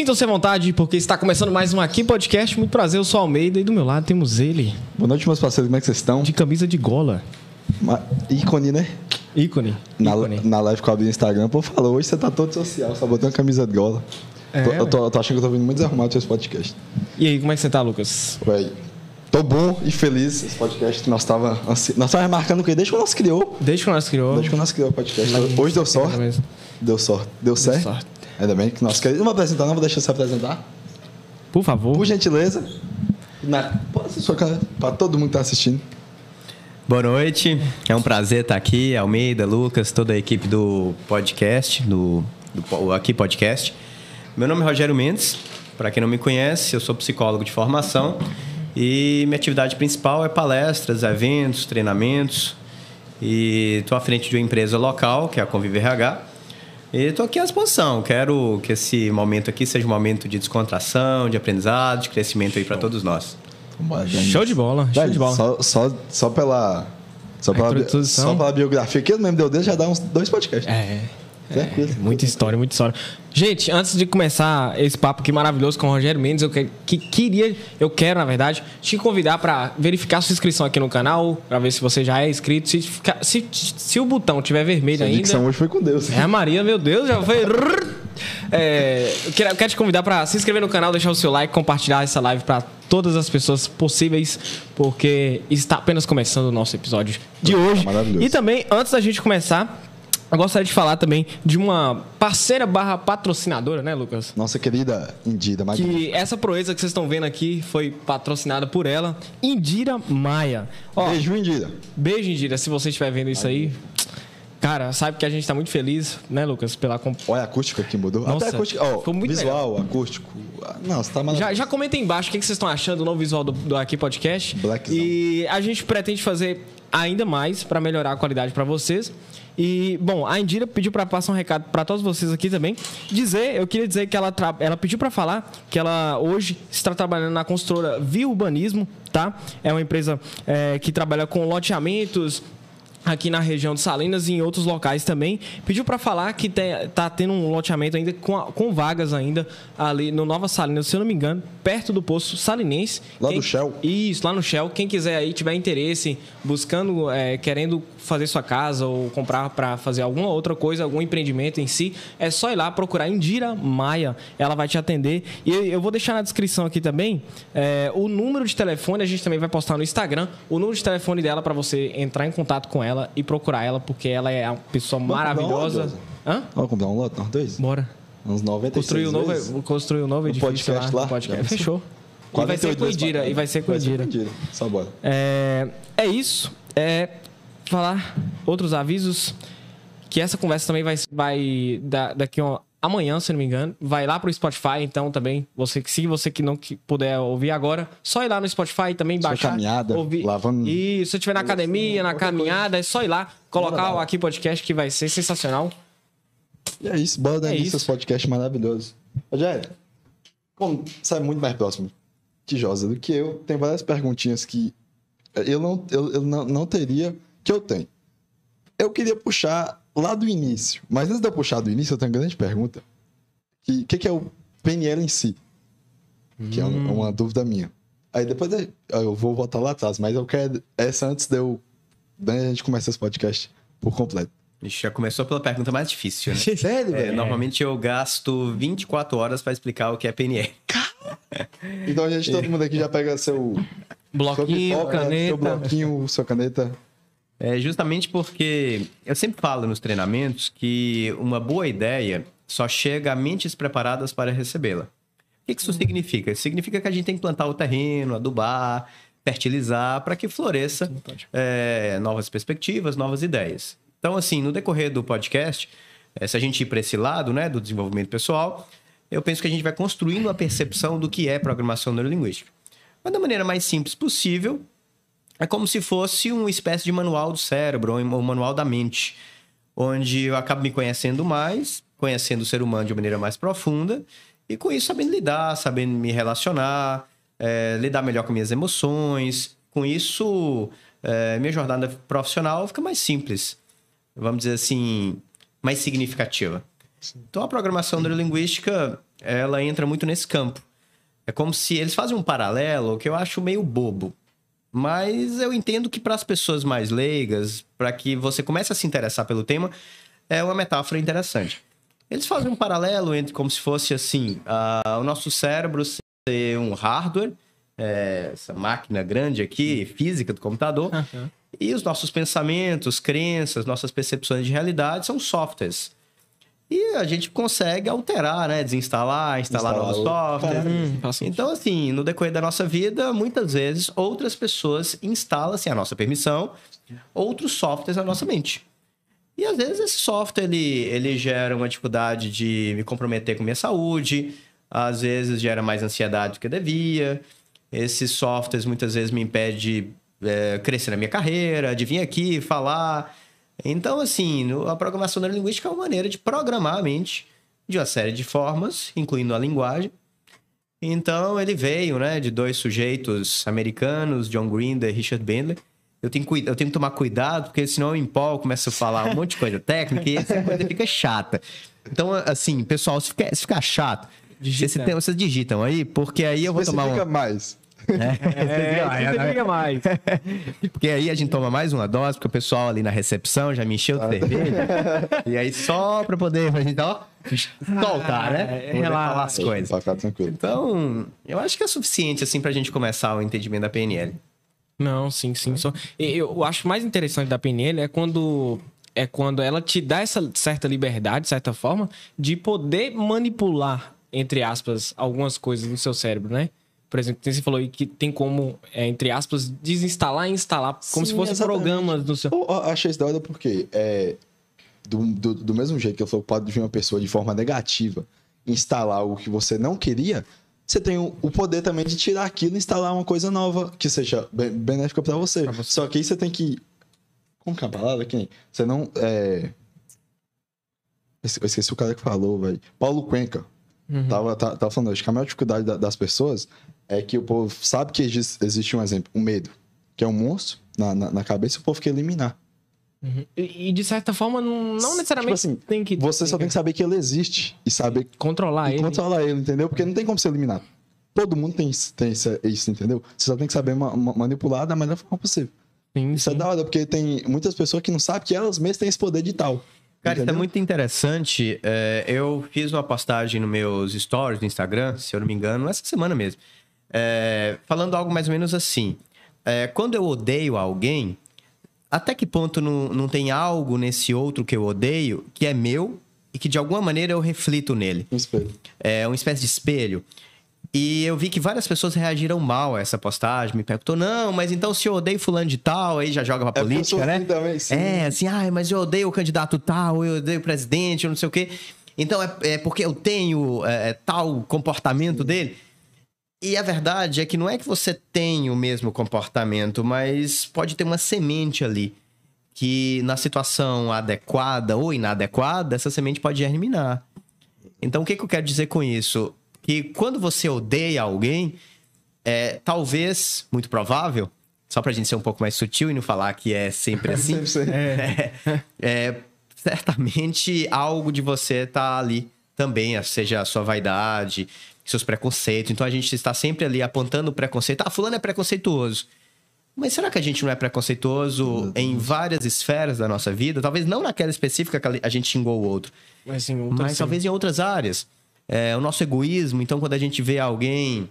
Sintam-se à vontade, porque está começando mais um Aqui Podcast. Muito prazer, eu sou Almeida e do meu lado temos ele, Boa noite, meus parceiros. Como é que vocês estão? de camisa de gola. Ma- ícone, né? Ícone. Na, ícone. na live que eu abri no Instagram, pô, falou, hoje você tá todo social, só botando camisa de gola. É, Tô- eu, tô, eu tô achando que eu tô vindo muito desarrumado esse podcast. E aí, como é que você tá, Lucas? Ué, tô bom e feliz. Esse podcast nós tava, ansi- nós tava marcando o quê? Desde que nós criou. Desde que nós criou. Desde que nós criou o podcast. Hoje deu sorte. Deu sorte. Deu certo. sorte. Ainda bem que nós queremos. Não vou apresentar, não vou deixar você apresentar. Por favor. Por gentileza. Na... Pode ser sua cara pra todo mundo que tá assistindo. Boa noite, é um prazer estar aqui, Almeida, Lucas, toda a equipe do podcast, do, do Aqui Podcast. Meu nome é Rogério Mendes, para quem não me conhece, eu sou psicólogo de formação e minha atividade principal é palestras, eventos, treinamentos e estou à frente de uma empresa local, que é a Convive RH, e estou aqui à disposição. Quero que esse momento aqui seja um momento de descontração, de aprendizado, de crescimento aí para todos nós. Vambora, gente. Show de bola, show Velho, de bola. Só, só, só pela. Só pela, só pela biografia aqui, o mesmo deu dele já dá uns dois podcasts. É. Tranquilo. Muita história, muita história. Gente, antes de começar esse papo aqui maravilhoso com o Rogério Mendes, eu que, que- queria, eu quero, na verdade, te convidar para verificar sua inscrição aqui no canal, para ver se você já é inscrito. Se, ficar- se, se o botão tiver vermelho Sua ainda. dicção hoje foi com Deus. É, Maria, meu Deus, já foi. É, eu, quero, eu quero te convidar para se inscrever no canal, deixar o seu like, compartilhar essa live para todas as pessoas possíveis, porque está apenas começando o nosso episódio de hoje. maravilhoso. E também, antes da gente começar, eu gostaria de falar também de uma parceira barra patrocinadora, né, Lucas? Nossa querida Indira, mas Que essa proeza que vocês estão vendo aqui foi patrocinada por ela, Indira Maia. Ó, Beijo, Indira. beijo, Indira, se você estiver vendo isso aí. Cara, sabe que a gente tá muito feliz, né, Lucas, pela comp- Olha a acústica que mudou. Nossa, Até a acústica. Ó, ficou muito visual, acústico. Ah, Não, você tá Já, maravilhoso. já comenta aí embaixo o que que vocês estão achando do novo visual do, do Aqui Podcast. Blackzão. E a gente pretende fazer ainda mais para melhorar a qualidade para vocês. E, bom, a Indira pediu para passar um recado para todos vocês aqui também. Dizer, eu queria dizer que ela, ela pediu para falar que ela hoje está trabalhando na construtora Via Urbanismo, tá? É uma empresa é, que trabalha com loteamentos, aqui na região de Salinas e em outros locais também. Pediu para falar que tem, tá tendo um loteamento ainda com, a- com vagas ainda ali no Nova Salinas, se eu não me engano, perto do posto Salinense. Lá do Shell? Isso, lá no Shell. Quem quiser aí, tiver interesse, buscando, é, querendo fazer sua casa ou comprar para fazer alguma outra coisa, algum empreendimento em si, é só ir lá procurar Indira Maia. Ela vai te atender. E eu- vou deixar na descrição aqui também é, o número de telefone, a gente também vai postar no Instagram, o número de telefone dela para você entrar em contato com ela e procurar ela, porque ela é uma pessoa uma maravilhosa. Hã? Vamos comprar um lote, nós dois? Bora. Uns 96 Construir o novo, vezes. construir o novo No edifício podcast lá. lá? podcast. Fechou. E vai ser 48 com pra Indira. E vai ser com com Indira. Só bora. É, é isso. É falar outros avisos. Que essa conversa também vai, vai da- daqui a amanhã, se não me engano, vai lá pro Spotify. Então também, você que se você que não que puder ouvir agora, só ir lá no Spotify também Sua baixar. caminhada, ouvir. lavando- E se você estiver na academia, na caminhada, é só ir lá colocar o aqui podcast que vai ser sensacional. E é isso, bora dar É início podcast maravilhoso. Rogério, como você é muito mais próximo de Josa do que eu, tem várias perguntinhas que eu não, eu, eu não, não teria, que eu tenho. Eu queria puxar lá do início, mas antes de eu puxar do início, eu tenho uma grande pergunta. O que, que, que é o PNL em si? Que é uma, uma dúvida minha. Aí depois eu, vou voltar lá atrás, mas eu quero essa antes de eu. Da gente começar esse podcast por completo. Ixi, já começou pela pergunta mais difícil, né? Sério, É, normalmente eu gasto 24 horas para explicar o que é PNL. Então a gente, todo mundo aqui já pega seu. Bloquinho, pipoca, Seu caneta. bloquinho, sua caneta. É justamente porque eu sempre falo nos treinamentos que uma boa ideia só chega a mentes preparadas para recebê-la. O que que isso significa? Significa que a gente tem que plantar o terreno, adubar, fertilizar, para que floresça é, novas perspectivas, novas ideias. Então, assim, no decorrer do podcast, eh, se a gente ir para esse lado né, do desenvolvimento pessoal, eu penso que a gente vai construindo a percepção do que é programação neurolinguística. Mas da maneira mais simples possível, é como se fosse uma espécie de manual do cérebro, ou um manual da mente, onde eu acabo me conhecendo mais, conhecendo o ser humano de uma maneira mais profunda, e com isso sabendo lidar, sabendo me relacionar, eh, lidar melhor com minhas emoções. Com isso, eh, minha jornada profissional fica mais simples, vamos dizer assim, mais significativa. Então, a programação neurolinguística ela entra muito nesse campo. É como se eles fazem um paralelo que eu acho meio bobo. Mas eu entendo que para as pessoas mais leigas, para que você comece a se interessar pelo tema, é uma metáfora interessante. Eles fazem um paralelo entre como se fosse assim, o nosso cérebro ser um hardware, é, essa máquina grande aqui, física do computador, uhum. e os nossos pensamentos, crenças, nossas percepções de realidade são softwares. E a gente consegue alterar, né? Desinstalar, instalar, novos softwares. Hum, então, assim, no decorrer da nossa vida, muitas vezes outras pessoas instalam, sem a nossa permissão, outros softwares na nossa mente. E às vezes esse software ele, ele gera uma dificuldade de me comprometer com minha saúde, às vezes gera mais ansiedade do que devia. Esses softwares muitas vezes me impedem de é, crescer na minha carreira, de vir aqui falar. Então, assim, a programação neurolinguística é uma maneira de programar a mente de uma série de formas, incluindo a linguagem. Então, ele veio, né, de dois sujeitos americanos, John Grinder e Richard Bandler. Eu tenho, eu tenho que tomar cuidado, porque senão eu empolgo, começo a falar um monte de coisa técnica e essa coisa fica chata. Então, assim, pessoal, se ficar, se ficar chato, vocês, vocês digitam aí, porque aí eu vou tomar um... mais. É, é, é, mais. Porque aí a gente toma mais uma dose, porque o pessoal ali na recepção já me encheu de cerveja. e aí só pra poder, a gente, ó, soltar, né? Ah, poder falar as coisas. Tranquilo. Então, eu acho que é suficiente, assim, pra gente começar o entendimento da PNL. Não, sim, sim. Só... Eu acho mais interessante da PNL é quando é quando ela te dá essa certa liberdade, de certa forma, de poder manipular, entre aspas, algumas coisas no seu cérebro, né? Por exemplo, você falou aí que tem como, é, entre aspas, desinstalar e instalar, como Sim, se fossem programas no seu. Eu achei isso da hora porque é, do, do, do, mesmo jeito que eu falou, pode vir uma pessoa de forma negativa instalar algo que você não queria, você tem o, o poder também de tirar aquilo e instalar uma coisa nova que seja benéfica para você. você. Só que aí você tem que. Como que é a palavra? Quem? Você não. É... Eu esqueci o cara que falou, velho. Paulo Cuenca. Uhum. Tava, tava, tava falando, acho que a maior dificuldade das pessoas é que o povo sabe que existe um exemplo, um medo, que é um monstro na, na, na cabeça e o povo quer eliminar. Uhum. E, e, de certa forma, não, não necessariamente tipo assim, tem que. Você só tem que saber que ele existe e saber. Controlar e ele. Controlar ele, entendeu? Porque não tem como ser eliminado. Todo mundo tem, tem isso, entendeu? Você só tem que saber ma manipular da melhor forma possível. Sim, isso é sim. é da hora, porque tem muitas pessoas que não sabem que elas mesmas têm esse poder de tal. Cara, Entendeu? isso é muito interessante. É, eu fiz uma postagem nos meus stories do Instagram, se eu não me engano, essa semana mesmo é, falando algo mais ou menos assim. É, quando eu odeio alguém, até que ponto não, não tem algo nesse outro que eu odeio que é meu e que de alguma maneira eu reflito nele? Um espelho. É uma espécie de espelho. E eu vi que várias pessoas reagiram mal a essa postagem, me perguntou, não, mas então se eu odeio fulano de tal, aí já joga pra é política, né? Também, sim. É, assim, ah, mas eu odeio o candidato tal, eu odeio o presidente, eu não sei o quê. Então é, é porque eu tenho é, tal comportamento sim. dele. E a verdade é que não é que você tem o mesmo comportamento, mas pode ter uma semente ali que na situação adequada ou inadequada, essa semente pode germinar. Então, o que, que eu quero dizer com isso? Que quando você odeia alguém, é, talvez, muito provável, só pra gente ser um pouco mais sutil e não falar que é sempre assim, é, é, certamente algo de você tá ali também, seja a sua vaidade, seus preconceitos. Então a gente está sempre ali apontando o preconceito. Ah, fulano é preconceituoso. Mas será que a gente não é preconceituoso em várias esferas da nossa vida? Talvez não naquela específica que a gente xingou o outro. Mas, mas talvez em outras áreas. É, o nosso egoísmo, então, quando a gente vê alguém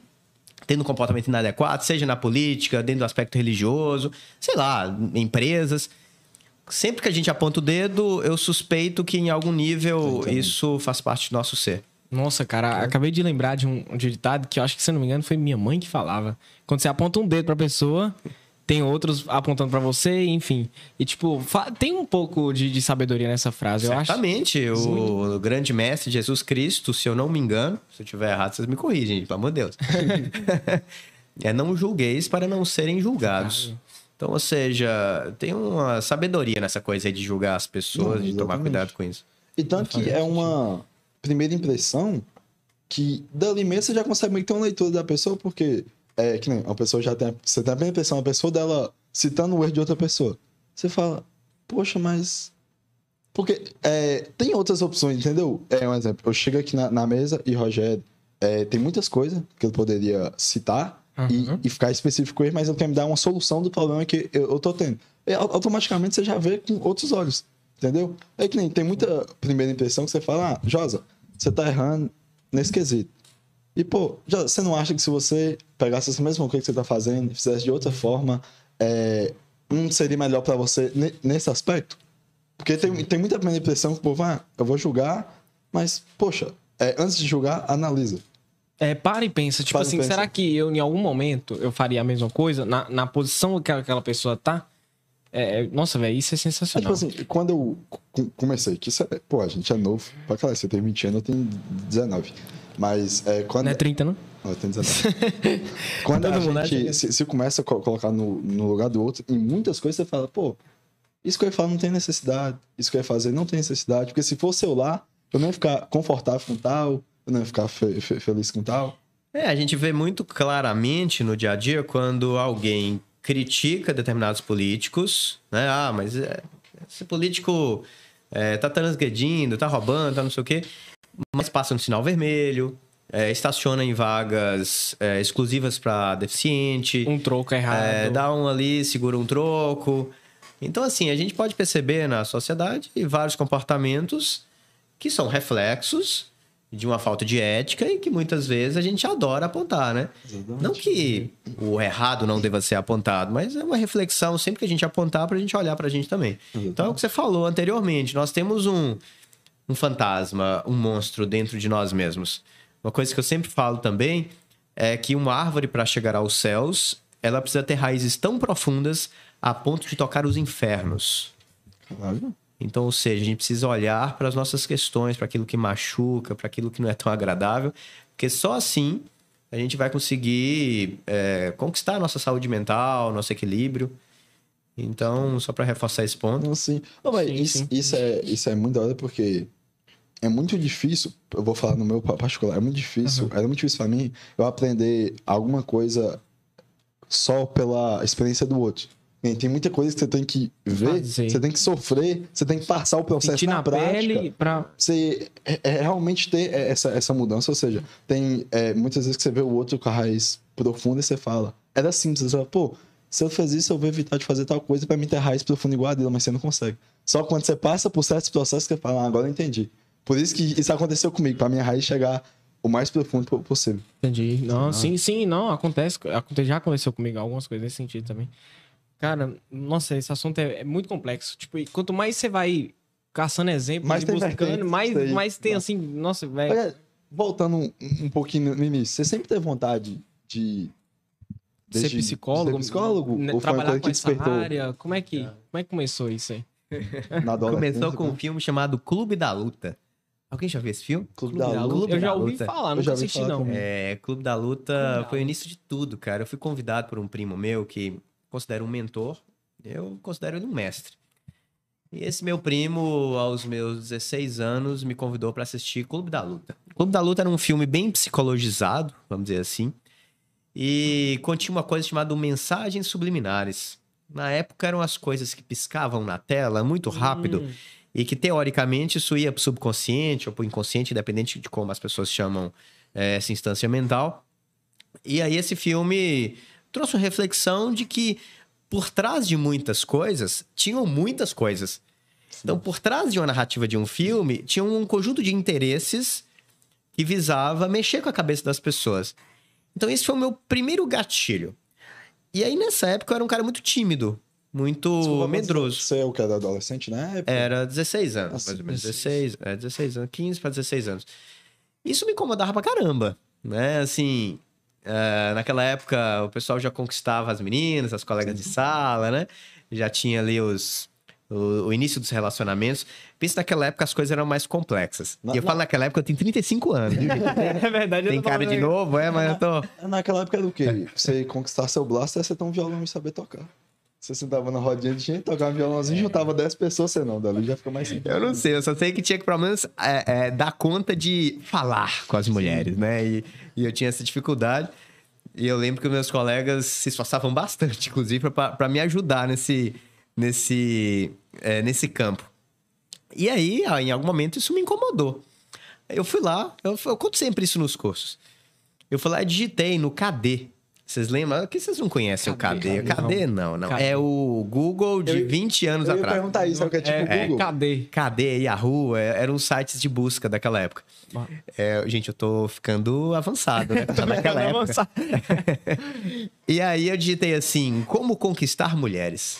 tendo um comportamento inadequado, seja na política, dentro do aspecto religioso, sei lá, empresas. Sempre que a gente aponta o dedo, eu suspeito que em algum nível isso faz parte do nosso ser. Nossa, cara, acabei de lembrar de um, de ditado que eu acho que, se não me engano, foi minha mãe que falava. Quando você aponta um dedo pra pessoa, tem outros apontando para você, enfim. E, tipo, tem um pouco de, de sabedoria nessa frase, eu acho. Exatamente. O Sim. grande mestre Jesus Cristo, se eu não me engano, se eu tiver errado, vocês me corrigem, pelo amor de Deus. é não julgueis para não serem julgados. Então, ou seja, tem uma sabedoria nessa coisa aí de julgar as pessoas, não, de tomar cuidado com isso. E tanto que é uma primeira impressão que dali mesmo você já consegue meio que ter uma leitura da pessoa, porque é que nem uma pessoa já tem. Você tem a primeira impressão, a pessoa dela citando o erro de outra pessoa. Você fala, poxa, mas. Porque é, tem outras opções, entendeu? É um exemplo. Eu chego aqui na, na mesa e Rogério é, tem muitas coisas que eu poderia citar Uhum. e, e ficar específico com ele, mas ele quer me dar uma solução do problema que eu, eu tô tendo. E, au- automaticamente você já vê com outros olhos, entendeu? É que nem tem muita primeira impressão que você fala, ah, Josa, você tá errando nesse quesito. E, pô, já, você não acha que se você pegasse essa mesma coisa que você tá fazendo e fizesse de outra forma, é, não seria melhor pra você ne- nesse aspecto? Porque tem, tem muita primeira impressão que o povo, ah, eu vou julgar, mas, poxa, é, antes de julgar, analisa. É, para e pensa. Tipo Para assim, pensa. será que eu, em algum momento, eu faria a mesma coisa? Na, na posição que aquela pessoa tá? É, é- nossa, velho, isso é É, sensacional. tipo assim, quando eu co- comecei, que isso é, pô, a gente é novo, pra caralho, você tem 20 anos, eu tenho 19. Mas é, quando. Não é 30, não? Não, eu tenho 19. quando a gente que- se, se começa a co- colocar no, no lugar do outro, em muitas coisas você fala, pô, isso que eu ia falar não tem necessidade, isso que eu ia fazer não tem necessidade, porque se fosse eu lá, eu não ia ficar confortável com tal, eu não ia ficar fe- fe- feliz com tal. É, a gente vê muito claramente no dia a dia quando alguém critica determinados políticos, né? Ah, mas é, esse político é, tá transgredindo, tá roubando, tá não sei o quê, mas passa no sinal vermelho, é, estaciona em vagas é, exclusivas para deficiente, Um troco errado. é, dá um ali, segura um troco. Então, assim, a gente pode perceber na sociedade vários comportamentos que são reflexos de uma falta de ética e que muitas vezes a gente adora apontar, né? Não que o errado não deva ser apontado, mas é uma reflexão sempre que a gente apontar pra gente olhar pra gente também. Então é o que você falou anteriormente, nós temos um, um fantasma, um monstro dentro de nós mesmos. Uma coisa que eu sempre falo também é que uma árvore para chegar aos céus, ela precisa ter raízes tão profundas a ponto de tocar os infernos. Caralho. Então, ou seja, a gente precisa olhar para as nossas questões, para aquilo que machuca, para aquilo que não é tão agradável, porque só assim a gente vai conseguir é, conquistar a nossa saúde mental, nosso equilíbrio. Então, só para reforçar esse ponto. Não, sim. Não, mas Sim, isso, sim. Isso, é, isso é muito da hora porque é muito difícil, eu vou falar no meu pa- particular, é muito difícil, era muito difícil pra mim eu aprender alguma coisa só pela experiência do outro. Tem muita coisa que você tem que ver, Fazer. você tem que sofrer, você tem que passar o processo Sentir na, na prática. pele pra. Você é, é realmente ter essa, essa mudança, ou seja, tem é, muitas vezes que você vê o outro com a raiz profunda e você fala, era simples, você fala, pô, se eu fizer isso, eu vou evitar de fazer tal coisa pra mim ter raiz profunda igual a dele, mas você não consegue. Só quando você passa por certos processos que você fala, ah, agora eu entendi. Por isso que isso aconteceu comigo, pra minha raiz chegar o mais profundo po- possível. Entendi. Não, sim, sim, não, acontece, aconte- Já aconteceu comigo algumas coisas nesse sentido também. Cara, nossa, esse assunto é, é muito complexo. Tipo, e quanto mais você vai caçando exemplos Mais e buscando, mais, mais tem assim, nossa, velho. Voltando um, um pouquinho no início, você sempre teve vontade de... Ser desde- de psicólogo, Ser psicólogo? né, Ou trabalhar com que essa despertou área. Como é que, como é que começou isso aí? Começou com um né? filme chamado Clube da Luta. Alguém já viu esse filme? Clube Clube da da Luta. Luta. Eu já ouvi Luta. falar, nunca assisti falar não. também. É, Clube da Luta Clube foi o início de tudo, cara. Eu fui convidado por um primo meu que considero um mentor. Eu considero ele um mestre. E esse meu primo, aos meus 16 anos, me convidou para assistir Clube da Luta. Clube da Luta era um filme bem psicologizado, vamos dizer assim, e continha uma coisa chamada mensagens subliminares. Na época eram as coisas que piscavam na tela muito rápido Hum. e que teoricamente isso ia para o subconsciente ou para o inconsciente, independente de como as pessoas chamam eh, essa instância mental. E aí esse filme trouxe uma reflexão de que por trás de muitas coisas tinham muitas coisas. Então, por trás de uma narrativa de um filme, tinha um conjunto de interesses que visava mexer com a cabeça das pessoas. Então, esse foi o meu primeiro gatilho. E aí, nessa época, eu era um cara muito tímido, muito Desculpa, medroso. Você é o que era adolescente, né? Era 16 anos, Nossa, mais ou menos. 16. 16, é, 16 anos, 15 para 16 anos. Isso me incomodava pra caramba, né? Assim, é, naquela época o pessoal já conquistava as meninas, as colegas de sala, né? Já tinha ali os, o, o início dos relacionamentos. Pensa naquela época as coisas eram mais complexas. Na- e eu na- falo naquela época, eu tenho 35 anos. É verdade, eu Tem cara de novo, é, mas eu tô... Naquela época era o quê? Você conquistar seu blaster, você ter um violão e saber tocar. Você sentava na rodinha de gente, tocava um violãozinho, juntava 10 pessoas, você não, dali já fica mais simples. Eu não sei, eu só sei que tinha que, pelo menos, é, é, dar conta de falar com as mulheres, né? E, e eu tinha essa dificuldade. E eu lembro que meus colegas se esforçavam bastante, inclusive, para me ajudar nesse, nesse, é, nesse campo. E aí, em algum momento, isso me incomodou. Eu fui lá, eu, eu conto sempre isso nos cursos. Eu fui lá e digitei no KD. Vocês lembram? Que vocês não conhecem KD, o KD? KD, KD, não, não. KD. É o Google de Eu- 20 anos Eu ia atrás. perguntar isso, sabe o que é tipo É, Google? cadê? KD, Yahoo, é- eram sites de busca daquela época. É, gente, eu tô ficando avançado, né? Tá naquela época. E aí eu digitei assim, como conquistar mulheres.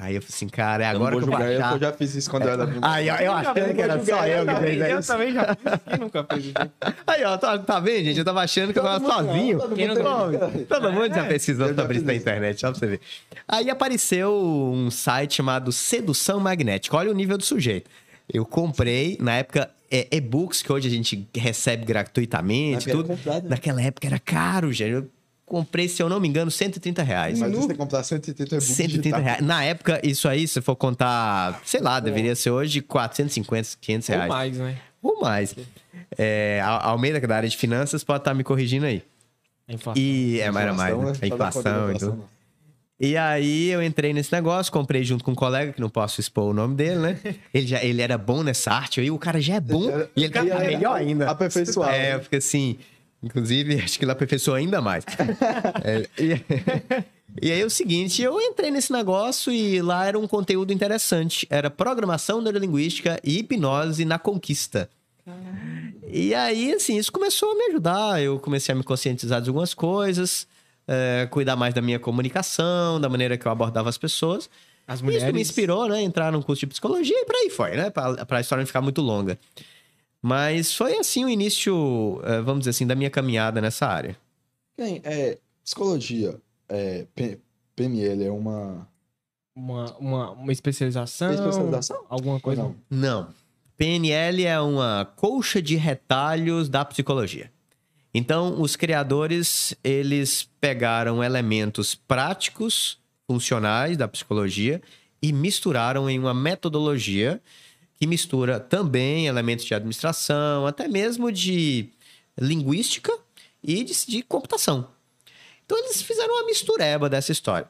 Aí eu falei assim, cara, é Eu não agora vou que eu vou eu, achar. eu já fiz isso quando eu era Aí, ó, eu achando que era só eu que fez Eu isso. também já fiz. Quem nunca fez isso? Aí, ó, tá, tá vendo, gente? Eu tava achando que eu tava Todo sozinho. não, todo Quem mundo tem. Todo mundo já pesquisou Eu sobre isso na internet, só pra você ver. Aí apareceu um site chamado Sedução Magnética. Olha o nível do sujeito. Eu comprei, na época, é, e-books que hoje a gente recebe gratuitamente, Naquela tudo. comprado, né? Naquela época era caro, gente. Eu comprei, se eu não me engano, 130 reais. Mas você comprar 180 e-book 130 digital. reais. Na época, isso aí, se for contar, sei lá, deveria ser hoje 450, 500 Ou reais. mais, né? Ou mais. É, a Almeida, que é da área de finanças, pode estar me corrigindo aí. A inflação. E é mais, era mais, né? né? A inflação e inflação, tudo. E aí eu entrei nesse negócio, comprei junto com um colega, que não posso expor o nome dele, né? Ele, já, ele era bom nessa arte, aí o cara já é bom e ele tá E aí, melhor ainda. aperfeiçoado, É, né? fiquei assim. Inclusive, acho que ele aperfeiçoou ainda mais. É, e, e aí é o seguinte, eu entrei nesse negócio e lá era um conteúdo interessante. Era programação neurolinguística e hipnose na conquista. E aí, assim, isso começou a me ajudar. Eu comecei a me conscientizar de algumas coisas, é, cuidar mais da minha comunicação, da maneira que eu abordava as pessoas. As mulheres. Isso me inspirou, né? Entrar num curso de psicologia e por aí foi, né? Pra, pra história não ficar muito longa. Mas foi assim o início, eh, vamos dizer assim, da minha caminhada nessa área. Quem é psicologia, é, P- PNL é uma Uma, uma, uma especialização. especialização? Alguma coisa. não? Não. PNL é uma colcha de retalhos da psicologia. Então, os criadores, eles pegaram elementos práticos, funcionais da psicologia e misturaram em uma metodologia que mistura também elementos de administração, até mesmo de linguística e de, de computação. Então, eles fizeram uma mistureba dessa história.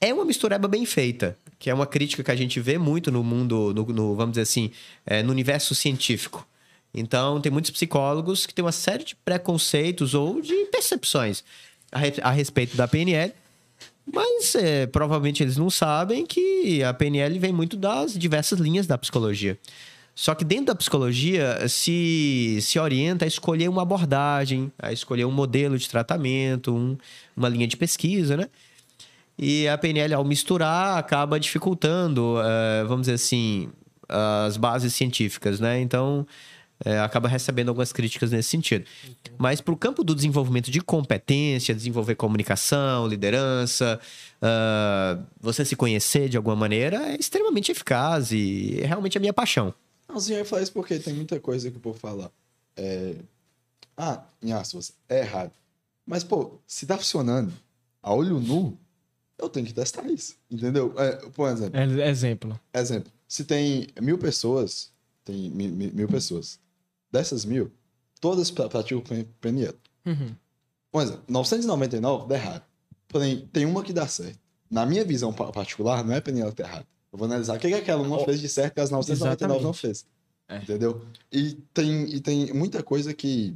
É uma mistureba bem feita, que é uma crítica que a gente vê muito no mundo, no, no- vamos dizer assim, é, no universo científico. Então, tem muitos psicólogos que têm uma série de preconceitos ou de percepções a, a respeito da PNL, mas é, provavelmente eles não sabem que a PNL vem muito das diversas linhas da psicologia. Só que dentro da psicologia se, se orienta a escolher uma abordagem, a escolher um modelo de tratamento, um- uma linha de pesquisa, né? E a PNL, ao misturar, acaba dificultando, eh, vamos dizer assim, as bases científicas, né? Então, eh, acaba recebendo algumas críticas nesse sentido. Mas para o campo do desenvolvimento de competência, desenvolver comunicação, liderança, ah, você se conhecer de alguma maneira, é extremamente eficaz e é realmente a minha paixão. Não, sim, eu ia falar isso porque tem muita coisa que o povo fala. É... Ah, em aspas, é errado. Mas, pô, se tá funcionando a olho nu, eu tenho que testar isso. Entendeu? É, por exemplo, É, exemplo. exemplo, se tem mil pessoas, tem mi- mi- mil, pessoas. Dessas mil, todas pra- praticam PNL. Uhum. Por exemplo, 999 dá errado. Porém, tem uma que dá certo. Na minha visão pa- particular, não é PNL que tá errado. Eu vou analisar o que, que aquela uma fez de certo que as 999 não fez. É. Entendeu? E tem, e tem muita coisa que,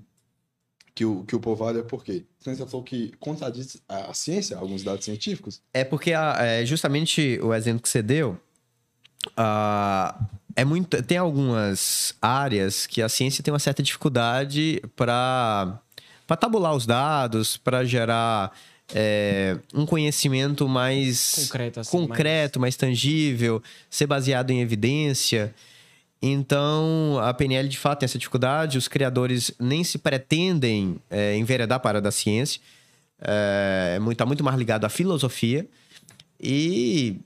que, o, que o povo olha, por quê? Você falou que contradiz a, a ciência, alguns dados científicos. É porque a- é, justamente o exemplo que você deu, ah, é muito, tem algumas áreas que a ciência tem uma certa dificuldade para tabular os dados, para gerar é, um conhecimento mais Concreto, assim. concreto, mais tangível, ser baseado em evidência. Então, a PNL de fato tem essa dificuldade, os criadores nem se pretendem é, enveredar para a da ciência, é, muito, tá muito mais ligado à filosofia. E,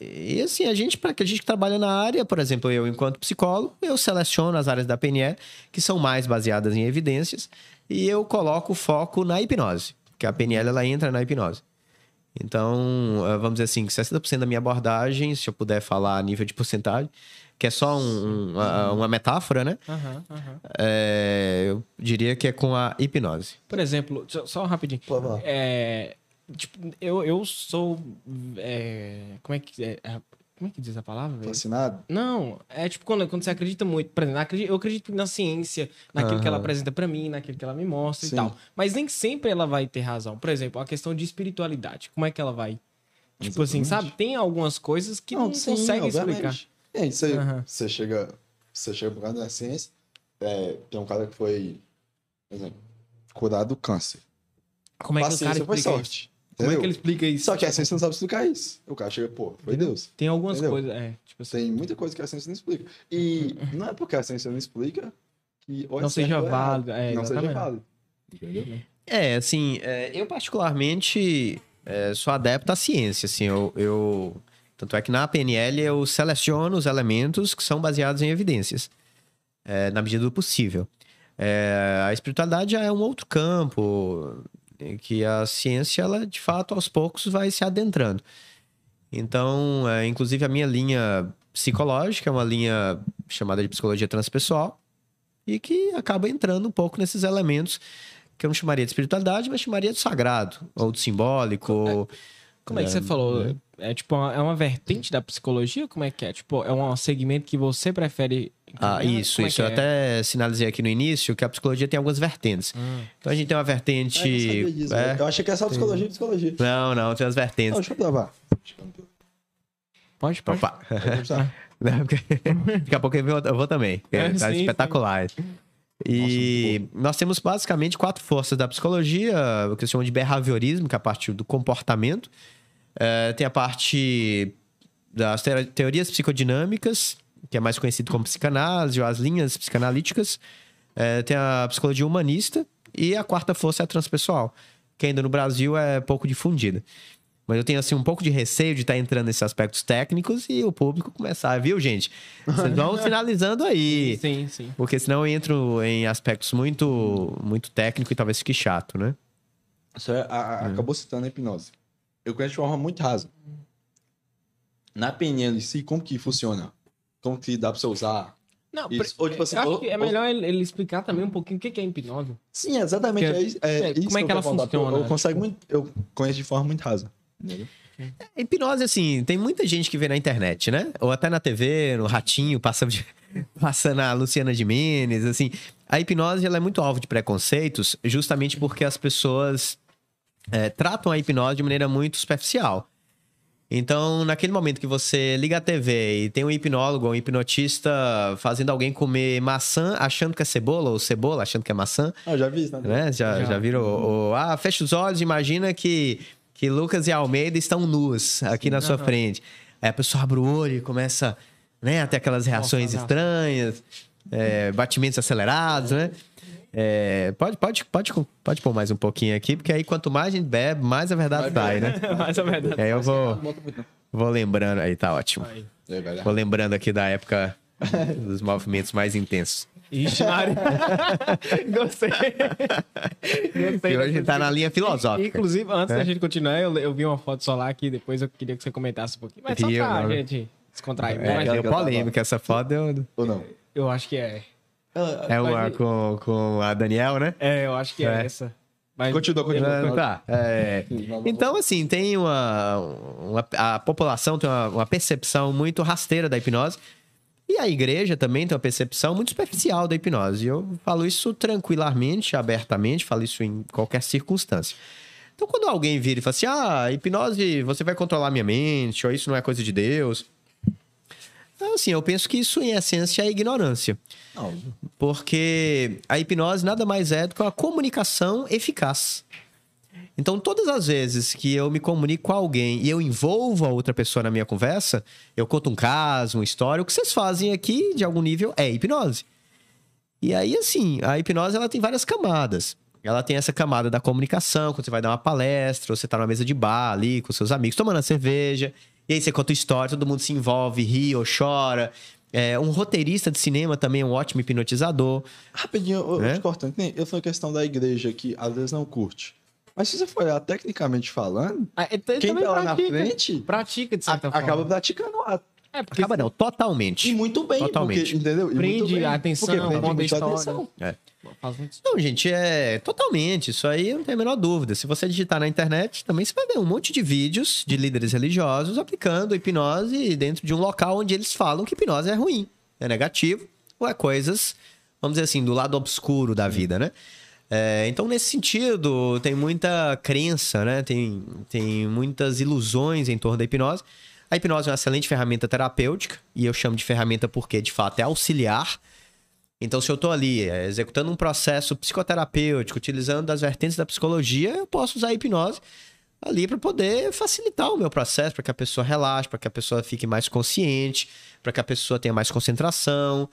e assim, a gente, para que a gente que trabalha na área, por exemplo, eu, enquanto psicólogo, eu seleciono as áreas da PNL que são mais baseadas em evidências e eu coloco o foco na hipnose, que a PNL ela entra na hipnose. Então, eh, vamos dizer assim, que 60% da minha abordagem, se eu puder falar a nível de porcentagem, que é só um- um- a- uma metáfora, né? Aham, aham. É, eu diria que é com a hipnose. Por exemplo, só, só rapidinho. É, tipo, eu, eu sou. é, como é que é? é, Como é que diz a palavra? Fascinado? Não, é tipo quando, quando você acredita muito. Por exemplo, eu acredito na ciência, naquilo que ela apresenta pra mim, naquilo que ela me mostra Sim. e tal. Mas nem sempre ela vai ter razão. Por exemplo, a questão de espiritualidade. Como é que ela vai. Tipo assim, sabe? Tem algumas coisas que não, sim, conseguem explicar. obviamente. E aí, você, Aham. você chega, você chega por causa da ciência, é, tem um cara que foi, por exemplo, curado do câncer. Como é que o cara foi isso? sorte. Como é que ele explica isso? Só que a ciência não sabe explicar isso. O cara chega, pô, foi Deus. Tem algumas Entendeu? coisas, é. Tipo assim, Tem muita coisa que a ciência não explica. E não é porque a ciência não explica que ou é Não seja é válido, é, não seja válido. Entendeu? É, assim, é, eu particularmente é, sou adepto à ciência, assim, eu, eu- Tanto é que na PNL eu seleciono os elementos que são baseados em evidências, é, na medida do possível. É, a espiritualidade já é um outro campo, que a ciência, ela, de fato, aos poucos vai se adentrando. Então, é, inclusive a minha linha psicológica é uma linha chamada de psicologia transpessoal, e que acaba entrando um pouco nesses elementos que eu não chamaria de espiritualidade, mas chamaria de sagrado, ou de simbólico. como é que você falou? É tipo, uma- é uma vertente da psicologia? Como é que é? Tipo, é um segmento que você prefere. Ah, isso, é isso. Eu é? até sinalizei aqui no início que a psicologia tem algumas vertentes. Hum. Então a gente tem uma vertente. Ah, eu não disso, é. velho. Eu achei que era só psicologia e psicologia. Não, não, tem as Não, vertentes. deixa eu provar. Pode, pode. Opa. Pode. Não, porque- Daqui a pouco eu vou, eu vou também. É, tá sim, espetacular. E nós temos basicamente quatro forças da psicologia, o que se chama de behaviorismo, que é a parte do comportamento. É, tem a parte das te- teorias psicodinâmicas, que é mais conhecido como psicanálise, ou as linhas psicanalíticas. É, tem a psicologia humanista. E a quarta força é a transpessoal, que ainda no Brasil é pouco difundida. Mas eu tenho, assim, um pouco de receio de estar entrando nesses aspectos técnicos e o público começar, viu, gente? Vocês vão finalizando aí. Sim, sim. Porque senão eu entro em aspectos muito, muito técnicos e talvez fique chato, né? Você a- a- acabou citando a hipnose. Eu conheço de forma muito rasa. Na PNL em si, como que funciona? Como que dá pra você usar? Não, Isso. Ou, tipo assim, eu acho ou- que é ou- melhor ele, ele explicar também um pouquinho o que que é hipnose. Sim, exatamente. Que- é, é é, isso como é eu que ela porque eu- funciona? Eu, consigo muito, eu conheço de forma muito rasa. Entendeu? A hipnose, assim, tem muita gente que vê na internet, né? Ou até na TV, no Ratinho, passa, de- passa na Luciana Gimenez, assim. A hipnose, ela é muito alvo de preconceitos, justamente porque as pessoas é, tratam a hipnose de maneira muito superficial. Então, naquele momento que você liga a TV e tem um hipnólogo ou um hipnotista fazendo alguém comer maçã achando que é cebola, ou cebola achando que é maçã, Ah, já vi isso, né? né? Já, Já. já viram? o- o- ah, fecha os olhos, imagina que, que Lucas e Almeida estão nus aqui na sua aham. frente. Aí a pessoa abre o olho e começa né, a ter aquelas reações Nossa, estranhas, é, batimentos acelerados, né? É, pode, pode, pode, pode pôr mais um pouquinho aqui, porque aí quanto mais a gente bebe, mais a verdade sai, né? Mas é verdade. Aí eu vou, vou lembrando. Aí tá ótimo. Aí. É. Vou lembrando aqui da época dos movimentos mais intensos. Ixi, Mari. Gostei. Gostei. E hoje a gente tá na linha filosófica. Inclusive, antes É. da gente continuar, eu, eu vi uma foto lá que depois eu queria que você comentasse um pouquinho. Mas só pra não? gente descontrair. É, deu polêmica essa foto, deu, Ou não? eu acho que é. É uma Mas- com, com a Daniel, né? É, eu acho que é, É. essa. Mas Continua, continua. É, tá. É. Então, assim, tem uma, uma- A população tem uma, uma percepção muito rasteira da hipnose. E a igreja também tem uma percepção muito superficial da hipnose. E eu falo isso tranquilamente, abertamente, falo isso em qualquer circunstância. Então, quando alguém vira e fala assim: ah, hipnose, você vai controlar minha mente, ou isso não é coisa de Deus. Então, assim, eu penso que isso, em essência, é ignorância. Não, Porque a hipnose nada mais é do que uma comunicação eficaz. Então, todas as vezes que eu me comunico com alguém e eu envolvo a outra pessoa na minha conversa, eu conto um caso, uma história, o que vocês fazem aqui, de algum nível, é hipnose. E aí, assim, a hipnose ela tem várias camadas. Ela tem essa camada da comunicação, quando você vai dar uma palestra, ou você tá numa mesa de bar ali com seus amigos, tomando cerveja, e aí você conta história, todo mundo se envolve, ri ou chora. É, um roteirista de cinema também é um ótimo hipnotizador. Rapidinho, eu, É? eu te cortando. Eu falei questão da igreja que às vezes não curte. Mas se você for olhar tecnicamente falando, Ah, ele quem tá lá na pratica. frente Pratica, de a- certa forma. acaba praticando a- É, porque Acaba não, totalmente. E muito bem, Totalmente. porque, entendeu? E muito prende bem, a atenção, porque prende conta muita história. atenção. É. Não, gente, é totalmente. Isso aí não tem a menor dúvida. Se você digitar na internet, também você vai ver um monte de vídeos de líderes religiosos aplicando hipnose dentro de um local onde eles falam que hipnose é ruim, é negativo, ou é coisas, vamos dizer assim, do lado obscuro da vida, né? É, então, nesse sentido, tem muita crença, né? Tem, tem muitas ilusões em torno da hipnose. A hipnose é uma excelente ferramenta terapêutica, e eu chamo de ferramenta porque, de fato, é auxiliar. Então, se eu estou ali é, executando um processo psicoterapêutico, utilizando as vertentes da psicologia, eu posso usar a hipnose ali para poder facilitar o meu processo, para que a pessoa relaxe, para que a pessoa fique mais consciente, para que a pessoa tenha mais concentração.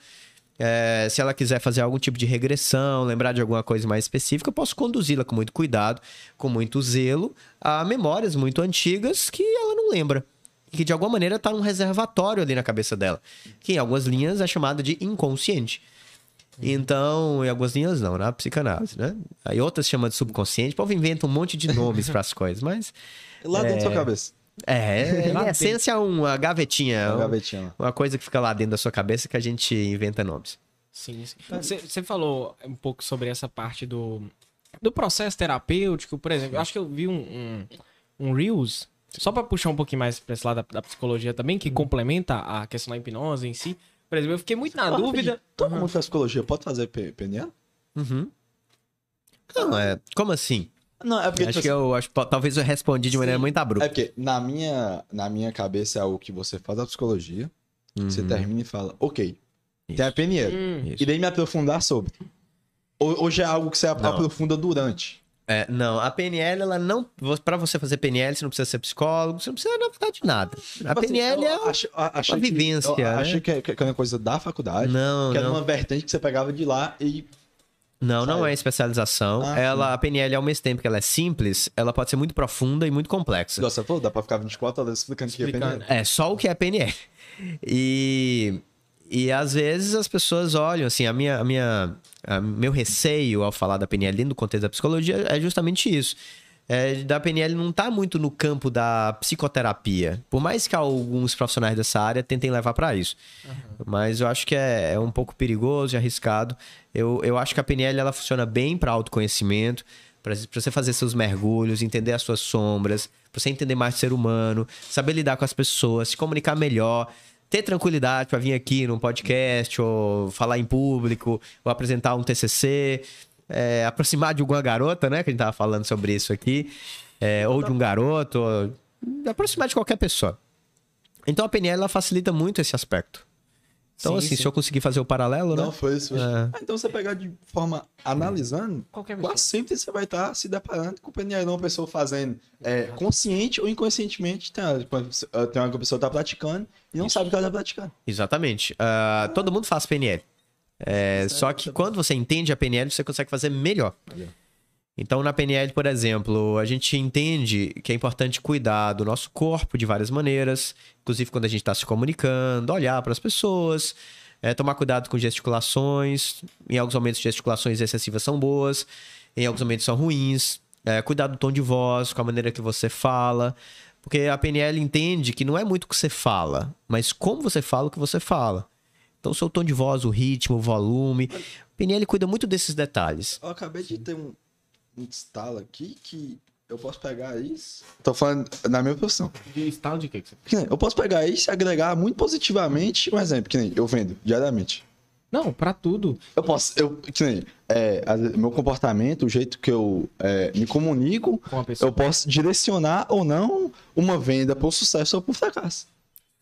É, se ela quiser fazer algum tipo de regressão, lembrar de alguma coisa mais específica, eu posso conduzi-la com muito cuidado, com muito zelo, a memórias muito antigas que ela não lembra. E que de alguma maneira está num reservatório ali na cabeça dela. Que em algumas linhas é chamado de inconsciente. Então, em algumas linhas não, na psicanálise, né? Aí outras chamam de subconsciente. O povo inventa um monte de nomes para as coisas, mas. Lá dentro da sua cabeça. É, Lá em essência, uma gavetinha. Uma um- gavetinha uma coisa que fica lá dentro da sua cabeça que a gente inventa nomes. Sim, sim. Você, você falou um pouco sobre essa parte do, do processo terapêutico, por exemplo. Eu acho que eu vi um, um, um Reels, só para puxar um pouquinho mais para esse lado da, da psicologia também, que complementa a questão da hipnose em si. Por exemplo, eu fiquei muito na Ah, dúvida. Todo mundo faz psicologia pode fazer PNL? Uhum. Não, é. Como assim? Não, é porque, acho tipo que eu acho, que talvez eu respondi de maneira Sim. muito É abrupta. porque na minha, na minha cabeça é algo que você faz a psicologia, você Uhum. termina e fala, ok, tem a Isso. PNL. Hum, Isso. E daí me aprofundar sobre. Ou, já é algo que você Não. aprofunda durante. É, não, a PNL, ela não. Pra você fazer PNL, você não precisa ser psicólogo, você não precisa, na verdade, de nada. A Tipo assim, PNL é. eu ach- a- achei uma que- vivência, Eu né? achei que, que era uma coisa da faculdade. Não, que era não. uma vertente que você pegava de lá e. Não, não é especialização. Ah, ela, a PNL, ao mesmo tempo que ela é simples, ela pode ser muito profunda e muito complexa. Nossa, falou, dá pra ficar 24 horas explicando o que é. PNL. É, só o que é PNL. E, e às vezes as pessoas olham, assim, a minha, a minha, a meu receio ao falar da PNL dentro do contexto da psicologia é justamente isso. É, da PNL não tá muito no campo da psicoterapia. Por mais que alguns profissionais dessa área tentem levar para isso. Mas eu acho que é, é um pouco perigoso e arriscado. Eu, eu acho que a PNL ela funciona bem para autoconhecimento, para você fazer seus mergulhos, entender as suas sombras, para você entender mais o ser humano, saber lidar com as pessoas, se comunicar melhor, ter tranquilidade para vir aqui num podcast, ou falar em público, ou apresentar um TCC, é, aproximar de alguma garota, né? Que a gente tava falando sobre isso aqui, é, ou de um garoto, ou aproximar de qualquer pessoa. Então a PNL ela facilita muito esse aspecto. Então, Sim, assim, sim. se eu conseguir fazer o paralelo, né? Não, foi isso. É. Ah, então você pegar de forma analisando, Qualquer pessoa. quase sempre você vai estar se deparando com o PNL, não uma pessoa fazendo é, consciente ou inconscientemente. Tem, uma- tem uma pessoa que tá praticando e não sabe que ela tá praticando. Exatamente. Ah, todo mundo faz PNL. É, só que quando você entende a PNL, você consegue fazer melhor. Então, na PNL, por exemplo, a gente entende que é importante cuidar do nosso corpo de várias maneiras, inclusive quando a gente está se comunicando, olhar para as pessoas, é, tomar cuidado com gesticulações. Em alguns momentos, gesticulações excessivas são boas, em alguns momentos são ruins. É, cuidar do tom de voz, com a maneira que você fala. Porque a PNL entende que não é muito o que você fala, mas como você fala o que você fala. Então, o seu tom de voz, o ritmo, o volume. A PNL cuida muito desses detalhes. Eu acabei de ter um, um estalo aqui que eu posso pegar isso. Tô falando na minha posição. De estalo de quê que você... Eu posso pegar isso e agregar muito positivamente um exemplo, que nem eu vendo diariamente. Não, pra tudo. Eu posso, eu, que nem, é, meu comportamento, o jeito que eu é, me comunico, Com eu posso direcionar ou não uma venda para o sucesso ou para o fracasso.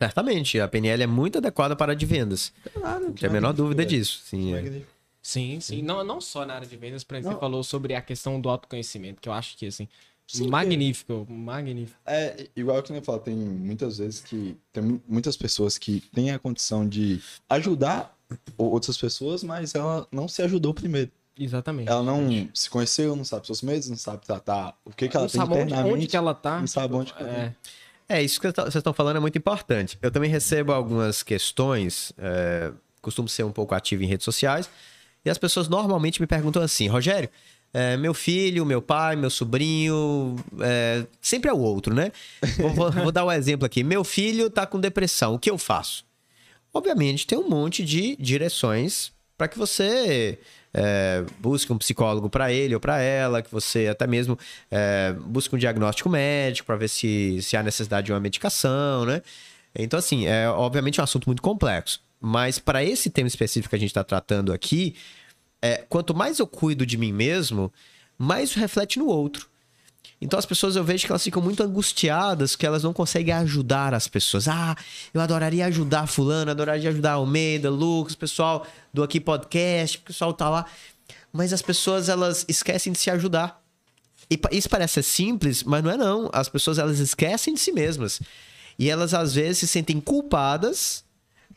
Certamente, a PNL é muito adequada para a de vendas. Claro, Não tem a menor dúvida disso. Sim, é. Sim, sim. Não, não só na área de vendas, por exemplo, você falou sobre a questão do autoconhecimento, que eu acho que, assim, Sim, magnífico, magnífico. É, igual que eu falo, tem muitas vezes que. Tem mu- muitas pessoas que têm a condição de ajudar outras pessoas, mas ela não se ajudou primeiro. Exatamente. Ela não se conheceu, não sabe seus medos, não sabe tratar o que, que ela não tem sabe internamente. onde que ela tá. não sabe onde que ela é, É, isso que vocês estão falando é muito importante. Eu também recebo algumas questões, é, costumo ser um pouco ativo em redes sociais, e as pessoas normalmente me perguntam assim, Rogério, é, meu filho, meu pai, meu sobrinho, é, sempre é o outro, né? Vou, vou, dar um exemplo aqui. Meu filho tá com depressão, o que eu faço? Obviamente, tem um monte de direções para que você é, busque um psicólogo para ele ou para ela, que você até mesmo é, busque um diagnóstico médico para ver se, se há necessidade de uma medicação, né? Então, assim, é obviamente um assunto muito complexo. Mas para esse tema específico que a gente está tratando aqui, é, quanto mais eu cuido de mim mesmo, mais reflete no outro. Então as pessoas eu vejo que elas ficam muito angustiadas, que elas não conseguem ajudar as pessoas. Ah, eu adoraria ajudar fulano, adoraria ajudar Almeida, Lucas, pessoal do aqui podcast, pessoal tá lá. Mas as pessoas elas esquecem de se ajudar. E isso parece simples, mas não é não. As pessoas elas esquecem de si mesmas. E elas às vezes se sentem culpadas,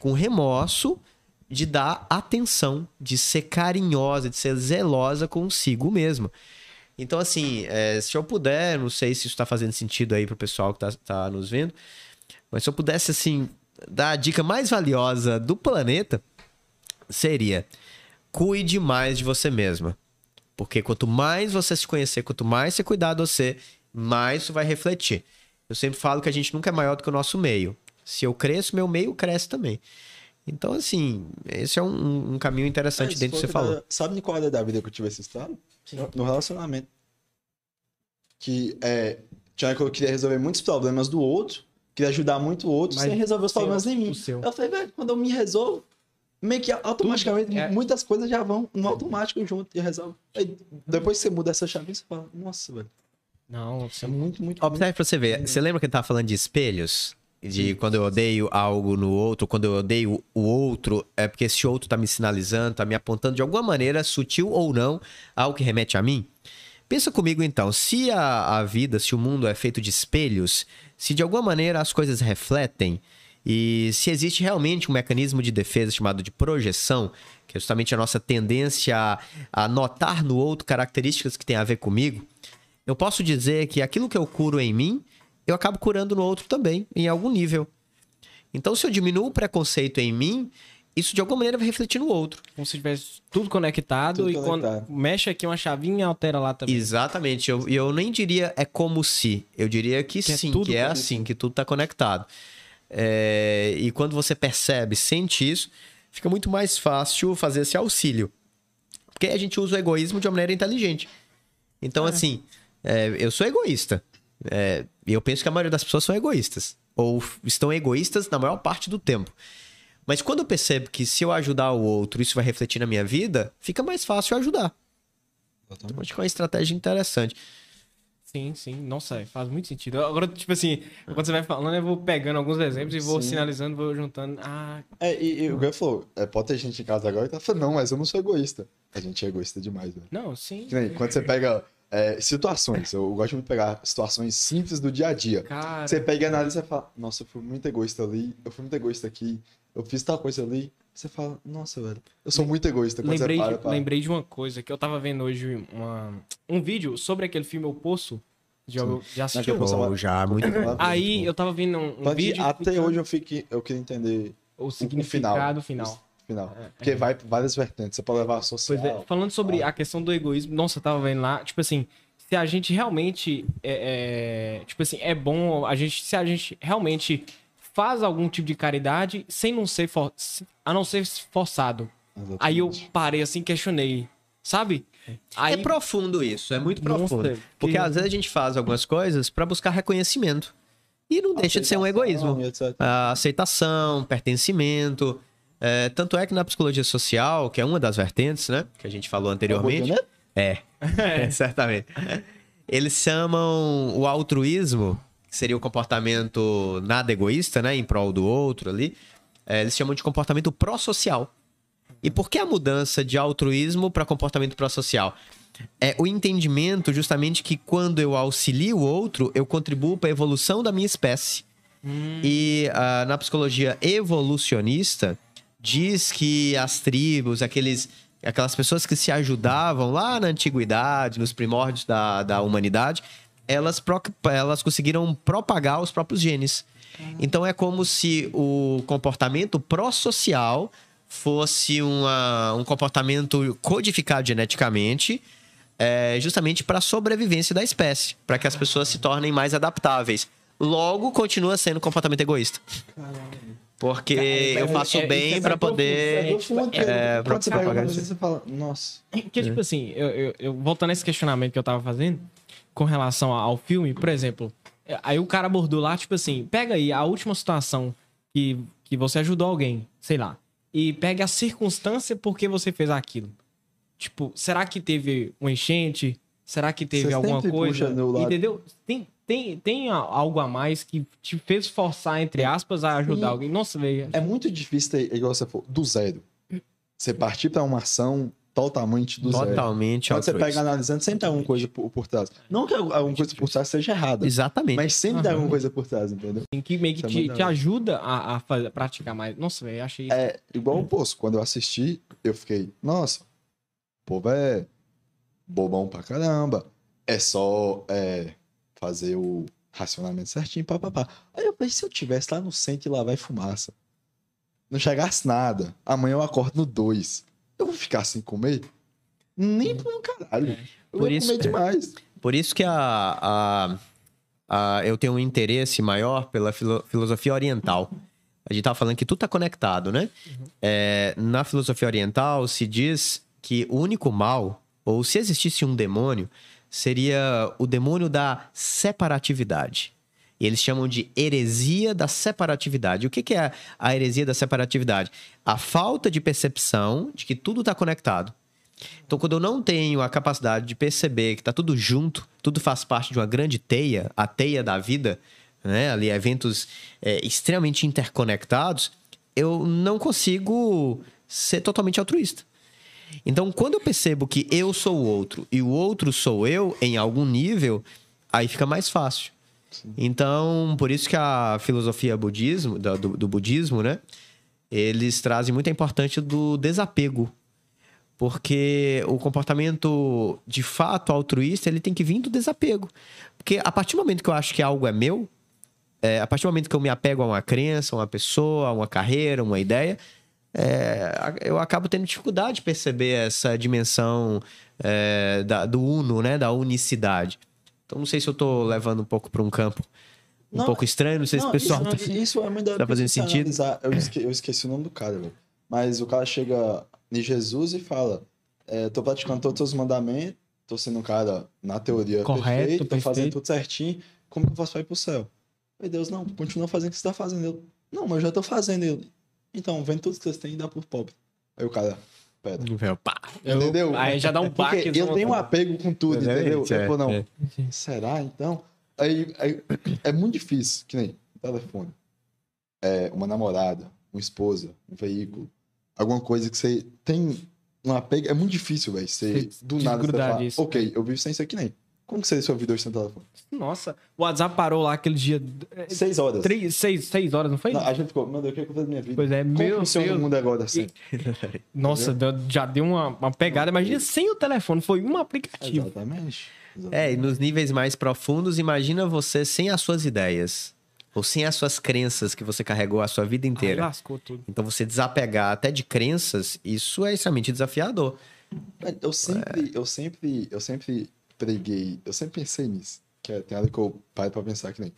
com remorso, de dar atenção, de ser carinhosa, de ser zelosa consigo mesma. Então, assim, é, se eu puder, não sei se isso está fazendo sentido aí pro pessoal que tá, tá nos vendo, mas se eu pudesse, assim, dar a dica mais valiosa do planeta, seria cuide mais de você mesma. Porque quanto mais você se conhecer, quanto mais você cuidar de você, mais isso vai refletir. Eu sempre falo que a gente nunca é maior do que o nosso meio. Se eu cresço, meu meio cresce também. Então, assim, esse é um, um caminho interessante é, dentro do que você falou. Da, sabe em qual área da vida que eu tive esse estado? No relacionamento. Que é. Tinha que eu queria resolver muitos problemas do outro, queria ajudar muito o outro, Mas sem resolver os problemas em mim. Eu falei, velho, quando eu me resolvo, meio que automaticamente é... muitas coisas já vão no automático junto e resolve. Aí, depois que você muda essa chave, você fala, nossa, velho. Não, você é muito, muito. Observe muito... pra você ver. Você lembra que ele tava falando de espelhos? De quando eu odeio algo no outro, quando eu odeio o outro, é porque esse outro tá me sinalizando, tá me apontando de alguma maneira, sutil ou não, algo que remete a mim. Pensa comigo então, se a, a vida, se o mundo é feito de espelhos, se de alguma maneira as coisas refletem, e se existe realmente um mecanismo de defesa chamado de projeção, que é justamente a nossa tendência a, a notar no outro características que têm a ver comigo, eu posso dizer que aquilo que eu curo em mim eu acabo curando no outro também, em algum nível. Então, se eu diminuo o preconceito em mim, isso de alguma maneira vai refletir no outro. Como se tivesse tudo conectado tudo e conectado. quando mexe aqui uma chavinha altera lá também. Exatamente. Eu, eu nem diria é como se. Eu diria que, que é sim, é que é assim, que tudo está conectado. É... E quando você percebe, sente isso, fica muito mais fácil fazer esse auxílio. Porque a gente usa o egoísmo de uma maneira inteligente. Então, é. assim, é, eu sou egoísta. É, e eu penso que a maioria das pessoas são egoístas. Ou estão egoístas na maior parte do tempo. Mas quando eu percebo que se eu ajudar o outro, isso vai refletir na minha vida, fica mais fácil ajudar. Então, acho que é uma estratégia interessante. Sim, sim. Nossa, faz muito sentido. Agora, tipo assim, quando você vai falando, eu vou pegando alguns exemplos e vou sim. sinalizando, vou juntando. Ah. É, e, e o Gui falou, é, pode ter gente em casa agora que tá falando, não, mas eu não sou egoísta. A gente é egoísta demais, né? Não, sim. quando você pega é, situações. Eu gosto de pegar situações simples do dia a dia. Cara... Você pega e analisa e fala, nossa, eu fui muito egoísta ali, eu fui muito egoísta aqui, eu fiz tal coisa ali. Você fala, nossa, velho, eu sou muito egoísta. Quando lembrei, para, para... lembrei de uma coisa que eu tava vendo hoje uma, um vídeo sobre aquele filme O Poço. Já, já assistiu? Oh, já, muito Aí eu tava vendo um, um vídeo. Até hoje eu, fiquei, eu queria entender o significado o final. final final. É, Porque é. vai várias vertentes, você pode levar a social. É, falando sobre ah. a questão do egoísmo, nossa, eu tava vendo lá, tipo assim, se a gente realmente é, é, tipo assim, é bom a gente se a gente realmente faz algum tipo de caridade sem não ser for, a não ser forçado. Exatamente. Aí eu parei assim, questionei, sabe? Aí... É profundo isso, é muito profundo. Nossa, Porque que... às vezes a gente faz algumas coisas para buscar reconhecimento. E não deixa de ser um egoísmo. Aceitação, pertencimento. É, tanto é que na psicologia social, que é uma das vertentes, né? Que a gente falou anteriormente. É, é. certamente. Eles chamam o altruísmo, que seria o comportamento nada egoísta, né? Em prol do outro ali. É, eles chamam de comportamento pró-social. E por que a mudança de altruísmo para comportamento pró-social? É o entendimento justamente que quando eu auxilio o outro, eu contribuo para a evolução da minha espécie. Hum. E uh, na psicologia evolucionista, diz que as tribos, aqueles aquelas pessoas que se ajudavam lá na antiguidade, nos primórdios da, da humanidade, elas, pro, elas conseguiram propagar os próprios genes. Então é como se o comportamento pró-social fosse uma, um comportamento codificado geneticamente é, justamente para a sobrevivência da espécie, para que as pessoas se tornem mais adaptáveis. Logo, continua sendo comportamento egoísta. Porque eu faço é- bem isso é para profundo, poder. É porque é, pra quando você propagar pega uma isso. coisa, você fala, nossa. Porque, tipo assim, eu, eu- eu- voltando a esse questionamento que eu tava fazendo, com relação ao filme, por exemplo, é, aí o cara abordou lá, tipo assim, pega aí a última situação que, que você ajudou alguém, sei lá, e pega a circunstância por que você fez aquilo. Tipo, será que teve um enchente? Será que teve Você alguma coisa? puxa no lado- Entendeu? Tem, tem, tem algo a mais que te fez forçar, entre aspas, a ajudar Sim. alguém. Nossa, velho. É muito difícil ter, igual você falou, do zero. Você partir pra uma ação totalmente do zero. Totalmente Quando você pega analisando, sempre tem alguma coisa por, por trás. Não que alguma coisa por trás seja errada, Exatamente. mas sempre tem Aham. alguma coisa por trás, entendeu? Tem que meio que é te, te ajuda a, a fazer- praticar mais. Nossa, velho, achei isso. É igual o Poço. Quando eu assisti, eu fiquei, nossa, o povo é bobão pra caramba. É só é, fazer o racionamento certinho, papapá. Aí eu falei, se eu tivesse lá no centro e lá vai fumaça, não chegasse nada, amanhã eu acordo no 2, eu vou ficar sem comer? Nem por um caralho. Eu Por vou isso- comer demais. Por isso que a, a, a- eu tenho um interesse maior pela filo- filosofia oriental. A gente tava falando que tudo tá conectado, né? É, na filosofia oriental se diz que o único mal, ou se existisse um demônio, seria o demônio da separatividade. E eles chamam de heresia da separatividade. O que, que é a heresia da separatividade? A falta de percepção de que tudo está conectado. Então, quando eu não tenho a capacidade de perceber que tá tudo junto, tudo faz parte de uma grande teia, a teia da vida, né? Ali, eventos é, extremamente interconectados, eu não consigo ser totalmente altruísta. Então, quando eu percebo que eu sou o outro e o outro sou eu em algum nível, aí fica mais fácil. Então, por isso que a filosofia budismo, do, do- budismo, né? Eles trazem muita importância do desapego. Porque o comportamento de fato altruísta, ele tem que vir do desapego. Porque a partir do momento que eu acho que algo é meu, é, a partir do momento que eu me apego a uma crença, a uma pessoa, a uma carreira, uma ideia, é, eu acabo tendo dificuldade de perceber essa dimensão é, da- do uno, né? Da unicidade. Então, não sei se eu tô levando um pouco para um campo um Não, pouco estranho, não sei se o Não, pessoal... Isso, tá- isso é muito tá fazendo sentido? eu, esque- eu esqueci o nome do cara, velho. Mas o cara chega em Jesus e fala: é, tô praticando todos os mandamentos, tô sendo um cara, na teoria, Correto, perfeito, tô fazendo perfeito. tudo certinho. Como que eu faço pra ir pro céu? Aí Deus, não, continua fazendo o que você tá fazendo. Eu, não, mas eu já tô fazendo. Eu, então, vende tudo que vocês têm e dá pro pobre. Aí o cara, pera. Pá. Eu- Entendeu? Aí já dá um Porque baque. eu tenho um apego com tudo, entendeu? Exatamente, Eu falo, não, é. será então? Aí, aí é muito difícil, que nem um telefone. É, uma namorada, uma esposa, um veículo, alguma coisa que você tem um apego. É muito difícil, velho. Você Você do nada você fala, disso. ok, eu vivo sem isso aqui nem. Como que seria sua vida hoje sem telefone? Nossa, o WhatsApp parou lá aquele dia. é, Seis horas. Três, seis, seis horas, não foi? Não, a gente ficou, meu Deus, o que é que eu vou fazer da minha vida? Pois é, Como meu funciona Deus. o mundo agora assim? Nossa, deu- já deu uma, uma pegada. Imagina sem o telefone, foi um aplicativo. Exatamente. É, e nos níveis mais profundos, imagina você sem as suas ideias. Ou sem as suas crenças que você carregou a sua vida inteira. lascou tudo. Então, você desapegar até de crenças, isso é extremamente desafiador. Eu sempre, eu sempre, eu sempre preguei, eu sempre pensei nisso. Que é, tem hora que eu paro pra pensar que nem.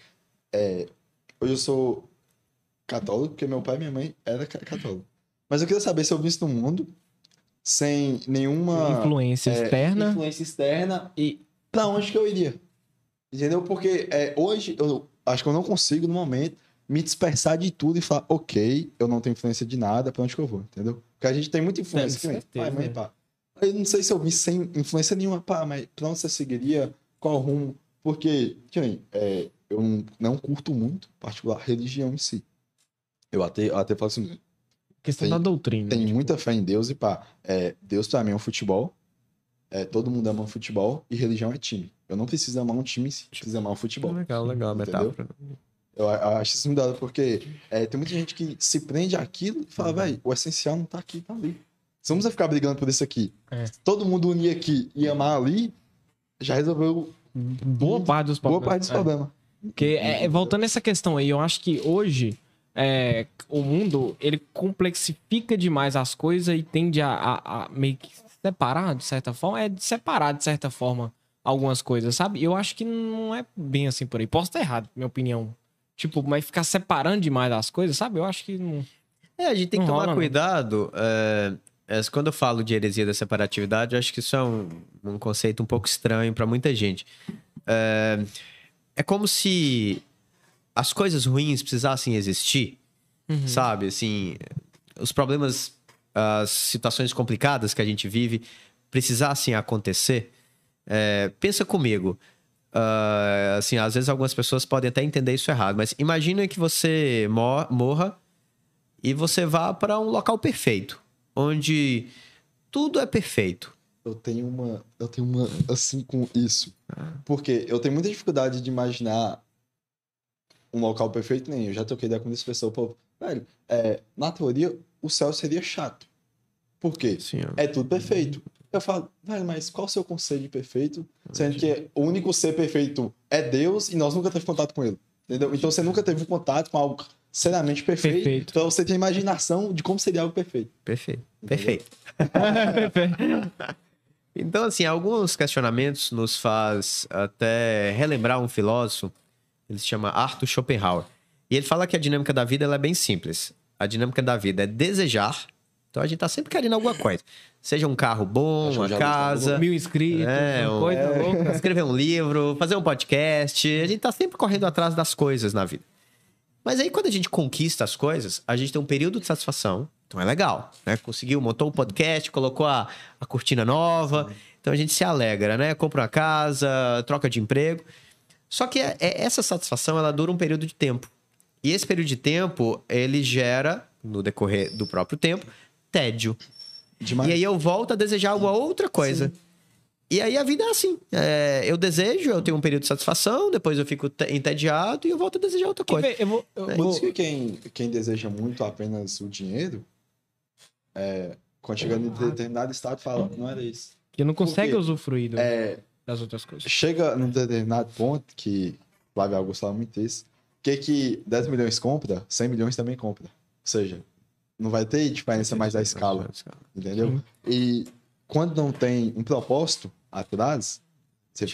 É, hoje eu sou católico, porque meu pai e minha mãe eram ca- católicos. Mas eu queria saber se eu visse no mundo sem nenhuma Influência é, externa. influência externa e pra onde que eu iria. Entendeu? Porque é, hoje eu acho que eu não consigo, no momento, me dispersar de tudo e falar, ok, eu não tenho influência de nada, pra onde que eu vou, entendeu? Porque a gente tem muita influência, nem certeza, pai, mãe, pá. Eu não sei se eu vi sem influência nenhuma, pá, mas pra onde você seguiria? Qual rumo? Porque, que nem, é, eu não, não curto muito, particular, religião em si. Eu até, eu até falo assim, Questão tem- da doutrina. tenho tipo, muita fé em Deus e pá, é, Deus pra mim é um futebol, é, todo mundo ama um futebol e religião é time. Eu não preciso amar um time, eu preciso amar um futebol. Legal, legal Entendeu? metáfora. Eu, eu acho isso hora, porque é, tem muita gente que se prende àquilo e fala, velho, o essencial não tá aqui, tá ali. Se vamos ficar brigando por isso aqui, É. todo mundo unir aqui e amar ali, já resolveu Boa parte dos boa problemas. parte dos É. problemas. Porque, é, é, voltando a essa questão aí, eu acho que hoje é, o mundo ele complexifica demais as coisas e tende a, a- a meio que separar, de certa forma, é de separar, de certa forma, algumas coisas, sabe? Eu acho que não é bem assim por aí. Posso estar errado, minha opinião. Tipo, mas ficar separando demais as coisas, sabe? Eu acho que não. É, a gente tem que Não tomar rola, não. cuidado. é, quando eu falo de heresia da separatividade, eu acho que isso é um, um conceito um pouco estranho para muita gente. É, é como se as coisas ruins precisassem existir, Uhum. sabe? Assim, os problemas, as situações complicadas que a gente vive precisassem acontecer. É, pensa comigo. ah, assim, às vezes algumas pessoas podem até entender isso errado, mas imagina que você mor- morra e você vá para um local perfeito, onde tudo é perfeito. Eu tenho uma. Eu tenho uma. Assim com isso. Porque eu tenho muita dificuldade de imaginar um local perfeito nem. Eu já troquei ideia com essa pessoa. Pô, velho, é, na teoria, o céu seria chato. Por quê? Sim. É tudo perfeito. Eu falo, velho, mas qual o seu conceito de perfeito? Sendo que o único ser perfeito é Deus e nós nunca tivemos contato com ele. Entendeu? Então você nunca teve contato com algo seriamente perfeito. Perfeito. Então você tem imaginação de como seria algo perfeito. Perfeito. Entendeu? Perfeito. Então, assim, alguns questionamentos nos faz até relembrar um filósofo, ele se chama Arthur Schopenhauer. E ele fala que a dinâmica da vida ela é bem simples. A dinâmica da vida é desejar. Então a gente tá sempre querendo alguma coisa. Seja um carro bom, uma casa, Mil inscritos, É, um- coisa é. louca. escrever um livro, fazer um podcast. A gente tá sempre correndo atrás das coisas na vida. Mas aí, quando a gente conquista as coisas, a gente tem um período de satisfação. Então é legal, né? Conseguiu, montou um podcast, colocou a, a cortina nova. Então a gente se alegra, né? Compra uma casa, troca de emprego. Só que é- é- essa satisfação, ela dura um período de tempo. E esse período de tempo, ele gera, no decorrer do próprio tempo, tédio. Demais. E aí eu volto a desejar uma outra coisa. E aí a vida é assim. É, eu desejo, eu tenho um período de satisfação, depois eu fico te- entediado e eu volto a desejar outra coisa. Eu vou, eu vou- isso que quem, quem deseja muito apenas o dinheiro, é, quando chegando em determinado estado, fala, não era isso. que não consegue Porque, usufruir do- É, das outras coisas. chega num determinado ponto, que Flávio Augusto fala muito isso, que que 10 milhões compra, 100 milhões também compra. Ou seja, não vai ter diferença mais da escala, entendeu? E quando não tem um propósito atrás, você.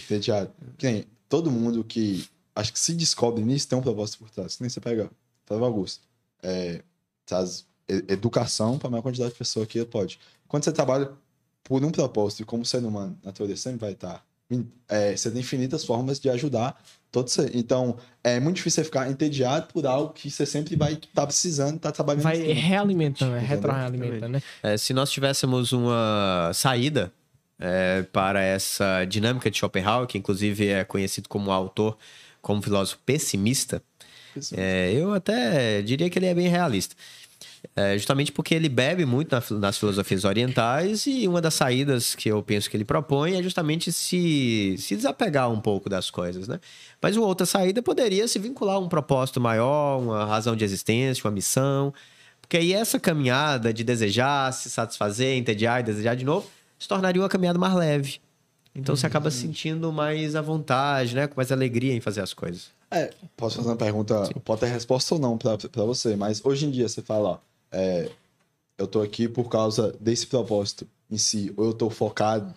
Que nem todo mundo que acho que se descobre nisso tem um propósito por trás. Que nem você pega Flávio Augusto. É, traz educação para a maior quantidade de pessoas que pode. Quando você trabalha por um propósito e como ser humano, na teoria sempre vai estar. é, você tem infinitas formas de ajudar todo ser. Então, é muito difícil você ficar entediado por algo que você sempre vai estar precisando, estar trabalhando. Vai realimentando, é retroalimentando, né? É, se nós tivéssemos uma saída é, para essa dinâmica de Schopenhauer, que inclusive é conhecido como autor, como filósofo pessimista, é, eu até diria que ele é bem realista. É, justamente porque ele bebe muito na- nas filosofias orientais e uma das saídas que eu penso que ele propõe é justamente se, se desapegar um pouco das coisas, né? Mas uma outra saída poderia se vincular a um propósito maior, uma razão de existência, uma missão. Porque aí essa caminhada de desejar, se satisfazer, entediar e desejar de novo, se tornaria uma caminhada mais leve. Então você acaba se sentindo mais à vontade, né? Com mais alegria em fazer as coisas. É, posso fazer uma pergunta, pode ter resposta ou não pra, pra você, mas hoje em dia você fala, ó, é, eu tô aqui por causa desse propósito em si, ou eu tô focado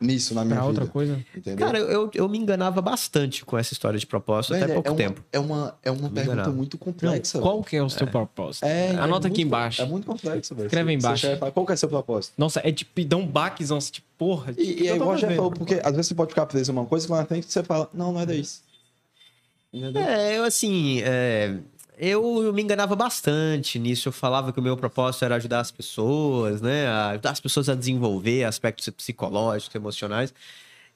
nisso na minha Pra vida. outra coisa. Entendeu? Cara, eu, eu me enganava bastante com essa história de propósito Velho, até pouco é uma, tempo. É uma, é uma pergunta enganava. muito Não, complexa. qual que é o seu propósito? É, Anota é aqui muito- embaixo. É muito complexo, velho. Escreve embaixo. E fala, qual que é o seu propósito? Nossa, é tipo, dá um baquezão, tipo, porra. E, e eu aí, tô igual já falou, porque às vezes você pode ficar preso em uma coisa que lá na frente você fala, não, não era isso. Entendeu? É, eu assim, é, eu, me enganava bastante nisso. Eu falava que o meu propósito era ajudar as pessoas, né? Ajudar as pessoas a desenvolver aspectos psicológicos, emocionais.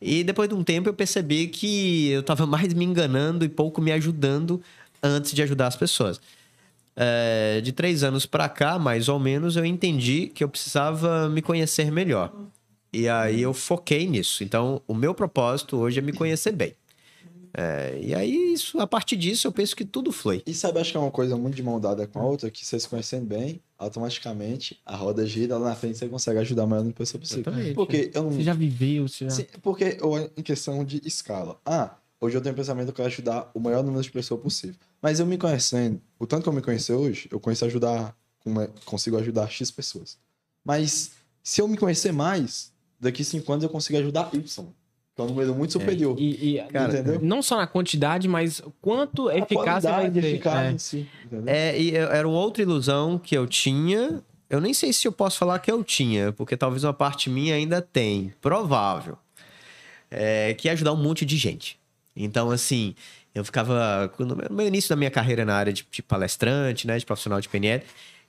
E depois de um tempo eu percebi que eu tava mais me enganando e pouco me ajudando antes de ajudar as pessoas. É, de três anos pra cá, mais ou menos, eu entendi que eu precisava me conhecer melhor. E aí eu foquei nisso. Então, o meu propósito hoje é me conhecer bem. É, e aí, isso, a partir disso, eu penso que tudo flui. E sabe, acho que é uma coisa muito de mão dada com a outra, que vocês se conhecendo bem, automaticamente a roda gira, lá na frente você consegue ajudar a maior número de pessoas possível. Exatamente. Porque eu não. Você já viveu, você já... Sim, porque eu- em questão de escala. Ah, hoje eu tenho o pensamento que eu quero ajudar o maior número de pessoas possível. Mas eu me conhecendo, o tanto que eu me conheço hoje, eu conheço ajudar, como é- consigo ajudar X pessoas. Mas Se eu me conhecer mais, daqui cinco anos eu consigo ajudar Y. É um número muito superior. E, e- Cara, entendeu? não só na quantidade, mas quanto A eficácia vai ter. eficácia É. em si, entendeu? É, e eu- era uma outra ilusão que eu tinha. Eu nem sei se eu posso falar que eu tinha, porque talvez uma parte minha ainda tem. Provável. É, que é ajudar um monte de gente. Então, assim, eu ficava. No meu- no meu início da minha carreira na área de, de palestrante, né? De profissional de PNL.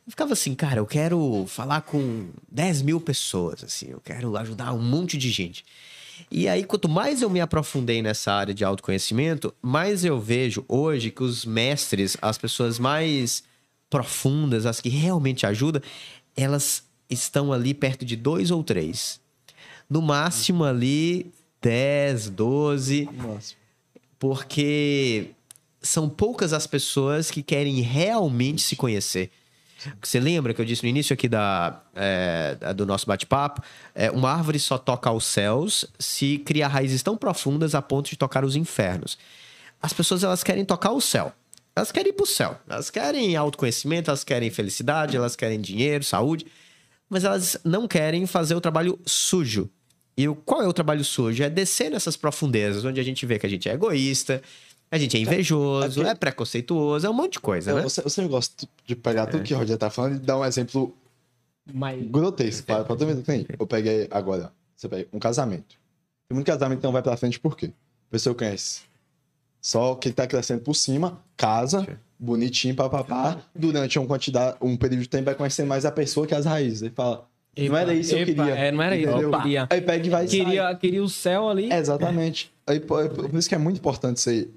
Eu ficava assim, cara, eu quero falar com 10 mil pessoas, assim, eu quero ajudar um monte de gente. E aí, quanto mais eu me aprofundei nessa área de autoconhecimento, mais eu vejo hoje que os mestres, as pessoas mais profundas, as que realmente ajudam, elas estão ali perto de dois ou três. No máximo ali 10, 12, Máximo. porque são poucas as pessoas que querem realmente se conhecer. Você lembra que eu disse no início aqui da, é, do nosso bate-papo? É, uma árvore só toca aos céus se criar raízes tão profundas a ponto de tocar os infernos. As pessoas elas querem tocar o céu. Elas querem ir pro céu. Elas querem autoconhecimento, elas querem felicidade, elas querem dinheiro, saúde. Mas elas não querem fazer o trabalho sujo. E o, qual é o trabalho sujo? É descer nessas profundezas, onde a gente vê que a gente é egoísta, a gente é invejoso, é é preconceituoso, é um monte de coisa, Eu, né? eu, eu sempre gosto de pegar É. tudo que o Roger tá falando e dar um exemplo Mas grotesco. Pra, pra todo mundo que tem. Eu peguei agora, você pega um casamento. Tem muito casamento que não vai pra frente por quê? A pessoa conhece. Só que tá crescendo por cima, casa, bonitinho, papapá. Durante uma quantidade, um período de tempo vai conhecendo mais a pessoa que as raízes. Ele fala, não era isso que eu Epa, queria. É, não era isso que eu queria. Aí pega e vai sair. Queria, queria o céu ali. É, exatamente. Aí, por, por isso que é muito importante você,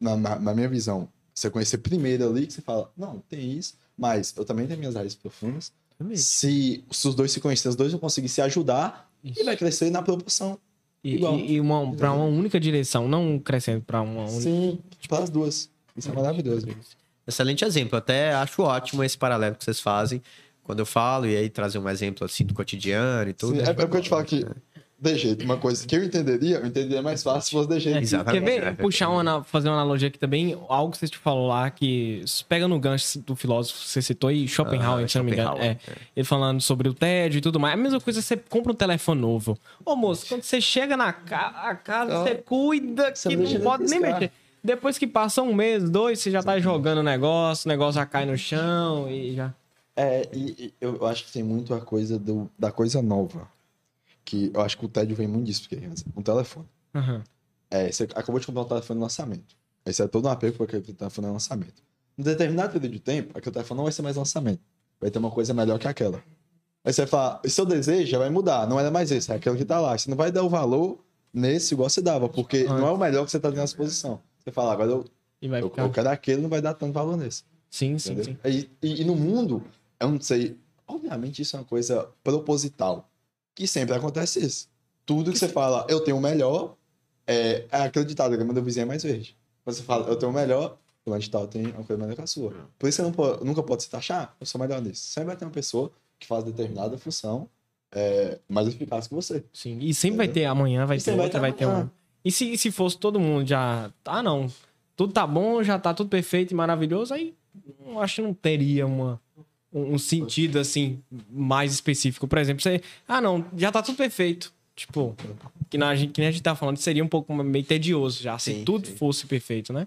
na, na, na minha visão, você conhecer primeiro ali, que você fala, não, tem isso, mas eu também tenho minhas raízes profundas. Se, se os dois se conhecerem, os dois vão conseguir se ajudar Isso. e vai crescer na proporção. E, igual. e, e uma, pra uma única direção, não crescendo pra uma única. Sim, para as duas. Isso é maravilhoso. Excelente exemplo. Até acho ótimo esse paralelo que vocês fazem quando eu falo, e aí trazer um exemplo assim do cotidiano e tudo. Sim, é, é porque eu te falo que, de jeito, uma coisa que eu entenderia, eu entenderia mais fácil se fosse de jeito. É, Exatamente, Quer ver? Puxar uma, fazer uma analogia aqui também, algo que você te falou lá, que pega no gancho do filósofo que você citou aí, Schopenhauer, Ah, se não me engano. Schopenhauer, É, ele falando sobre o tédio e tudo mais. A mesma coisa, você compra um telefone novo. Ô, moço, quando você chega na ca a casa, Ó, você cuida você que não pode de nem mexer. Depois que passa um mês, dois, você já tá jogando o negócio, o negócio já cai no chão e já... É, e, e eu acho que tem muito a coisa do, da coisa nova. Que eu acho que o tédio vem muito disso, porque um telefone. Aham. É, você acabou de comprar um telefone no lançamento. Aí você é todo um apego para aquele telefone no lançamento. Em determinado período de tempo, aquele telefone não vai ser mais lançamento. Vai ter uma coisa melhor que aquela. Aí você vai falar, o seu desejo já vai mudar, não era mais esse, é aquele que tá lá. Você não vai dar o valor nesse igual você dava, porque não é o melhor que você tá tendo nessa posição. Você fala, agora eu, E vai eu, ficar... eu quero aquele, não vai dar tanto valor nesse. Sim, sim, Entendeu? sim. Aí, e, e no mundo, eu não sei. Obviamente, isso é uma coisa proposital. Que sempre acontece isso. Tudo que você fala, eu tenho o melhor, é, é acreditado, a grama do vizinho é mais verde. Quando você fala, eu tenho o melhor, fulano de tal tem uma coisa melhor que a sua. Por isso você não pode- nunca pode se taxar, eu sou melhor nisso. Sempre vai ter uma pessoa que faz determinada função é, mais eficaz que você. Sim, e sempre vai ter amanhã, vai E ter sempre vai outra, ter vai ter amanhã. um. E se, se fosse todo mundo já. Ah, não. Tudo tá bom, já tá tudo perfeito e maravilhoso, aí eu acho que não teria uma, um sentido assim mais específico. Por exemplo, você. Ah, não, já tá tudo perfeito. Tipo, que, na, que nem a gente tá falando, seria um pouco meio tedioso já, se Sim, tudo sim. fosse perfeito, né?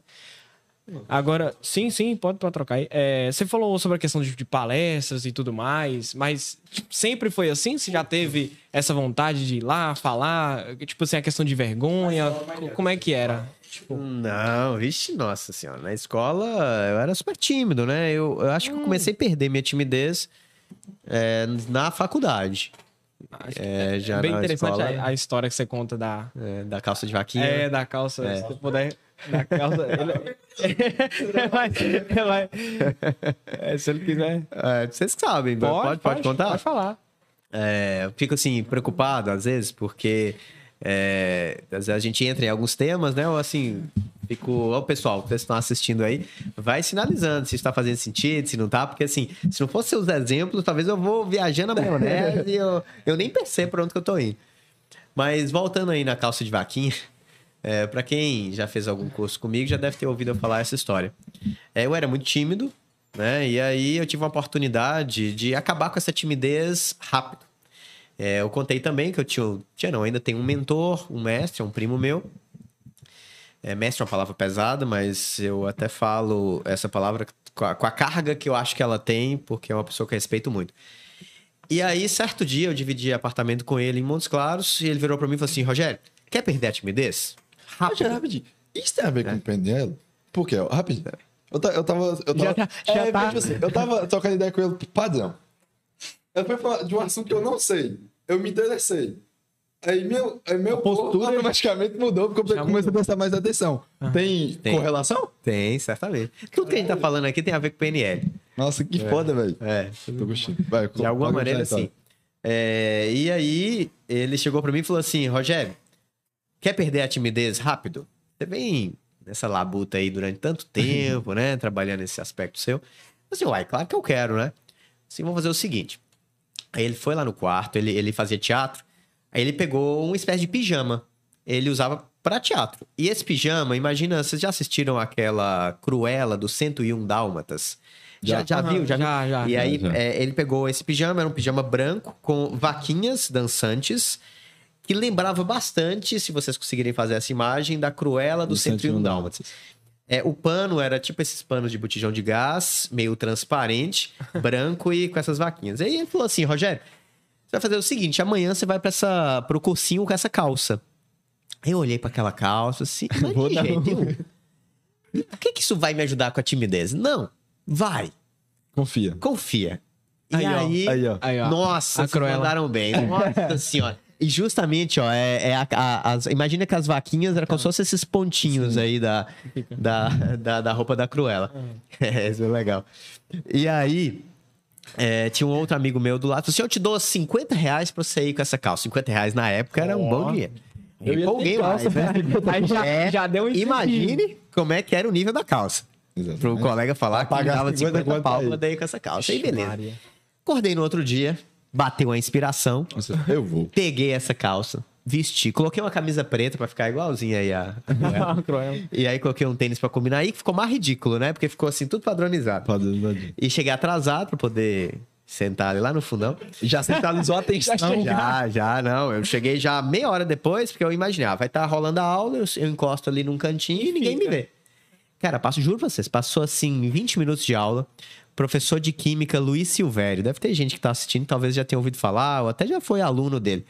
Agora, sim, sim, pode, pode trocar aí. É, você falou sobre a questão de, de palestras e tudo mais, mas tipo, sempre foi assim? Você já teve essa vontade de ir lá falar? Tipo assim, a questão de vergonha? Co- Como é que era? Tipo, Não, vixe, nossa senhora. Na escola eu era super tímido, né? Eu, eu acho que eu comecei a perder minha timidez é, na faculdade. É, já bem interessante escola, a, história que você conta da, é, da calça de vaquinha. é, da calça. É. Se você puder. Da calça. Ele, vai, vai- é, se ele quiser. É, vocês sabem, pode, pode, contar? Pode falar. É, eu fico assim, preocupado às vezes, porque é, às vezes a gente entra em alguns temas, né? Ou assim, fico. Ó, pessoal, vocês estão assistindo aí, vai sinalizando se está fazendo sentido, se não tá, porque assim, se não fosse seus exemplos, talvez eu vou viajando na maionese e eu, eu nem percebo pra onde que eu tô indo. Mas voltando aí na calça de vaquinha, é, para quem já fez algum curso comigo, já deve ter ouvido eu falar essa história. É, eu era muito tímido, né? E aí eu tive uma oportunidade de acabar com essa timidez rápido. É, eu contei também que eu tinha, tinha não, ainda tenho um mentor, um mestre, um primo meu. É, mestre é uma palavra pesada, mas eu até falo essa palavra com a, com a carga que eu acho que ela tem, porque é uma pessoa que eu respeito muito. E aí, certo dia, eu dividi apartamento com ele em Montes Claros, e ele virou para mim e falou assim: Rogério, quer perder a timidez? Rápido. rapidinho. Isso tem a ver com o PNL? Por quê? Rapidinho. Eu, ta- eu tava. Eu tava, Já tá- já é, tá. tipo assim, eu tava trocando ideia com ele padrão. Eu fui falar de um assunto que eu não sei. Eu me interessei. Aí meu, aí meu postura- corpo automaticamente mudou, porque eu comecei a prestar mais atenção. Tem, Tem. correlação? Tem, certamente. Tudo que a gente tá falando aqui tem a ver com PNL. Nossa, que foda, velho. É, Tô gostando. Vai, De alguma maneira, continuar, sim. É, e aí, ele chegou pra mim e falou assim: Rogério, quer perder a timidez rápido? Você vem nessa labuta aí durante tanto tempo, né? Trabalhando nesse aspecto seu. Eu Assim, uai, claro que eu quero, né? Assim, vamos fazer o seguinte. Aí ele foi lá no quarto, ele, ele fazia teatro. Aí ele pegou uma espécie de pijama. Ele usava pra teatro. E esse pijama, imagina, vocês já assistiram aquela Cruella do 101 Dálmatas? Já, já, Aham, viu? Já, viu? já, já. E aí, Já, já. é, ele pegou esse pijama, era um pijama branco, com vaquinhas dançantes, que lembrava bastante, se vocês conseguirem fazer essa imagem, da Cruella do Do 101 101 Dálmatas. É, o pano era tipo esses panos de botijão de gás, meio transparente, branco e com essas vaquinhas. Aí ele falou assim, Rogério, você vai fazer o seguinte, amanhã você vai para essa pro cursinho com essa calça. Aí eu olhei para aquela calça assim, mas Vou de dar jeito um-. Por que, que isso vai me ajudar com a timidez? Não, vai, Confia. confia. Aí, e aí, Aí, ó. Aí, ó. nossa, A vocês Cruella. mandaram bem. Nossa senhora. E justamente, ó, é, é a- a- as- imagina que as vaquinhas eram como se fossem esses pontinhos aí da, da, da, da roupa da Cruella. É, isso é legal. E aí, é, tinha um outro amigo meu do lado, falou assim, eu te dou 50 reais pra você ir com essa calça. 50 reais na época era um bom dinheiro. Eu Empolguei mais, né? Aí já, É, já deu um incentivo. Imagine como é que era o nível da calça. Exatamente. Pro colega falar que dava 50 50 quanto pau pra daí com essa calça. Aí beleza. Maria. Acordei no outro dia, bateu a inspiração, Eu vou. peguei essa calça, vesti, coloquei uma camisa preta pra ficar igualzinha aí a. Cruella. Cruella. e aí coloquei um tênis pra combinar aí, que ficou mais ridículo, né? Porque ficou assim, tudo padronizado. Padrãozinho. E cheguei atrasado pra poder sentar ali lá no fundão. Já centralizou a atenção. Já, já, não. Eu cheguei já meia hora depois, porque eu imaginei, ah, vai estar rolando a aula, eu, eu encosto ali num cantinho e ninguém me vê. Cara, passo, juro pra vocês, passou assim 20 minutos de aula. Professor de Química Luiz Silvério. Deve ter gente que tá assistindo, talvez já tenha ouvido falar, ou até já foi aluno dele.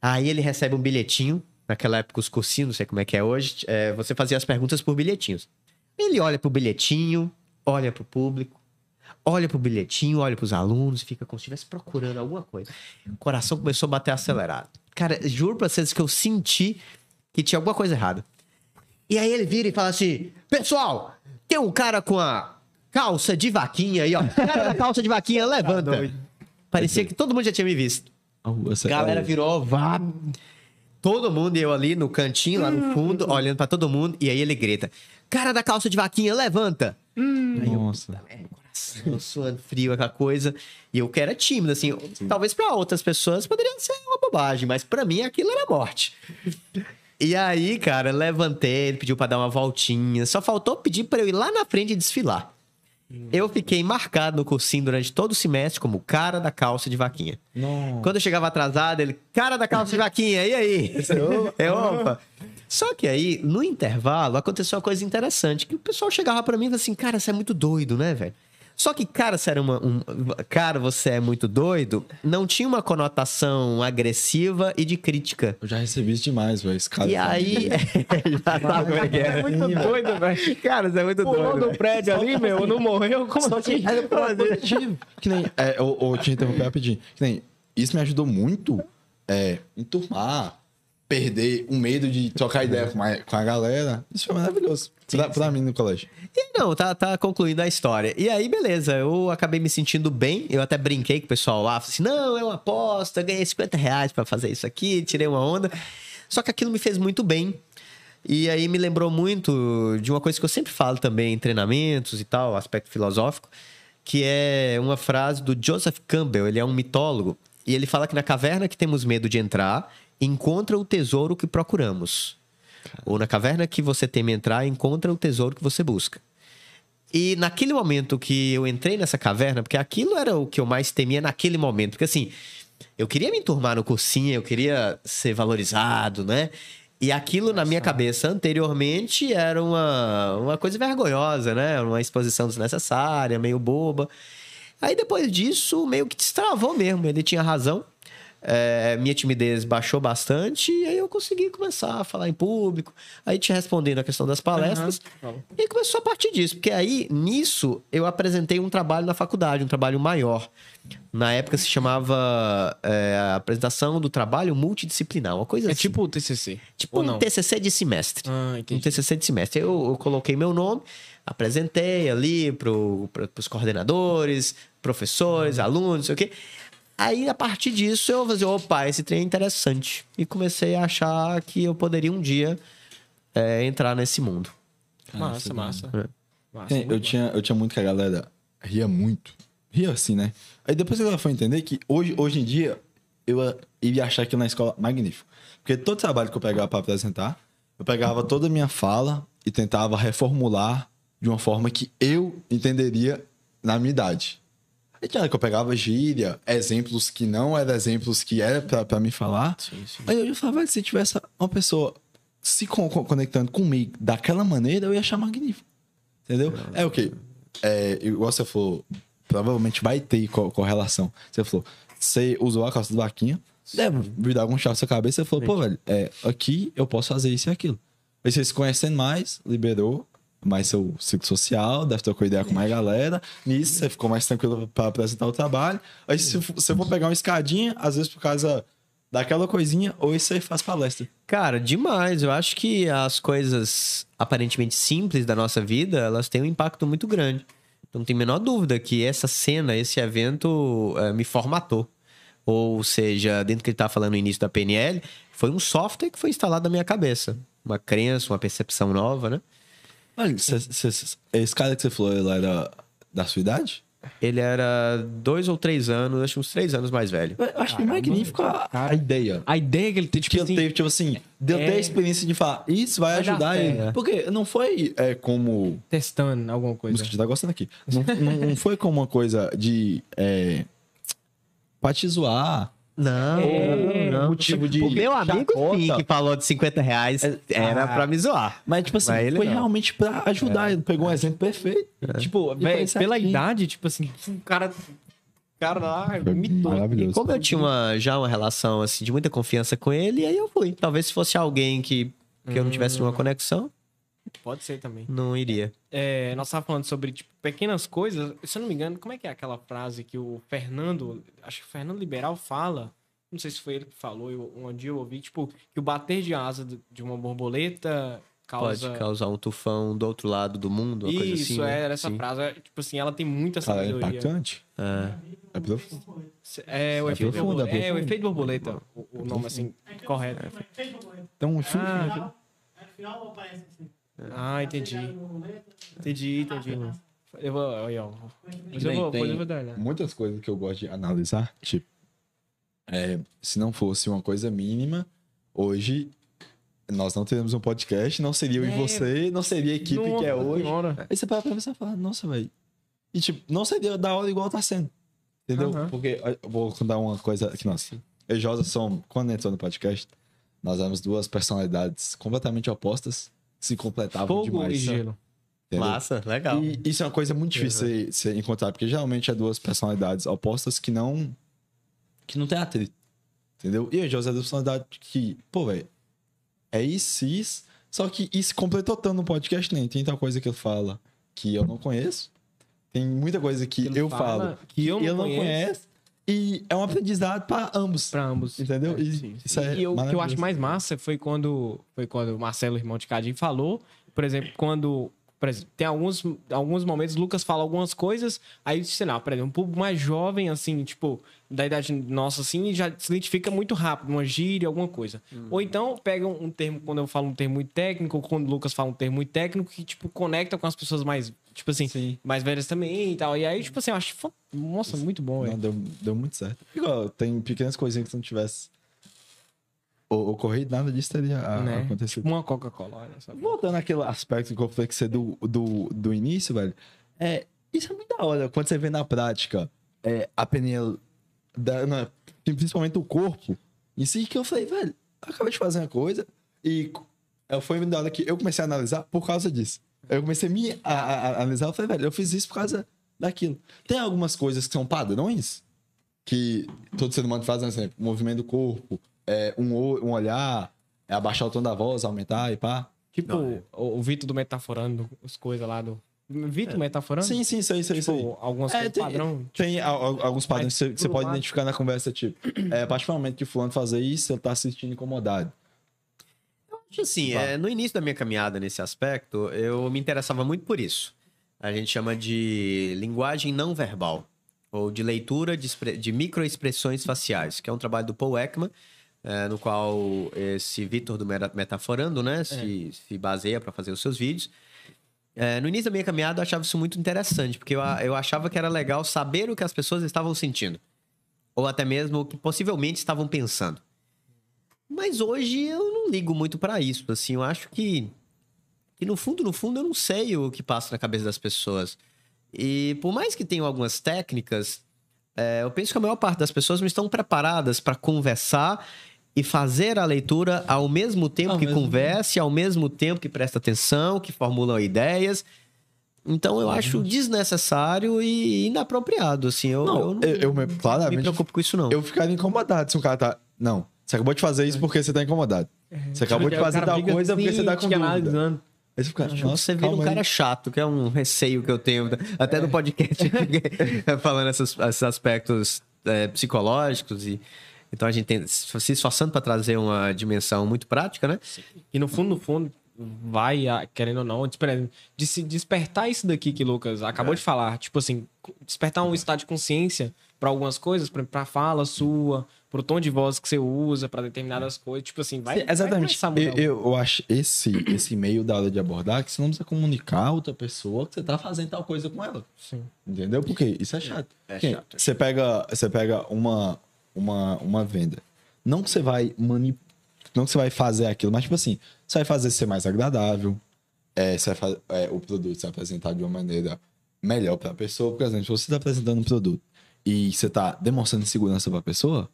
Aí ele recebe um bilhetinho. Naquela época, os cursinhos, não sei como é que é hoje, é, você fazia as perguntas por bilhetinhos. Ele olha pro bilhetinho, olha pro público, olha pro bilhetinho, olha pros alunos, fica como se estivesse procurando alguma coisa. O coração começou a bater acelerado. Cara, juro pra vocês que eu senti que tinha alguma coisa errada. E aí ele vira e fala assim: Pessoal, tem um cara com a calça de vaquinha aí, ó. Cara da calça de vaquinha, levanta. Parecia que todo mundo já tinha me visto. A Galera virou, vá. Todo mundo, e eu ali no cantinho, lá no fundo, olhando pra todo mundo, e aí ele grita: Cara da calça de vaquinha, levanta. Nossa. Eu suando frio, aquela coisa. E eu que era tímido, assim. Talvez pra outras pessoas poderia ser uma bobagem, mas pra mim aquilo era morte. E aí, cara, levantei, ele pediu pra dar uma voltinha. Só faltou pedir pra eu ir lá na frente e desfilar. Eu fiquei marcado no cursinho durante todo o semestre como cara da calça de vaquinha. Não. Quando eu chegava atrasado, ele, cara da calça de vaquinha, e aí? É opa. Só que aí, no intervalo, aconteceu uma coisa interessante, que o pessoal chegava pra mim e falava assim, cara, você é muito doido, né, velho? Só que, cara, você era uma, um, cara, você é muito doido, não tinha uma conotação agressiva e de crítica. Eu já recebi isso demais, velho. Esse cara. E aí, já sabe como é que É é. muito doido, velho. Cara, você é muito Pulou doido. do velho. prédio ali, meu, não morreu? Como assim? Eu falei, positivo. Que nem. É, eu, eu te interromper rapidinho. Que nem. Isso me ajudou muito é, enturmar, perder o medo de trocar ideia com a, com a galera. Isso foi maravilhoso. Pra, pra mim no colégio. E não, tá, tá concluindo a história. E aí, beleza, eu acabei me sentindo bem. Eu até brinquei com o pessoal lá. Falei assim: não, é uma aposta, ganhei 50 reais pra fazer isso aqui, tirei uma onda. Só que aquilo me fez muito bem. E aí me lembrou muito de uma coisa que eu sempre falo também em treinamentos e tal, aspecto filosófico, que é uma frase do Joseph Campbell. Ele é um mitólogo. E ele fala que na caverna que temos medo de entrar, encontra o tesouro que procuramos. Ou na caverna que você teme entrar, encontra o tesouro que você busca. E naquele momento que eu entrei nessa caverna, porque aquilo era o que eu mais temia naquele momento, porque assim, eu queria me enturmar no cursinho, eu queria ser valorizado, né? E aquilo na minha cabeça anteriormente era uma, uma coisa vergonhosa, né? Uma exposição desnecessária, meio boba. Aí depois disso, meio que destravou mesmo. Ele tinha razão. É, minha timidez baixou bastante e aí eu consegui começar a falar em público. Aí te respondendo a questão das palestras. Uhum. E começou a partir disso, porque aí nisso eu apresentei um trabalho na faculdade, um trabalho maior. Na época se chamava é, a apresentação do trabalho multidisciplinar, uma coisa É assim. tipo o TCC. Tipo um? TCC de semestre. Ah, Um. TCC de semestre. Eu, eu coloquei meu nome, apresentei ali para os coordenadores, professores, alunos, não sei o quê. Aí, a partir disso, eu falei, opa, esse trem é interessante. E comecei a achar que eu poderia um dia é, entrar nesse mundo. Massa, massa. É. Massa, É, muito eu, bom. tinha, eu tinha muito que a galera ria muito. Ria assim, né? Aí depois ela foi entender que hoje, hoje em dia eu eh, iria achar aquilo na escola magnífico. Porque todo trabalho que eu pegava para apresentar, eu pegava toda a minha fala e tentava reformular de uma forma que eu entenderia na minha idade. Tinha hora que eu pegava gíria, exemplos que não eram exemplos que era pra, pra me falar. Sim, sim. Aí eu falava, "Velho, se tivesse uma pessoa se con- con- conectando comigo daquela maneira, eu ia achar magnífico. Entendeu? É o quê? É, igual você falou, provavelmente vai ter co- correlação. Você falou, você usou a calça do vaquinha, deve vir dar algum chave na sua cabeça, você falou, pô, velho, é, aqui eu posso fazer isso e aquilo. Aí você se conhecendo mais, liberou mais seu ciclo social, deve ter ideia com mais galera. Nisso, você ficou mais tranquilo para apresentar o trabalho. Aí, se você for pegar uma escadinha, às vezes por causa daquela coisinha, ou você faz palestra. Cara, demais. Eu acho que as coisas aparentemente simples da nossa vida, elas têm um impacto muito grande. Não tem a menor dúvida que essa cena, esse evento eh, me formatou. Ou seja, dentro do que ele estava falando no início da PNL, foi um software que foi instalado na minha cabeça. Uma crença, uma percepção nova, né? Olha, cê- cê- cê- esse cara que você falou, ele era da sua idade? Ele era dois ou três anos, acho que uns três anos mais velho. Eu acho magnífico a, a ideia. A ideia que ele tem, tipo Que ele assim, teve, tipo assim, deu é- ter a experiência de falar, isso vai, Vai dar ajudar ele. certo. Porque não foi é, como. testando alguma O coisa. música tá gostando aqui. Não, não- não foi como uma coisa de. É, pra te zoar. Não, É, não. motivo de O meu amigo, sim, que falou de 50 reais, era ah. pra me zoar. Mas, tipo assim, Mas ele foi não. realmente pra ajudar. Ele pegou um exemplo perfeito. Tipo, E véi, foi pela idade, tipo assim, o cara. Cara lá Foi mitou. maravilhoso. E como eu tinha uma, já uma relação assim, de muita confiança com ele, aí eu fui. Talvez se fosse alguém que, que eu não tivesse uma conexão, Pode ser também. não iria. É, nós estávamos falando sobre tipo, pequenas coisas. Se eu não me engano, como é que é aquela frase que o Fernando, acho que o Fernando Liberal fala, não sei se foi ele que falou, eu, um dia eu ouvi, tipo, que o bater de asa de uma borboleta causa... Pode causar um tufão do outro lado do mundo, uma coisa Isso, assim. né? era essa Sim. frase. é, Tipo assim, ela tem muita Cara, é sabedoria. impactante. É. É profundo. É, o É efeito profundo, é borboleta. É, o profundo. efeito borboleta. O, o nome, assim, correto. Então, enfim, Ah, No final aparece assim. Ah, entendi. Entendi, entendi. Eu vou... Olha, ó. Depois eu vou, depois eu vou dar olhada. muitas coisas que eu gosto de analisar. Tipo, é, se não fosse uma coisa mínima, hoje nós não teríamos um podcast, não seria eu e É. você, não seria a equipe que é hoje. Senhora. Aí você para pra pensar e fala, nossa, velho. E tipo, não seria da hora igual tá sendo. Entendeu? Aham. Porque eu vou contar uma coisa que nós. Eu e Josa somos, quando entrou no podcast, nós éramos duas personalidades completamente opostas, se completavam Fogo demais. e gelo. entendeu? Massa, legal. E isso é uma coisa muito difícil de você encontrar, porque geralmente é duas personalidades opostas que não. que não tem atrito. Entendeu? E o José é duas personalidades que, pô, velho, é isso, isso. Só que isso completou tanto no podcast, nem tem tal coisa que ele fala que eu não conheço. Tem muita coisa que, Ele eu falo que eu não ele não conheço. conhece. E é um aprendizado para ambos. Pra ambos. Entendeu? É, E isso é e eu- o que eu acho mais massa foi quando, foi quando o Marcelo, irmão de Cadinho, falou, por exemplo, quando. Por exemplo, tem alguns, alguns momentos, o Lucas fala algumas coisas, aí, sei lá, por exemplo, um público mais jovem, assim, tipo, da idade nossa, assim, já se identifica muito rápido, uma gíria, alguma coisa. Ou então pega um termo, quando eu falo um termo muito técnico, ou quando o Lucas fala um termo muito técnico, que, tipo, conecta com as pessoas mais, tipo assim, mais velhas também e tal. E aí, tipo assim, eu acho, nossa, muito bom, velho. Não, deu, deu muito certo. Igual, tem pequenas coisinhas que se não tivesse ocorrido, nada disso teria Né? acontecido. Tipo uma Coca-Cola, olha só. Voltando àquele aspecto que eu falei que você do, do, do início, velho. É, isso é muito da hora. Quando você vê na prática é, a PNL dando principalmente o corpo, em si, que eu falei, velho, eu acabei de fazer uma coisa e eu foi me dado que eu comecei a analisar por causa disso. Eu comecei a me a, a- a analisar, eu falei, velho, eu fiz isso por causa daquilo. Tem algumas coisas que são padrões que todo ser humano faz, por exemplo, movimento do corpo, é, um, o- um olhar, é abaixar o tom da voz, aumentar e pá. Tipo, o, o Vitor do Metaforando, as coisas lá do. Vitor Metaforando? Sim, sim, isso aí. Tipo, algumas É, coisas tem- padrão. Tem al- al- alguns padrões que você- pode lado. identificar na conversa, tipo, é, a partir do momento que fulano fazer isso, ele tá se sentindo incomodado. Acho assim, é, no início da minha caminhada nesse aspecto, eu me interessava muito por isso. A gente chama de linguagem não verbal, ou de leitura de, de microexpressões faciais, que é um trabalho do Paul Ekman, é, no qual esse Vitor do Meta- Metaforando, né, se, se baseia para fazer os seus vídeos. É, no início da minha caminhada, eu achava isso muito interessante, porque eu, eu achava que era legal saber o que as pessoas estavam sentindo, ou até mesmo o que possivelmente estavam pensando. Mas hoje eu não ligo muito pra isso, assim, eu acho que, que no fundo, no fundo, eu não sei o que passa na cabeça das pessoas. E por mais que tenham algumas técnicas, é, eu penso que a maior parte das pessoas não estão preparadas para conversar e fazer a leitura ao mesmo tempo Ao que mesmo conversa, e ao mesmo tempo que presta atenção, que formulam ideias. Então eu acho desnecessário e inapropriado, assim. Eu eu não eu, eu me, me claramente, preocupo com isso, não. eu ficaria incomodado se um cara tá... Não, você acabou de fazer isso porque você tá incomodado. Você acabou de Tipo, O fazer cara tal coisa porque você tá com dúvida. Aí você fica, nossa, você vira um aí. cara chato, que é um receio que eu tenho, até no podcast, falando esses, esses aspectos é, psicológicos. e Então a gente tem se esforçando para trazer uma dimensão muito prática, né? E no fundo, no fundo, vai, querendo ou não, desper- de se despertar isso daqui que o Lucas acabou de falar. Tipo assim, despertar um estado de consciência para algumas coisas, pra, pra fala sua, pro tom de voz que você usa para determinadas coisas. Tipo assim, vai. Sim, exatamente. Vai eu, mudar eu, eu acho esse, esse meio da hora de abordar que você não precisa comunicar a outra pessoa que você tá fazendo tal coisa com ela. Sim. Entendeu? Porque isso é chato. É chato, é Você pega, você pega uma, uma, uma venda. Não que você vai manipular. Não que você vai fazer aquilo, mas tipo assim, você vai fazer ser mais agradável. É, você vai fazer, é, o produto se apresentar de uma maneira melhor para a pessoa. Por exemplo, se você está apresentando um produto e você está demonstrando segurança para a pessoa,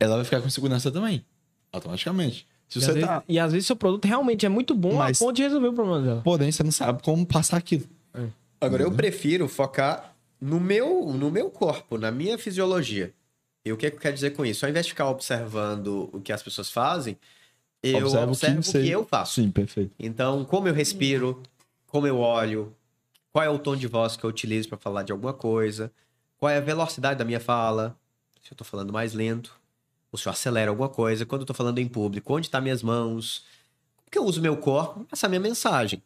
ela vai ficar com segurança também. Automaticamente. Se E, às você vezes, tá. e às vezes seu produto realmente é muito bom Mas- a ponto de resolver o problema dela. Porém, você não sabe como passar aquilo. Agora, Uhum. eu prefiro focar no meu, no meu corpo, na minha fisiologia. E o que, que eu quero dizer com isso? Ao invés de ficar observando o que as pessoas fazem, eu Observa observo, o você- que eu faço. Sim, perfeito. Então, como eu respiro, como eu olho, qual é o tom de voz que eu utilizo para falar de alguma coisa, qual é a velocidade da minha fala, se eu tô falando mais lento, ou se eu acelero alguma coisa, quando eu tô falando em público, onde tá minhas mãos, como que eu uso meu corpo passar minha mensagem.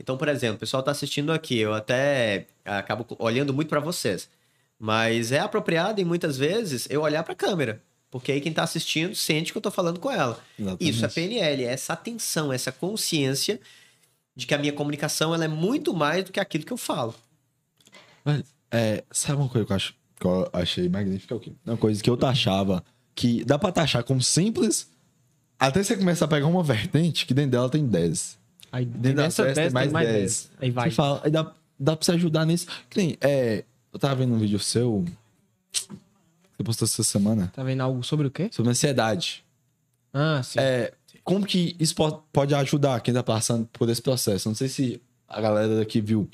Então, por exemplo, o pessoal tá assistindo aqui, eu até acabo olhando muito para vocês, mas é apropriado e muitas vezes eu olhar para a câmera, porque aí quem tá assistindo sente que eu tô falando com ela. Exatamente. Isso é PNL, é essa atenção, essa consciência de que a minha comunicação ela é muito mais do que aquilo que eu falo. Velho, é, sabe uma coisa que eu, acho, que eu achei magnífica? É o? Uma coisa que eu taxava que dá pra taxar como simples, até você começar a pegar uma vertente que dentro dela tem 10. Aí Dentro da festa tem 10 mais tem mais 10. 10. Aí vai. Você fala, aí dá, dá pra você ajudar nisso. Que nem, é, eu tava vendo um vídeo seu, você postou essa semana, Tá vendo algo sobre o quê? sobre ansiedade. Ah, sim. É, como que isso po- pode ajudar quem tá passando por esse processo? Não sei se a galera daqui viu.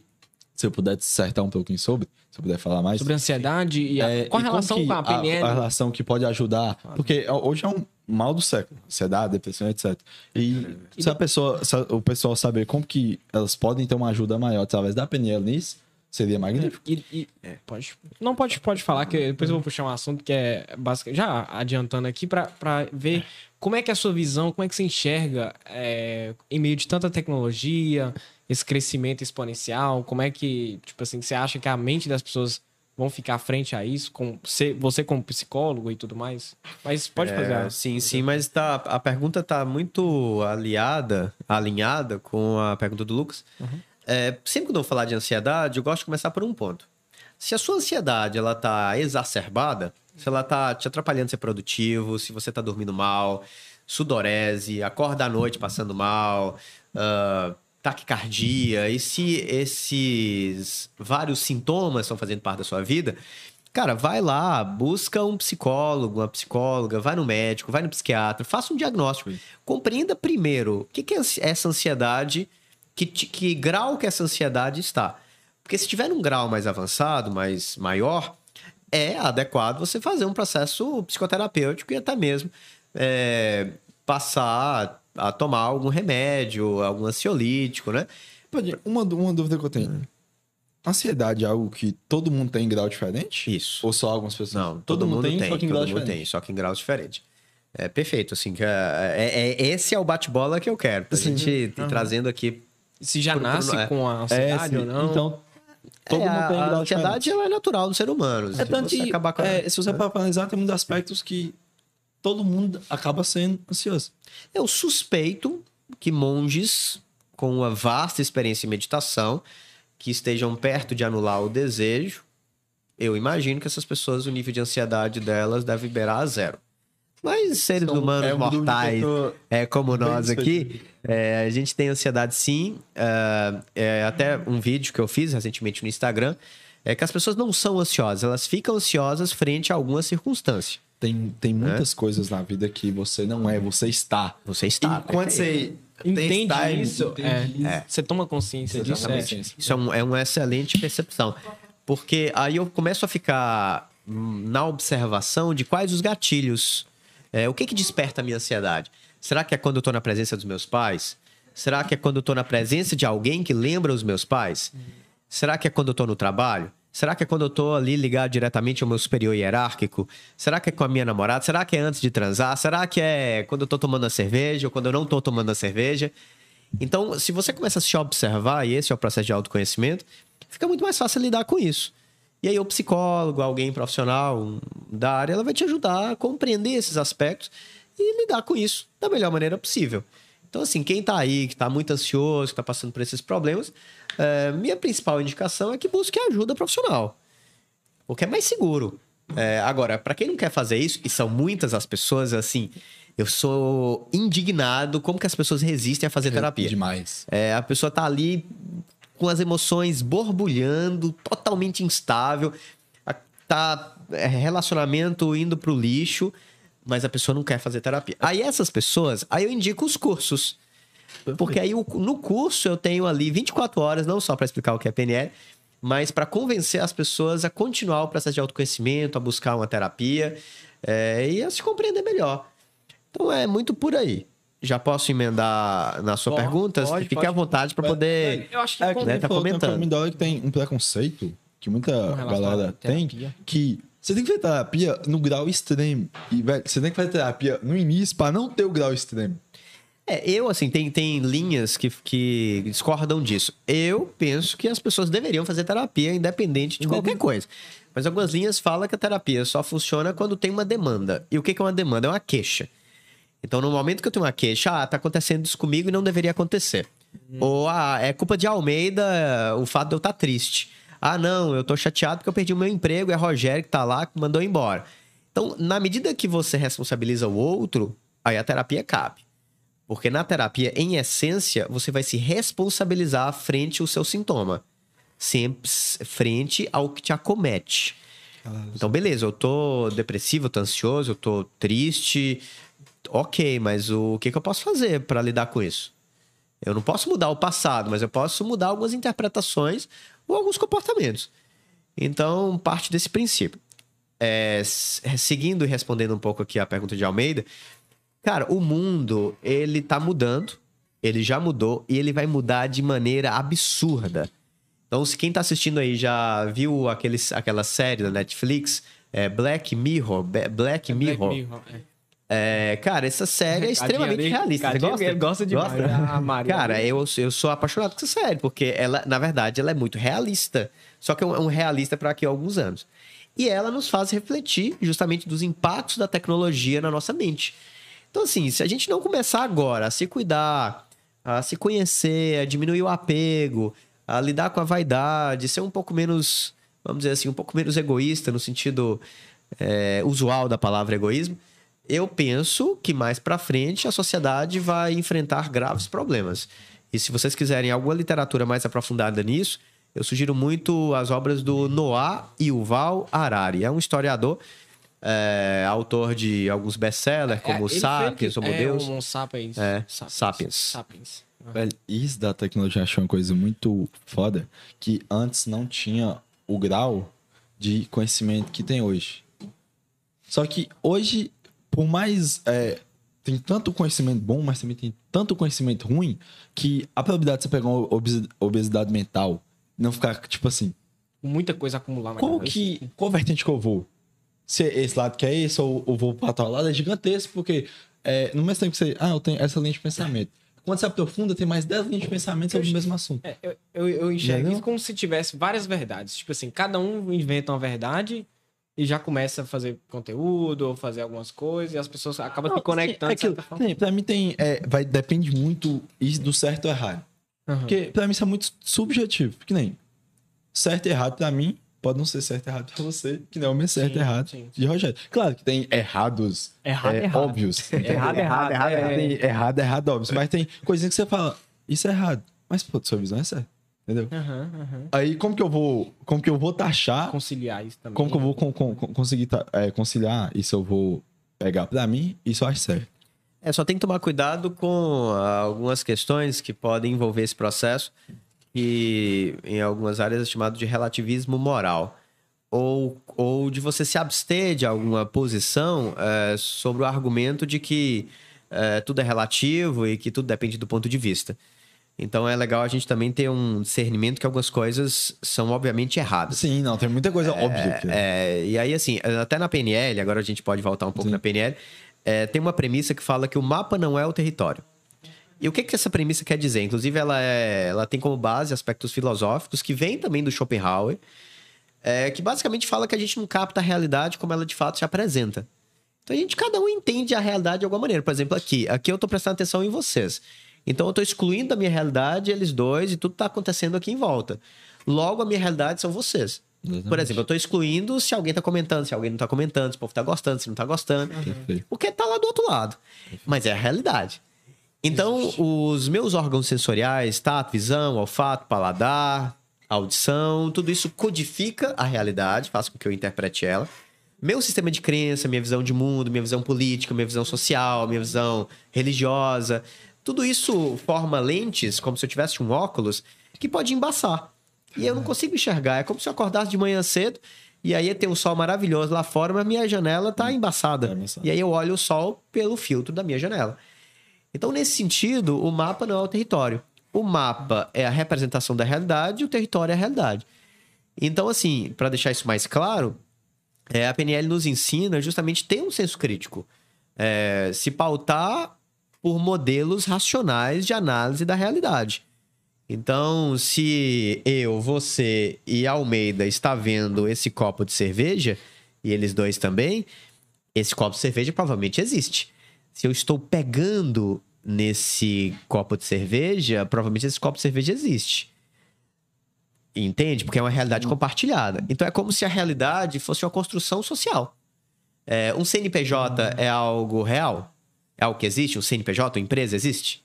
Se eu puder dissertar um pouquinho sobre, eu puder falar mais. Sobre a ansiedade e a, É, com a e relação que com a PNL. A, relação que pode ajudar. Porque hoje é um mal do século. Ansiedade, depressão, etc. E se a pessoa, se a- o pessoal saber como que elas podem ter uma ajuda maior através da PNL nisso, seria magnífico. E- e- pode, não pode, pode falar, que depois eu vou puxar um assunto que é básico, já adiantando aqui, pra, pra ver como é que é a sua visão, como é que você enxerga é, em meio de tanta tecnologia, esse crescimento exponencial, como é que, tipo assim, você acha que a mente das pessoas vão ficar frente a isso, com você, você como psicólogo e tudo mais? Mas pode fazer. É, a- sim, sim, mas tá, a pergunta tá muito aliada, alinhada com a pergunta do Lucas. É, sempre quando eu falar de ansiedade, eu gosto de começar por um ponto. Se a sua ansiedade ela tá exacerbada, se ela tá te atrapalhando ser produtivo, se você tá dormindo mal, sudorese, acorda à noite passando mal, ah, taquicardia, e se esses vários sintomas estão fazendo parte da sua vida, Cara, vai lá, busca um psicólogo, uma psicóloga, vai no médico, vai no psiquiatra, faça um diagnóstico. Compreenda primeiro o que, que é essa ansiedade, que, que grau que essa ansiedade está. Porque se tiver num grau mais avançado, mais maior, é adequado você fazer um processo psicoterapêutico e até mesmo é, passar a tomar algum remédio, algum ansiolítico, né? Pode- Uma, uma dúvida que eu tenho. Ansiedade é algo que todo mundo tem em grau diferente? Isso. Ou só algumas pessoas? Não, todo, mundo tem, só que em grau todo mundo diferente. tem, só que em graus diferentes. É perfeito, assim, que é, é- é- esse é o bate-bola que eu quero. Pra gente ir trazendo aqui. Se já por- nasce é. com a É, ansiedade sim. ou não. Então, todo é, mundo tem em a, a grau ansiedade diferente. ela é natural do ser humano. É tanto você que, acabar com a- é, se você pra analisar, tem muitos aspectos que todo mundo acaba sendo ansioso. Eu suspeito que monges com uma vasta experiência em meditação, que estejam perto de anular o desejo, eu imagino que essas pessoas, o nível de ansiedade delas deve beirar a zero. Mas seres Então, humanos é mortais, é, como nós aqui, é, a gente tem ansiedade sim. É, é, até um vídeo que eu fiz recentemente no Instagram, é que as pessoas não são ansiosas, elas ficam ansiosas frente a alguma circunstância. Tem, tem muitas coisas na vida que você não é, você está. Você está. e quando você tem Entende time, isso, entende é, isso. Você toma consciência disso. É. Isso é, um- é uma excelente percepção. Porque aí eu começo a ficar hum, na observação de quais os gatilhos. É, o que que desperta a minha ansiedade? Será que é quando eu tô na presença dos meus pais? Será que é quando eu tô na presença de alguém que lembra os meus pais? Será que é quando eu tô no trabalho? Será que é quando eu tô ali ligado diretamente ao meu superior hierárquico? Será que é com a minha namorada? Será que é antes de transar? Será que é quando eu tô tomando a cerveja ou quando eu não tô tomando a cerveja? Então, se você começa a se observar, e esse é o processo de autoconhecimento, fica muito mais fácil lidar com isso. E aí, o psicólogo, alguém profissional da área, ela vai te ajudar a compreender esses aspectos e lidar com isso da melhor maneira possível. Então, assim, quem tá aí, que tá muito ansioso, que tá passando por esses problemas, é, minha principal indicação é que busque ajuda profissional. Porque é mais seguro. É, agora, para quem não quer fazer isso, e são muitas as pessoas, assim, eu sou indignado como que as pessoas resistem a fazer terapia. Demais. É, a pessoa tá ali com as emoções borbulhando, totalmente instável, tá é, relacionamento indo pro lixo, mas a pessoa não quer fazer terapia. Aí essas pessoas, aí eu indico os cursos. Porque aí no curso eu tenho ali 24 horas, não só para explicar o que é PNL, mas para convencer as pessoas a continuar o processo de autoconhecimento, a buscar uma terapia é, e a se compreender melhor. Então é muito por aí. Já posso emendar na sua Pode, pergunta? pode, Fique pode. à vontade para poder. Eu acho que É, né, tá tem comentando. que tem um preconceito que muita galera tem, que você tem que fazer terapia no grau extremo. E, velho, você tem que fazer terapia no início para não ter o grau extremo. É, eu, assim, tem, tem linhas que, que discordam disso. Eu penso que as pessoas deveriam fazer terapia independente de qualquer coisa. Mas algumas linhas falam que a terapia só funciona quando tem uma demanda. E o que que é uma demanda? É uma queixa. Então, no momento que eu tenho uma queixa, ah, tá acontecendo isso comigo e não deveria acontecer. Ou, ah, é culpa de Almeida o fato de eu estar triste. Ah, não, eu tô chateado porque eu perdi o meu emprego, é Rogério que tá lá que mandou embora. Então, na medida que você responsabiliza o outro, aí a terapia cabe. Porque na terapia, em essência, você vai se responsabilizar frente ao seu sintoma. Sempre frente ao que te acomete. Então, beleza, eu tô depressivo, eu tô ansioso, eu tô triste. Ok, mas o que, que eu posso fazer para lidar com isso? Eu não posso mudar o passado, mas eu posso mudar algumas interpretações ou alguns comportamentos. Então, parte desse princípio. É, seguindo e respondendo um pouco aqui a pergunta de Almeida, cara, o mundo, ele tá mudando, ele já mudou e ele vai mudar de maneira absurda. Então, se quem tá assistindo aí já viu aqueles, aquela série da Netflix, é Black Mirror, Black Mirror, Black Mirror, é. É, cara, essa série é extremamente realista. Você gosta? ele gosta demais. Ah, Maria. Cara, eu, eu sou apaixonado por essa série, porque ela, na verdade, ela é muito realista. Só que é um, é um realista para aqui há alguns anos. E ela nos faz refletir justamente dos impactos da tecnologia na nossa mente. Então, assim, se a gente não começar agora a se cuidar, a se conhecer, a diminuir o apego, a lidar com a vaidade, ser um pouco menos, vamos dizer assim, um pouco menos egoísta no sentido é, usual da palavra egoísmo, eu penso que mais pra frente a sociedade vai enfrentar graves problemas. E se vocês quiserem alguma literatura mais aprofundada nisso, eu sugiro muito as obras do Noah Yuval Harari. É um historiador, é, autor de alguns best-sellers, como É, ele foi Sapiens, Homo é, Deus. Homo sapiens. É, Sapiens. Sapiens. Velho, isso da tecnologia achei uma coisa muito foda, que antes não tinha o grau de conhecimento que tem hoje. Só que hoje, por mais. é, tem tanto conhecimento bom, mas também tem tanto conhecimento ruim, que a probabilidade de você pegar uma obes- obesidade mental não ficar, tipo assim, Muita coisa acumular na qual cabeça. que. Qual vertente que eu vou? Se esse lado que é esse, ou eu vou pra tal lado, é gigantesco, porque é, no mesmo tempo que você. Ah, eu tenho essa linha de pensamento. Quando você aprofunda, tem mais 10 linhas de pensamento sobre o mesmo assunto. É, eu, eu, eu enxergo Entendeu? isso como se tivesse várias verdades. Tipo assim, cada um inventa uma verdade e já começa a fazer conteúdo ou fazer algumas coisas e as pessoas acabam se conectando. É aquilo, tem, pra mim tem. é, vai, depende muito do certo ou errado. Aham. Porque pra mim isso é muito subjetivo. Que nem certo e errado pra mim pode não ser certo e errado pra você, que nem é o meu certo Sim, e errado sim. de Rogério. Claro que tem errados Errado, é, errado. óbvios. Errado, errado. errado, é. errado, errado, óbvio. Mas tem coisinha que você fala, isso é errado. Mas, pô, sua visão é certa. Entendeu? Aham, aham. Aí, como que eu vou. Como que eu vou taxar? Conciliar isso também. Como que eu vou con- con- con- conseguir ta- é, conciliar? Isso eu vou pegar pra mim, isso eu acho certo. É, só tem que tomar cuidado com ah, algumas questões que podem envolver esse processo, que em algumas áreas é chamado de relativismo moral. Ou, ou de você se abster de alguma posição eh, sobre o argumento de que eh, tudo é relativo e que tudo depende do ponto de vista. Então é legal a gente também ter um discernimento que algumas coisas são obviamente erradas. Sim, não, tem muita coisa óbvia. aqui. É, e aí, assim, até na PNL, agora a gente pode voltar um pouco Sim. na PNL, é, tem uma premissa que fala que o mapa não é o território. E o que, que essa premissa quer dizer? Inclusive, ela, é, ela tem como base aspectos filosóficos que vêm também do Schopenhauer, é, que basicamente fala que a gente não capta a realidade como ela de fato se apresenta. Então a gente, cada um entende a realidade de alguma maneira. Por exemplo, aqui. Aqui eu tô prestando atenção em vocês. Então eu tô excluindo da minha realidade eles dois e tudo tá acontecendo aqui em volta. Logo, a minha realidade são vocês. Por Exatamente. exemplo, eu tô excluindo se alguém tá comentando, se alguém não tá comentando, se o povo tá gostando, se não tá gostando. Perfeito. Porque tá lá do outro lado. Mas é a realidade. Então, os meus órgãos sensoriais, tato, visão, olfato, paladar, audição, tudo isso codifica a realidade, faz com que eu interprete ela. Meu sistema de crença, minha visão de mundo, minha visão política, minha visão social, minha visão religiosa, tudo isso forma lentes, como se eu tivesse um óculos, que pode embaçar. E eu não consigo enxergar. É como se eu acordasse de manhã cedo e aí tem um sol maravilhoso lá fora, mas minha janela tá embaçada. Tá embaçada. E aí eu olho o sol pelo filtro da minha janela. Então, nesse sentido, o mapa não é o território. O mapa é a representação da realidade e o território é a realidade. Então, assim, para deixar isso mais claro, é, a PNL nos ensina justamente ter um senso crítico. É, se pautar por modelos racionais de análise da realidade. Então, se eu, você e Almeida está vendo esse copo de cerveja, e eles dois também, esse copo de cerveja provavelmente existe. Se eu estou pegando nesse copo de cerveja, provavelmente esse copo de cerveja existe. Entende? Porque é uma realidade compartilhada. Então é como se a realidade fosse uma construção social. É, um CNPJ é algo real? É algo que existe? Um CNPJ, uma empresa existe?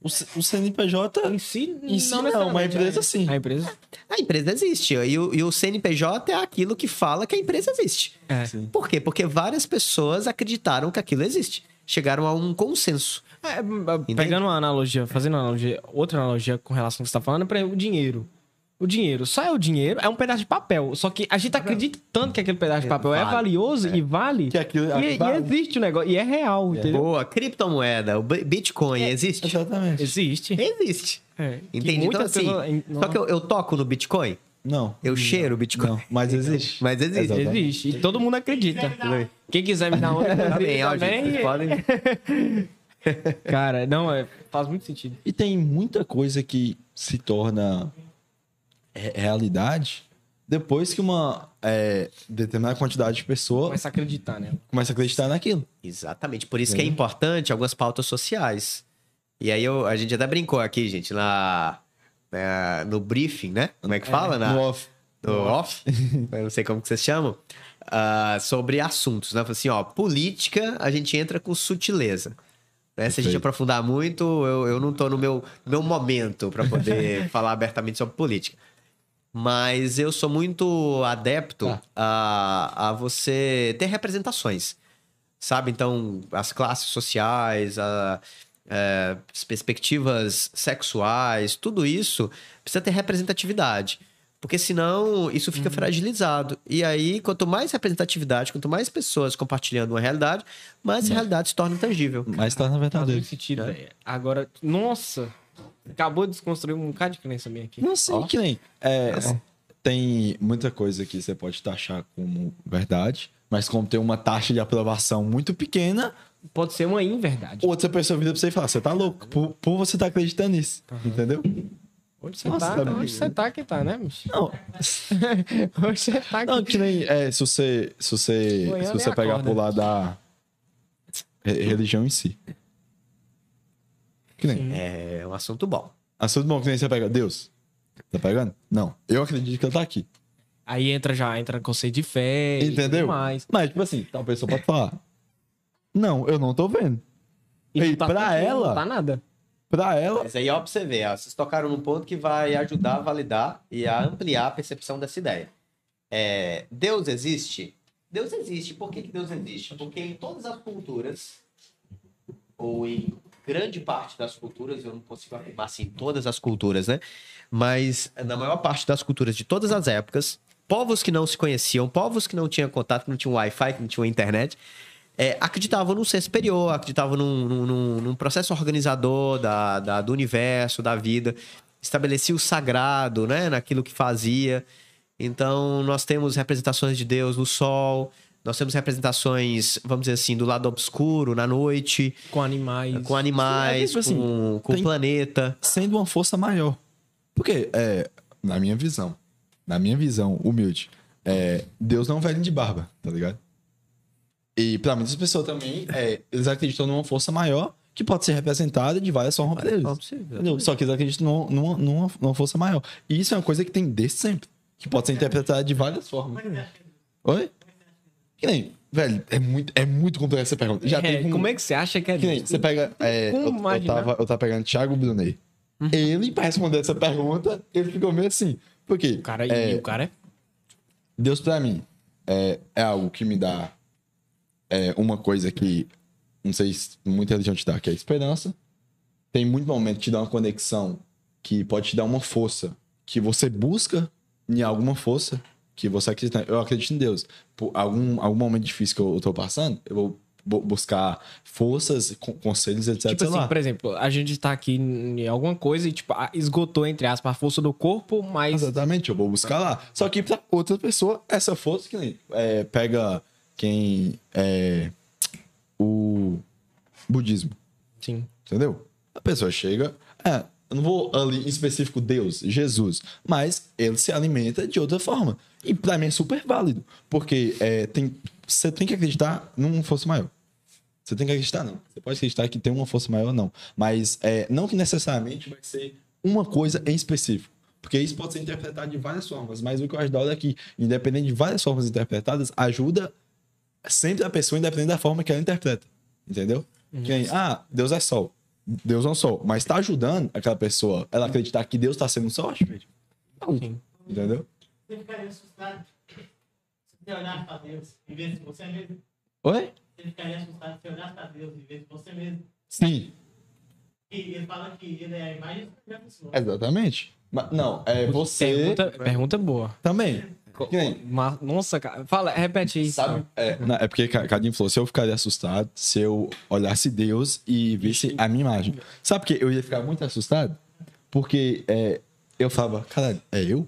O, C- o CNPJ Em si, Em si não, necessariamente, uma empresa é. sim. A empresa? A empresa existe. E o, e o CNPJ é aquilo que fala que a empresa existe. É. Por quê? Porque várias pessoas acreditaram que aquilo existe. Chegaram a um consenso. É, pegando uma analogia, fazendo uma analogia, outra analogia com relação ao que você tá falando, é para o dinheiro. O dinheiro, só é o dinheiro, é um pedaço de papel. Só que a gente acredita tanto que aquele pedaço de papel é, Vale. valioso e vale. Que aquilo- e, e vale. existe o negócio. E é real, entendeu? Boa, criptomoeda, o Bi- Bitcoin existe? Exatamente. Existe. Existe. É. Que Entende? Então, assim, pessoas- só que eu, eu toco no Bitcoin, Não. eu cheiro o Bitcoin. Não, mas existe. Mas existe. Exatamente. Existe. E todo mundo acredita. Quem quiser me dar uma Tá bem, ó, gente, vocês podem... Cara, não, é, faz muito sentido. E tem muita coisa que se torna realidade depois que uma é, determinada quantidade de pessoas Começa a acreditar, né? começa a acreditar naquilo. Exatamente. Por isso que é importante algumas pautas sociais. E aí eu- a gente até brincou aqui, gente, na, na- no briefing, né? Como é que fala? Na, No off. no off, eu não sei como que vocês chamam, ah, sobre assuntos, né? Assim, ó, política, a gente entra com sutileza. Né? Se a gente aprofundar muito, eu, eu não tô no meu, no meu momento para poder falar abertamente sobre política. Mas eu sou muito adepto Tá. a, a você ter representações. Sabe? Então, as classes sociais, a- é, as perspectivas sexuais, tudo isso precisa ter representatividade. Porque senão isso fica fragilizado. E aí, quanto mais representatividade, quanto mais pessoas compartilhando uma realidade, mais essa realidade se torna tangível. Mas tá na Faz verdadeiro. muito sentido, velho. Agora, nossa, acabou de desconstruir um bocado de crença minha aqui. Não sei, que nem. é, tem muita coisa que você pode taxar como verdade, mas como tem uma taxa de aprovação muito pequena, Pode ser uma inverdade. outra pessoa vira pra você e fala: você tá louco, por, por você tá acreditando nisso. Entendeu? Onde você Nossa, tá? tá Onde você tá que tá, né, bicho? Não, Onde você tá não que que nem. É, se você, se você, se você pegar acorda. pro lado da re- religião em si. Que nem. É um assunto bom. Assunto bom que nem você pega. Deus. Tá pegando? Não. Eu acredito que ele tá aqui. Aí entra já, entra conceito de fé e Entendeu? mais. Mas, tipo assim, tal pessoa pode falar. Não, eu não tô vendo. E não tá pra ela- Não tá nada. Pra ela, Mas aí, ó, pra você ver, ó, vocês tocaram num ponto que vai ajudar a validar e a ampliar a percepção dessa ideia. É, Deus existe? Deus existe. Por que, que Deus existe? Porque em todas as culturas, ou em grande parte das culturas, eu não consigo afirmar assim, todas as culturas, né? Mas na maior parte das culturas de todas as épocas, povos que não se conheciam, povos que não tinham contato, que não tinham Wi-Fi, que não tinham internet, é, acreditavam num ser superior, acreditavam num, num- num- processo organizador da, da- do universo, da vida, estabelecia o sagrado, né, naquilo que fazia. Então, nós temos representações de Deus no sol, nós temos representações, vamos dizer assim, do lado obscuro, na noite, Com animais. com animais, É, tipo assim, com, com o planeta. sendo uma força maior. Porque, é, na minha visão, na minha visão humilde, é, Deus não é um velho de barba, tá ligado? E pra muitas pessoas também, é, eles acreditam numa força maior que pode ser representada de várias formas pra eles. Só que eles acreditam numa, numa, numa, numa força maior. E isso é uma coisa que tem desde sempre. Que pode ser interpretada de várias formas. Oi? Que nem, velho, é muito, é muito complexa essa pergunta. Já É, um- Como é que você acha que é que nem, você pega. é, eu, eu, tava, eu tava pegando Thiago Brunet. Ele, pra responder essa pergunta, ele ficou meio assim. Por quê? O cara, é, e o cara é Deus, pra mim, é, é algo que me dá é, uma coisa que não sei se muita religião te dá, que é a esperança. Tem muito momento que te dá uma conexão que pode te dar uma força que você busca em alguma força que você acredita. Eu acredito em Deus. Por algum, algum momento difícil que eu, tô passando, eu vou bu- buscar forças, con- conselhos, etc. Tipo assim, lá. por exemplo, a gente tá aqui em alguma coisa e, tipo, esgotou, entre aspas, a força do corpo, mas. Exatamente, eu vou buscar lá. Só que pra outra pessoa, essa força que é, pega quem é o budismo, Sim. entendeu? A pessoa chega, é, eu não vou ali em específico Deus, Jesus, mas ele se alimenta de outra forma. E pra mim é super válido, porque é, tem, você tem que acreditar numa força maior. Você tem que acreditar, não. Você pode acreditar que tem uma força maior, não. Mas é, não que necessariamente vai ser uma coisa em específico. Porque isso pode ser interpretado de várias formas. Mas o que eu acho da hora é que, independente de várias formas interpretadas, ajuda sempre a pessoa, independente da forma que ela interpreta. Entendeu? Que nem, ah, Deus é sol. Deus é um sol. Mas tá ajudando aquela pessoa, ela acreditar que Deus tá sendo um sol, acho que- Sim. Entendeu? Você ficaria assustado se você olhasse para Deus em vez de você mesmo? Oi? Você ficaria assustado se olhasse para Deus em vez de você mesmo? Sim. E ele fala que ele é a imagem da pessoa. Exatamente. Mas, não, é você Pergunta, pergunta boa. também. Nossa, cara. Fala, repete isso. Sabe? É, não, é porque Ca- Cadinho falou: se eu ficaria assustado se eu olhasse Deus e visse a minha imagem. Sabe por que eu ia ficar muito assustado? Porque é, eu falava, caralho, é eu?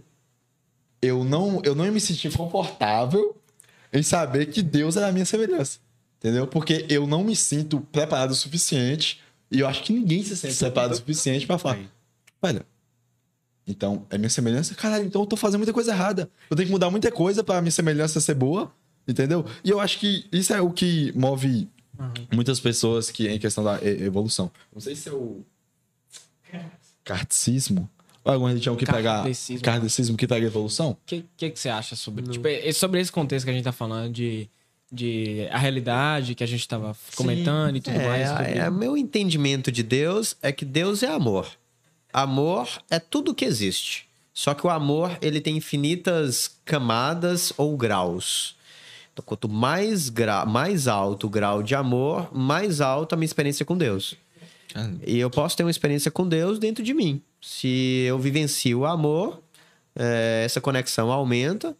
Eu não, eu não ia me sentir confortável em saber que Deus era a minha semelhança. Entendeu? Porque eu não me sinto preparado o suficiente e eu acho que ninguém se sente preparado o suficiente pra falar, olha, então, é minha semelhança? Caralho, então eu tô fazendo muita coisa errada. Eu tenho que mudar muita coisa pra minha semelhança ser boa, entendeu? E eu acho que isso é o que move muitas pessoas que em questão da e- evolução. Não sei se é o carticismo ou alguma religião que pega Kardecismo. kardecismo que pega evolução. O que, que, que você acha sobre, tipo, é- sobre esse contexto que a gente tá falando de, de a realidade que a gente tava comentando e tudo É, mais? sobre- é, meu entendimento de Deus é que Deus é amor. Amor é tudo que existe. Só que o amor, ele tem infinitas camadas ou graus. Então, quanto mais, gra... mais alto o grau de amor, mais alta a minha experiência com Deus. E eu posso ter uma experiência com Deus dentro de mim. Se eu vivencio o amor, é, essa conexão aumenta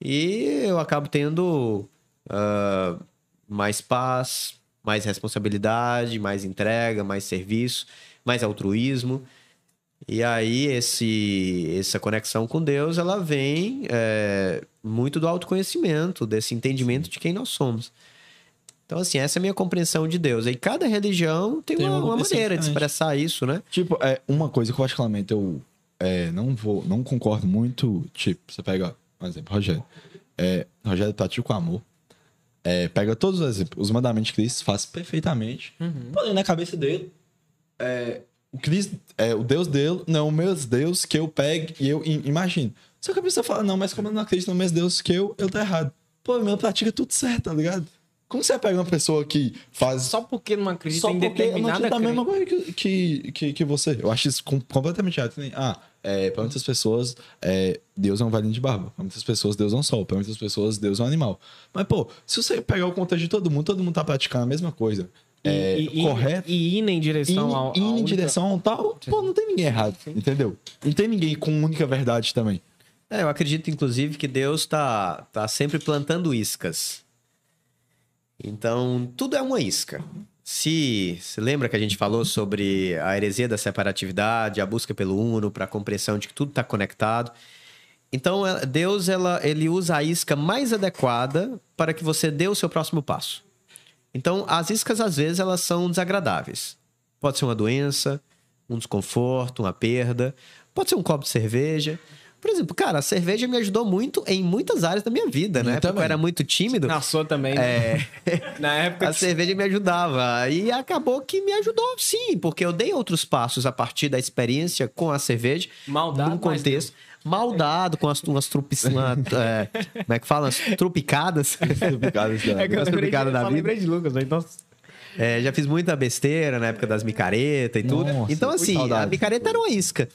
e eu acabo tendo ah, mais paz, mais responsabilidade, mais entrega, mais serviço, mais altruísmo. E aí esse, essa conexão com Deus, ela vem é, muito do autoconhecimento, desse entendimento de quem nós somos. Então, assim, essa é a minha compreensão de Deus. E cada religião tem, Tem uma, uma maneira de expressar isso, né? Tipo, é uma coisa que particularmente eu é, não vou, não concordo muito. Tipo, você pega, por exemplo, Rogério. É, Rogério pratica o amor. É, pega todos os exemplos, os mandamentos de Cristo, faz perfeitamente. Porém, na cabeça dele, é, o Cristo, é, o Deus dele não é o mesmo Deus que eu pego e eu imagino. Só que a pessoa fala, não, mas como eu não acredito no mesmo Deus que eu, eu tô errado. Pô, meu pratica tudo certo, tá ligado? Como você pega uma pessoa que faz Só porque não acredita só em determinada acredito na mesma coisa que, que, que, que você. Eu acho isso com- completamente errado. Nem- Ah, é, para muitas pessoas, é, Deus é um varinho de barba. Para muitas pessoas, Deus é um sol. Para muitas pessoas, Deus é um animal. Mas, pô, se você pegar o contexto de todo mundo, todo mundo tá praticando a mesma coisa. É, e, e, correto. E indo em direção indo, ao. indo em única- direção ao tal, pô, não tem ninguém errado, entendeu? Não tem ninguém com única verdade também. É, eu acredito, inclusive, que Deus tá, tá sempre plantando iscas. Então, tudo é uma isca. Se, se lembra que a gente falou sobre a heresia da separatividade, a busca pelo uno, para a compreensão de que tudo está conectado. Então, Deus ela, ele usa a isca mais adequada para que você dê o seu próximo passo. Então, as iscas, às vezes, elas são desagradáveis. Pode ser uma doença, um desconforto, uma perda. Pode ser um copo de cerveja. Por exemplo, cara, a cerveja me ajudou muito em muitas áreas da minha vida, né? Porque eu era muito tímido. Na sua também. né? Na época. A cerveja me ajudava. E acabou que me ajudou, sim, porque eu dei outros passos a partir da experiência com a cerveja. Maldado, Num mas contexto. Maldado com as umas trupis, uma, é, como é que fala? As trupicadas. Obrigado, Zé. É que eu obrigado de, da vida. lembrei de Lucas, né? Então. É, já fiz muita besteira na época das micaretas e tudo. Nossa, então, muito assim, a micareta era uma isca.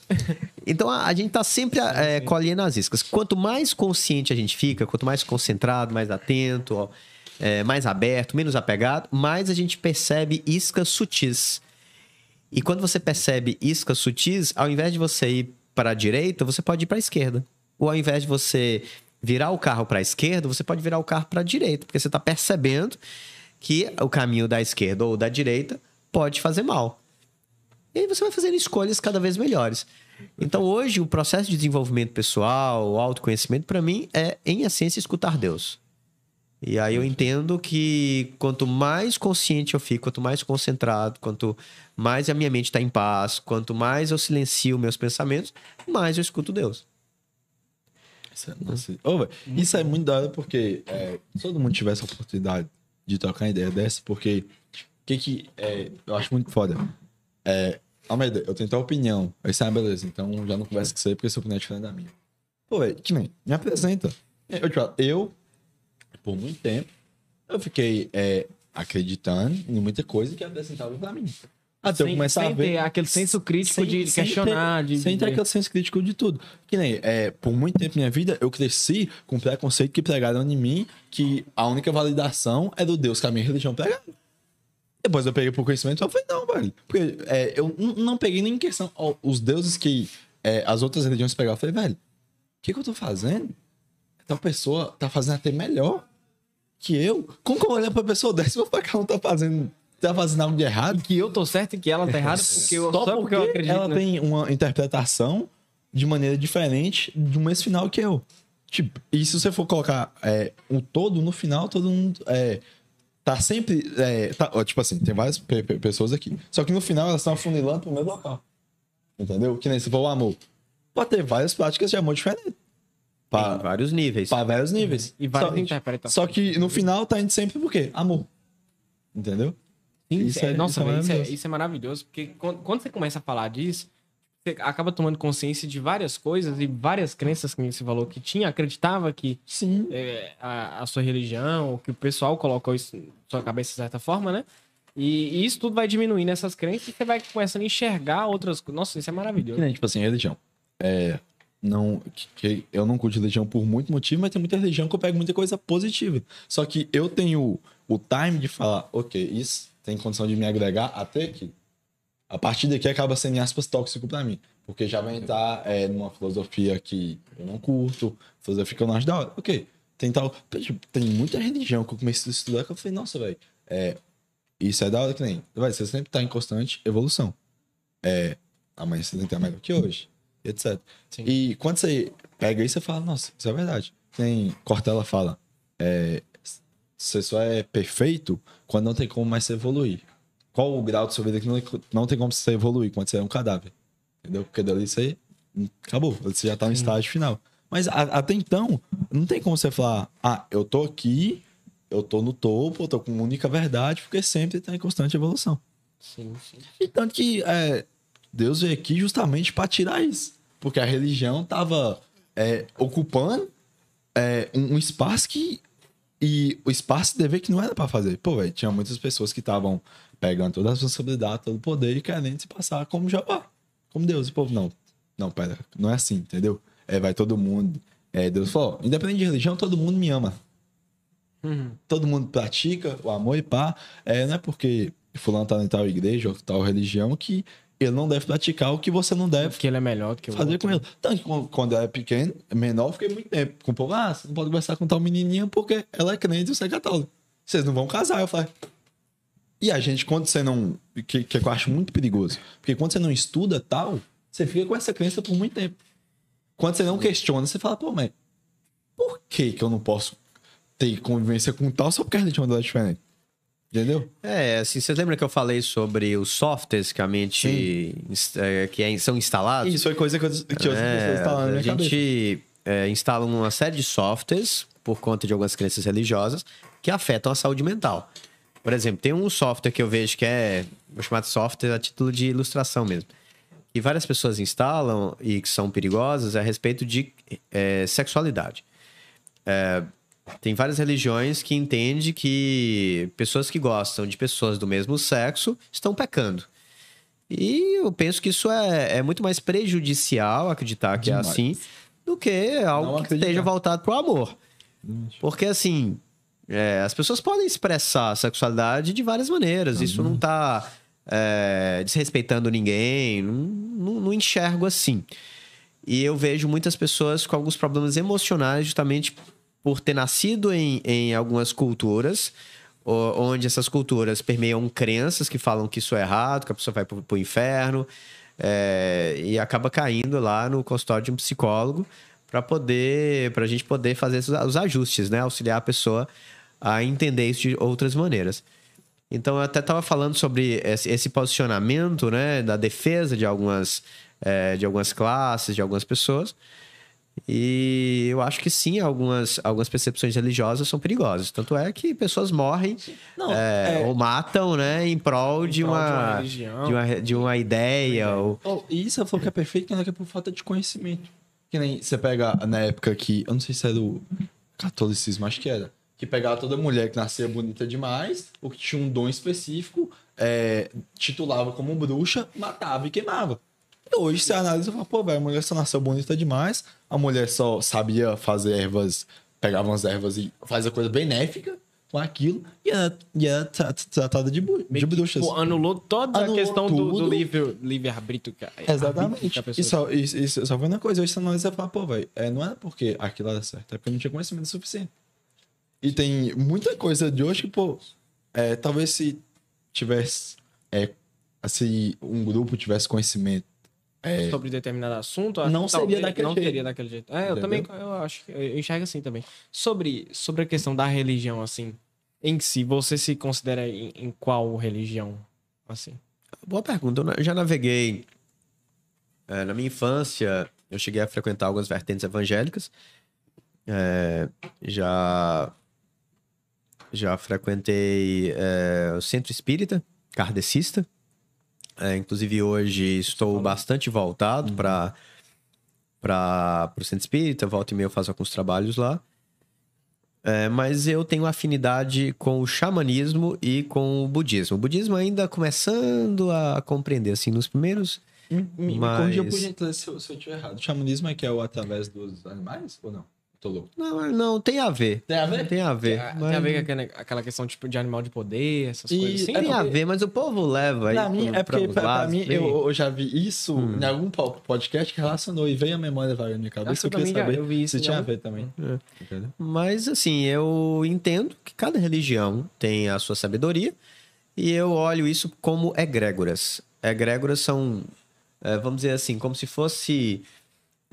Então, a, a gente tá sempre é, colhendo as iscas. Quanto mais consciente a gente fica, quanto mais concentrado, mais atento, ó, é, mais aberto, menos apegado, mais a gente percebe iscas sutis. E quando você percebe iscas sutis, ao invés de você ir para a direita, você pode ir para a esquerda. Ou ao invés de você virar o carro para a esquerda, você pode virar o carro para a direita, porque você está percebendo que o caminho da esquerda ou da direita pode fazer mal. E aí você vai fazendo escolhas cada vez melhores. Então hoje o processo de desenvolvimento pessoal, o autoconhecimento para mim é em essência escutar Deus. E aí eu entendo que quanto mais consciente eu fico, quanto mais concentrado, quanto mais a minha mente está em paz, quanto mais eu silencio meus pensamentos, mais eu escuto Deus. Isso é, nossa, isso é muito da hora porque é, se todo mundo tivesse a oportunidade de trocar uma ideia dessa, porque o que que é, eu acho muito foda. É, Almeida, eu tenho tua opinião. Aí você, ah, beleza, então já não converso com você porque sua opinião é diferente da minha. Pô, velho, que nem, me apresenta. Eu te falo, eu, por muito tempo, eu fiquei é, acreditando em muita coisa que apresentava pra mim. Até eu sem, começar sem a ver. ter aquele senso crítico Sem- de sem questionar, ter, de. sem ter aquele senso crítico de tudo. Que nem, é, por muito tempo na minha vida, eu cresci com o preconceito que pregaram em mim que a única validação é do Deus que a minha religião pregava. Depois eu peguei por conhecimento e eu falei, não, velho. Porque é, eu não peguei nem em questão ó, os deuses que é, as outras religiões pegavam. Eu falei, velho, o que, que eu tô fazendo? Tal pessoa tá fazendo até melhor que eu. Como que eu olhar pra pessoa dessa e vou falar que ela não tá fazendo, tá fazendo algo de errado? Que eu tô certo e que ela tá errada, porque eu, Só só porque eu acredito. ela né? tem uma interpretação de maneira diferente um mês final que eu. Tipo, e se você for colocar é, um todo no final, todo mundo é, tá sempre. é, tá- ó, tipo assim, tem várias pe- pe- pessoas aqui. Só que no final elas estão afunilando pro mesmo local. Entendeu? Que nem se for o amor. Pode ter várias práticas de amor diferentes. Em Pra, vários níveis. pra vários níveis. E várias só, interpretações. Só que no final tá indo sempre por quê? Amor. Entendeu? Sim, Isso é- Nossa, isso é isso, é, maravilhoso. isso é maravilhoso, porque quando, quando você começa a falar disso, você acaba tomando consciência de várias coisas e várias crenças que você falou que tinha, acreditava que Sim. é, a, a sua religião, ou que o pessoal colocou isso na sua cabeça de certa forma, né? E, e isso tudo vai diminuindo essas crenças e você vai começando a enxergar outras coisas. Nossa, isso é Que maravilhoso. tipo assim, religião. É, não que, que eu não curto religião por muito motivo, mas tem muita religião que eu pego muita coisa positiva. Só que eu tenho o time de falar, ok, isso tem condição de me agregar até aqui. A partir daqui acaba sendo, em aspas, tóxico pra mim. Porque já vai entrar é, numa filosofia que eu não curto, filosofia que eu não acho da hora. Ok, tem tal. tipo, Tem muita religião que eu comecei a estudar que eu falei, nossa, velho, é, isso é da hora que nem. Vai, você sempre tá em constante evolução. É, amanhã você tem que ter melhor que hoje, etc. Sim. E quando você pega isso, você fala, nossa, isso é verdade. Tem Cortella fala, é, você só é perfeito quando não tem como mais se evoluir. Qual o grau de sua vida que não, não tem como você evoluir quando você é um cadáver? Entendeu? Porque dali você acabou, você já tá no estágio final. Mas a- até então, não tem como você falar, ah, eu tô aqui, eu tô no topo, eu tô com uma única verdade, porque sempre tá em constante evolução. Sim, sim. E tanto que é, Deus veio aqui justamente para tirar isso. Porque a religião tava é, ocupando é, um, um espaço que. E o espaço de dever que não era para fazer. Pô, velho, tinha muitas pessoas que estavam pegando toda a responsabilidade, todo o poder e querendo se passar como Jeová, como Deus. E o povo, não, não, pera, não é assim, entendeu? É, vai todo mundo. É, Deus falou, independente de religião, todo mundo me ama. Todo mundo pratica o amor e pá. É, não é porque fulano tá em tal igreja ou tal religião que ele não deve praticar o que você não deve Porque ele é melhor do que o fazer outro. com ele. Tanto que quando- quando eu era pequeno, menor, eu fiquei muito tempo com o povo. Ah, você não pode conversar com tal menininha porque ela é crente e você é católico. Vocês não vão casar. Eu falei. E a gente, quando você não. Que, que eu acho muito perigoso. Porque quando você não estuda tal, você fica com essa crença por muito tempo. Quando você não questiona, você fala, pô, mas por que, que eu não posso ter convivência com tal só porque a religião dela é diferente? Entendeu? É, assim, vocês lembram que eu falei sobre os softwares que a mente é, que é- são instalados? Isso foi coisa que, eu, que outras É, na a gente é, instala uma série de softwares por conta de algumas crenças religiosas que afetam a saúde mental. Por exemplo, tem um software que eu vejo que é, vou chamar de software a título de ilustração mesmo, que várias pessoas instalam e que são perigosas a respeito de é, sexualidade. É, tem várias religiões que entendem que pessoas que gostam de pessoas do mesmo sexo estão pecando. E eu penso que isso é, é muito mais prejudicial acreditar que Demais. é assim do que algo que esteja voltado para o amor. Porque, assim, é, as pessoas podem expressar a sexualidade de várias maneiras. Isso não tá é, desrespeitando ninguém. Não, não, não enxergo assim. E eu vejo muitas pessoas com alguns problemas emocionais justamente por ter nascido em, em algumas culturas o- onde essas culturas permeiam crenças que falam que isso é errado, que a pessoa vai pro, pro inferno é, e acaba caindo lá no consultório de um psicólogo para poder, para a gente poder fazer os ajustes, né, auxiliar a pessoa a entender isso de outras maneiras. Então, eu até estava falando sobre esse, esse posicionamento, né, da defesa de algumas, é, de algumas classes, de algumas pessoas. E eu acho que sim, algumas, algumas percepções religiosas são perigosas. Tanto é que pessoas morrem Não, é, é- ou matam, né, em prol, de, prol de uma uma, religião. de, uma, de uma ideia. Ou... Oh, e isso falou que é perfeito, que não é por falta de conhecimento. Que nem você pega na época que. Eu não sei se era o catolicismo, acho que era. Que pegava toda mulher que nascia bonita demais, ou que tinha um dom específico, é, titulava como bruxa, matava e queimava. E hoje você analisa e fala, pô, velho, a mulher só nasceu bonita demais, a mulher só sabia fazer ervas, pegava umas ervas e fazia coisa benéfica com aquilo, e era, e era tra- tratada de, de bruxas. tipo, anulou toda Anulou a questão do, do tudo. livre, arbítrio. Exatamente. E só, isso, isso só foi uma coisa. Hoje você analisa e fala, pô, velho, é, não era porque aquilo era certo, é porque não tinha conhecimento suficiente. E tem muita coisa de hoje que, pô, é, talvez se tivesse. É, se um grupo tivesse conhecimento. É, sobre determinado assunto, Não seria daquele não jeito. teria daquele jeito. É, eu Entendeu? também eu acho que eu enxergo assim também. Sobre sobre a questão da religião assim, em si, você se considera em, em qual religião assim? Boa pergunta. Eu já naveguei. é, na minha infância, eu cheguei a frequentar algumas vertentes evangélicas. É, já. Já frequentei é, o centro espírita, kardecista. É, inclusive, hoje estou bastante voltado para para o centro espírita. Volta e meia eu faço alguns trabalhos lá. É, mas eu tenho afinidade com o xamanismo e com o budismo. O budismo ainda começando a compreender, assim, nos primeiros. Me, me Mas- corrija por gentileza se eu estiver errado. O xamanismo é que é o através dos animais ou não? Tô louco. Não, não, tem a ver. Tem a ver? Tem a ver. Tem mas- a ver com aquela, aquela questão tipo, de animal de poder, essas E- coisas assim. Tem a ver, mas o povo leva aí. Pra mim, pro- é porque pra, pra mim, eu, eu já vi isso em algum po- podcast que relacionou e veio a memória vaga na minha cabeça. Eu queria também já- saber eu vi isso se tinha a ver também. Entendeu? Mas assim, eu entendo que cada religião tem a sua sabedoria e eu olho isso como egrégoras. Egrégoras são, eh, vamos dizer assim, como se fosse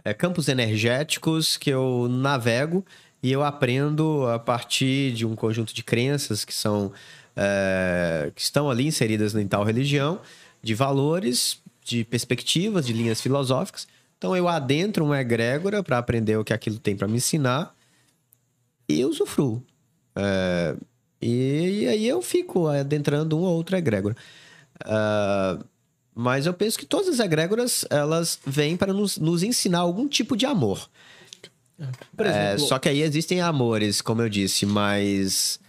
eh, campos energéticos que eu navego e eu aprendo a partir de um conjunto de crenças que são eh, que estão ali inseridas em tal religião, de valores, de perspectivas, de linhas filosóficas. Então eu adentro uma egrégora para aprender o que aquilo tem para me ensinar e usufruo. É, e, e aí eu fico adentrando um ou outro egrégora. Ah, mas eu penso que todas as egrégoras, elas vêm para nos, nos ensinar algum tipo de amor. É, só que aí existem amores, como eu disse, mais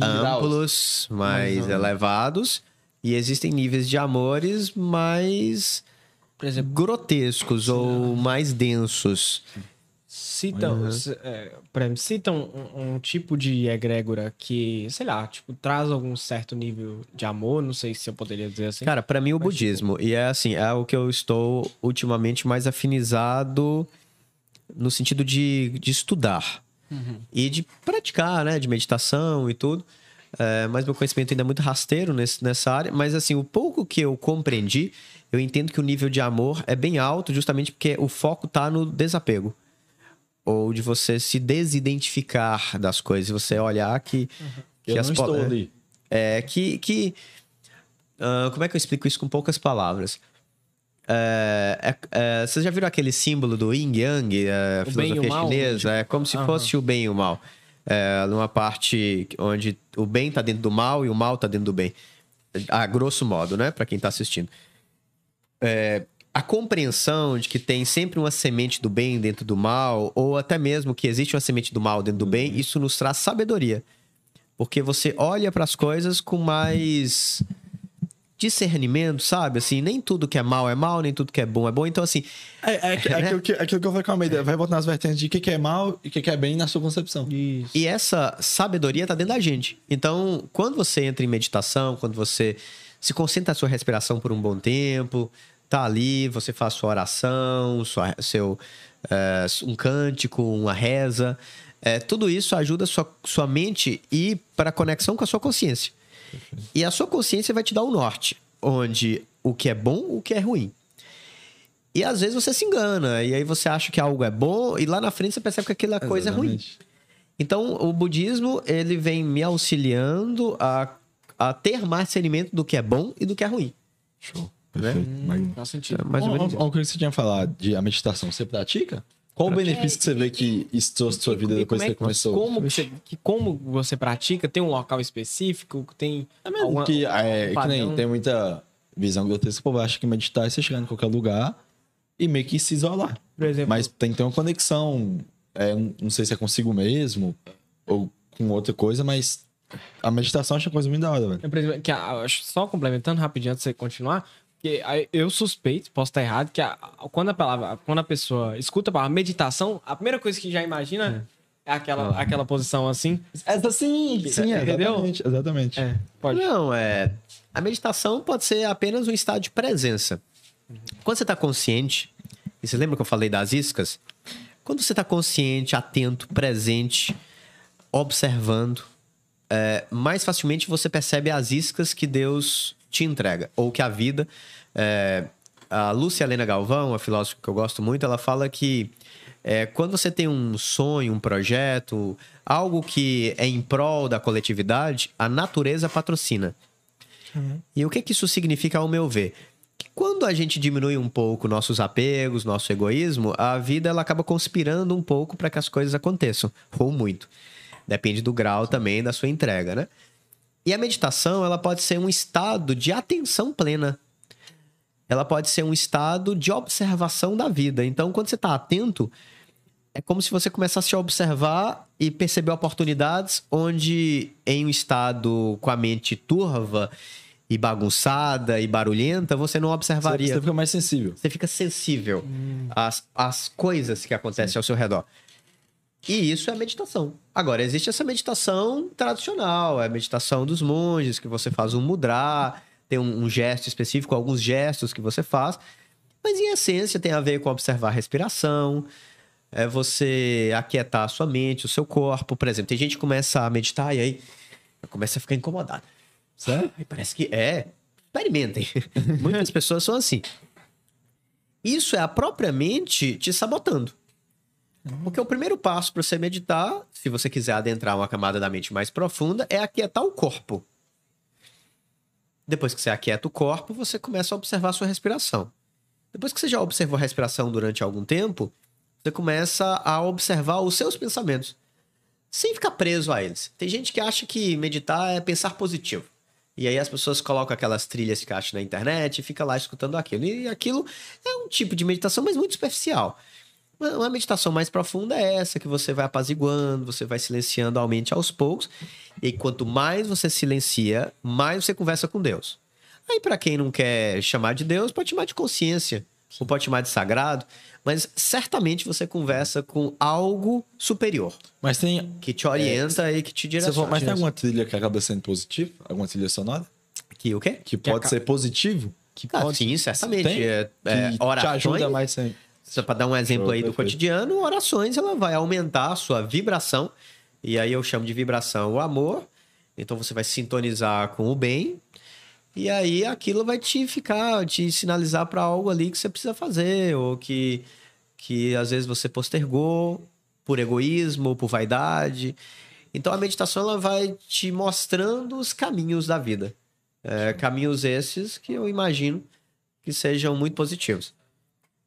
amplos, mais elevados. E existem níveis de amores mais exemplo, grotescos ou mais densos. Citam, c- é, por exemplo, citam um, um tipo de egrégora que, sei lá, tipo, traz algum certo nível de amor, não sei se eu poderia dizer assim. Cara, pra mim o budismo, e é assim, é o que eu estou ultimamente mais afinizado no sentido de, de estudar e de praticar, né, de meditação e tudo. É, mas meu conhecimento ainda é muito rasteiro nesse, nessa área. Mas assim, o pouco que eu compreendi, eu entendo que o nível de amor é bem alto, justamente porque o foco tá no desapego. Ou de você se desidentificar das coisas, você olhar que, que Eu as não estou é, ali. é, que. que ah, como é que eu explico isso com poucas palavras? É, é- é, vocês já viram aquele símbolo do yin yang, é, O o filosofia mal, chinesa? é como se fosse o bem e o mal. É, numa parte onde o bem tá dentro do mal e o mal tá dentro do bem. A grosso modo, né? Pra quem tá assistindo. É, a compreensão de que tem sempre uma semente do bem dentro do mal, ou até mesmo que existe uma semente do mal dentro do bem, isso nos traz sabedoria. Porque você olha para as coisas com mais discernimento, sabe? Assim, nem tudo que é mal é mal, nem tudo que é bom é bom. Então, assim, É, é, é, aquilo, que, aquilo que eu falei com a Almeida. Vai botar nas vertentes de o que, que é mal e o que, que é bem na sua concepção. Isso. E essa sabedoria tá dentro da gente. Então, quando você entra em meditação, quando você se concentra na sua respiração por um bom tempo, tá ali, você faz sua oração, sua, seu, é, um cântico, uma reza, é, tudo isso ajuda sua, sua mente ir para a conexão com a sua consciência. E a sua consciência vai te dar o norte, onde o que é bom, o que é ruim. E às vezes você se engana, e aí você acha que algo é bom, e lá na frente você percebe que aquela coisa é ruim. Exatamente. Então, o budismo, ele vem me auxiliando a, a ter mais discernimento do que é bom e do que é ruim. Show. Perfeito. Magno. Faz sentido. Mais ou Uma, menos uma coisa que você tinha falado de a meditação, você pratica? Qual o benefício que você vê que isso trouxe sua vida E depois que é você começou? Como você, que, como você pratica? Tem um local específico? Tem É mesmo alguma- que, é, que nem tem muita visão grotesca, o povo acha que meditar é você chegar em qualquer lugar e meio que se isolar. Por exemplo, Mas tem que ter uma conexão, é, não sei se é consigo mesmo ou com outra coisa, mas a meditação acho uma coisa muito da hora, velho. É, por exemplo, que a- só complementando rapidinho antes de você continuar, que a- eu suspeito, posso estar errado, que a- quando a palavra, quando a pessoa escuta a palavra meditação, a primeira coisa que já imagina é aquela, aquela posição assim. Essa sim, sim, Entendeu? exatamente. exatamente. É, pode. Não, é. A meditação pode ser apenas um estado de presença. Quando você está consciente, e você lembra que eu falei das iscas? Quando você está consciente, atento, presente, observando, é, mais facilmente você percebe as iscas que Deus te entrega, ou que a vida. é, a Lúcia Helena Galvão, a filósofa que eu gosto muito, ela fala que é, quando você tem um sonho, um projeto, algo que é em prol da coletividade, a natureza patrocina. E o que, que isso significa, ao meu ver? Que quando a gente diminui um pouco nossos apegos, nosso egoísmo, a vida ela acaba conspirando um pouco para que as coisas aconteçam, ou muito. Depende do grau também da sua entrega, né? E a meditação, ela pode ser um estado de atenção plena. Ela pode ser um estado de observação da vida. Então, quando você está atento, é como se você começasse a observar e perceber oportunidades onde, em um estado com a mente turva e bagunçada e barulhenta, você não observaria. você fica mais sensível. Você fica sensível às, às coisas que acontecem ao seu redor. E isso é meditação. Agora, existe essa meditação tradicional, é a meditação dos monges, que você faz um mudra, tem um, um gesto específico, alguns gestos que você faz. Mas, em essência, tem a ver com observar a respiração, é você aquietar a sua mente, o seu corpo. Por exemplo, tem gente que começa a meditar e aí começa a ficar incomodado. Ai, Parece que é. Experimentem. Muitas pessoas são assim. Isso é a própria mente te sabotando. Porque o primeiro passo para você meditar, se você quiser adentrar uma camada da mente mais profunda, é aquietar o corpo. Depois que você aquieta o corpo, você começa a observar a sua respiração. Depois que você já observou a respiração durante algum tempo, você começa a observar os seus pensamentos, sem ficar preso a eles. Tem gente que acha que meditar é pensar positivo. E aí as pessoas colocam aquelas trilhas que acham na internet e fica lá escutando aquilo. E aquilo é um tipo de meditação, mas muito superficial. Uma meditação mais profunda é essa, que você vai apaziguando, você vai silenciando a mente aos poucos. E quanto mais você silencia, mais você conversa com Deus. Aí, para quem não quer chamar de Deus, pode chamar de consciência, ou pode chamar de sagrado, mas certamente você conversa com algo superior, Mas tem. que te orienta e que te Você direciona. falou, mas tem alguma trilha que acaba sendo positiva? Alguma trilha sonora? Que o quê? Que pode aca- ser positivo? Que Ah, pode- sim, certamente. Tem? É, é, que te ajuda mais sempre. Só para dar um exemplo Show, aí do perfeito. cotidiano, orações ela vai aumentar a sua vibração. E aí eu chamo de vibração o amor. Então você vai sintonizar com o bem. E aí aquilo vai te ficar, te sinalizar para algo ali que você precisa fazer, ou que, que às vezes você postergou por egoísmo, por vaidade. Então a meditação ela vai te mostrando os caminhos da vida. É, caminhos esses que eu imagino que sejam muito positivos.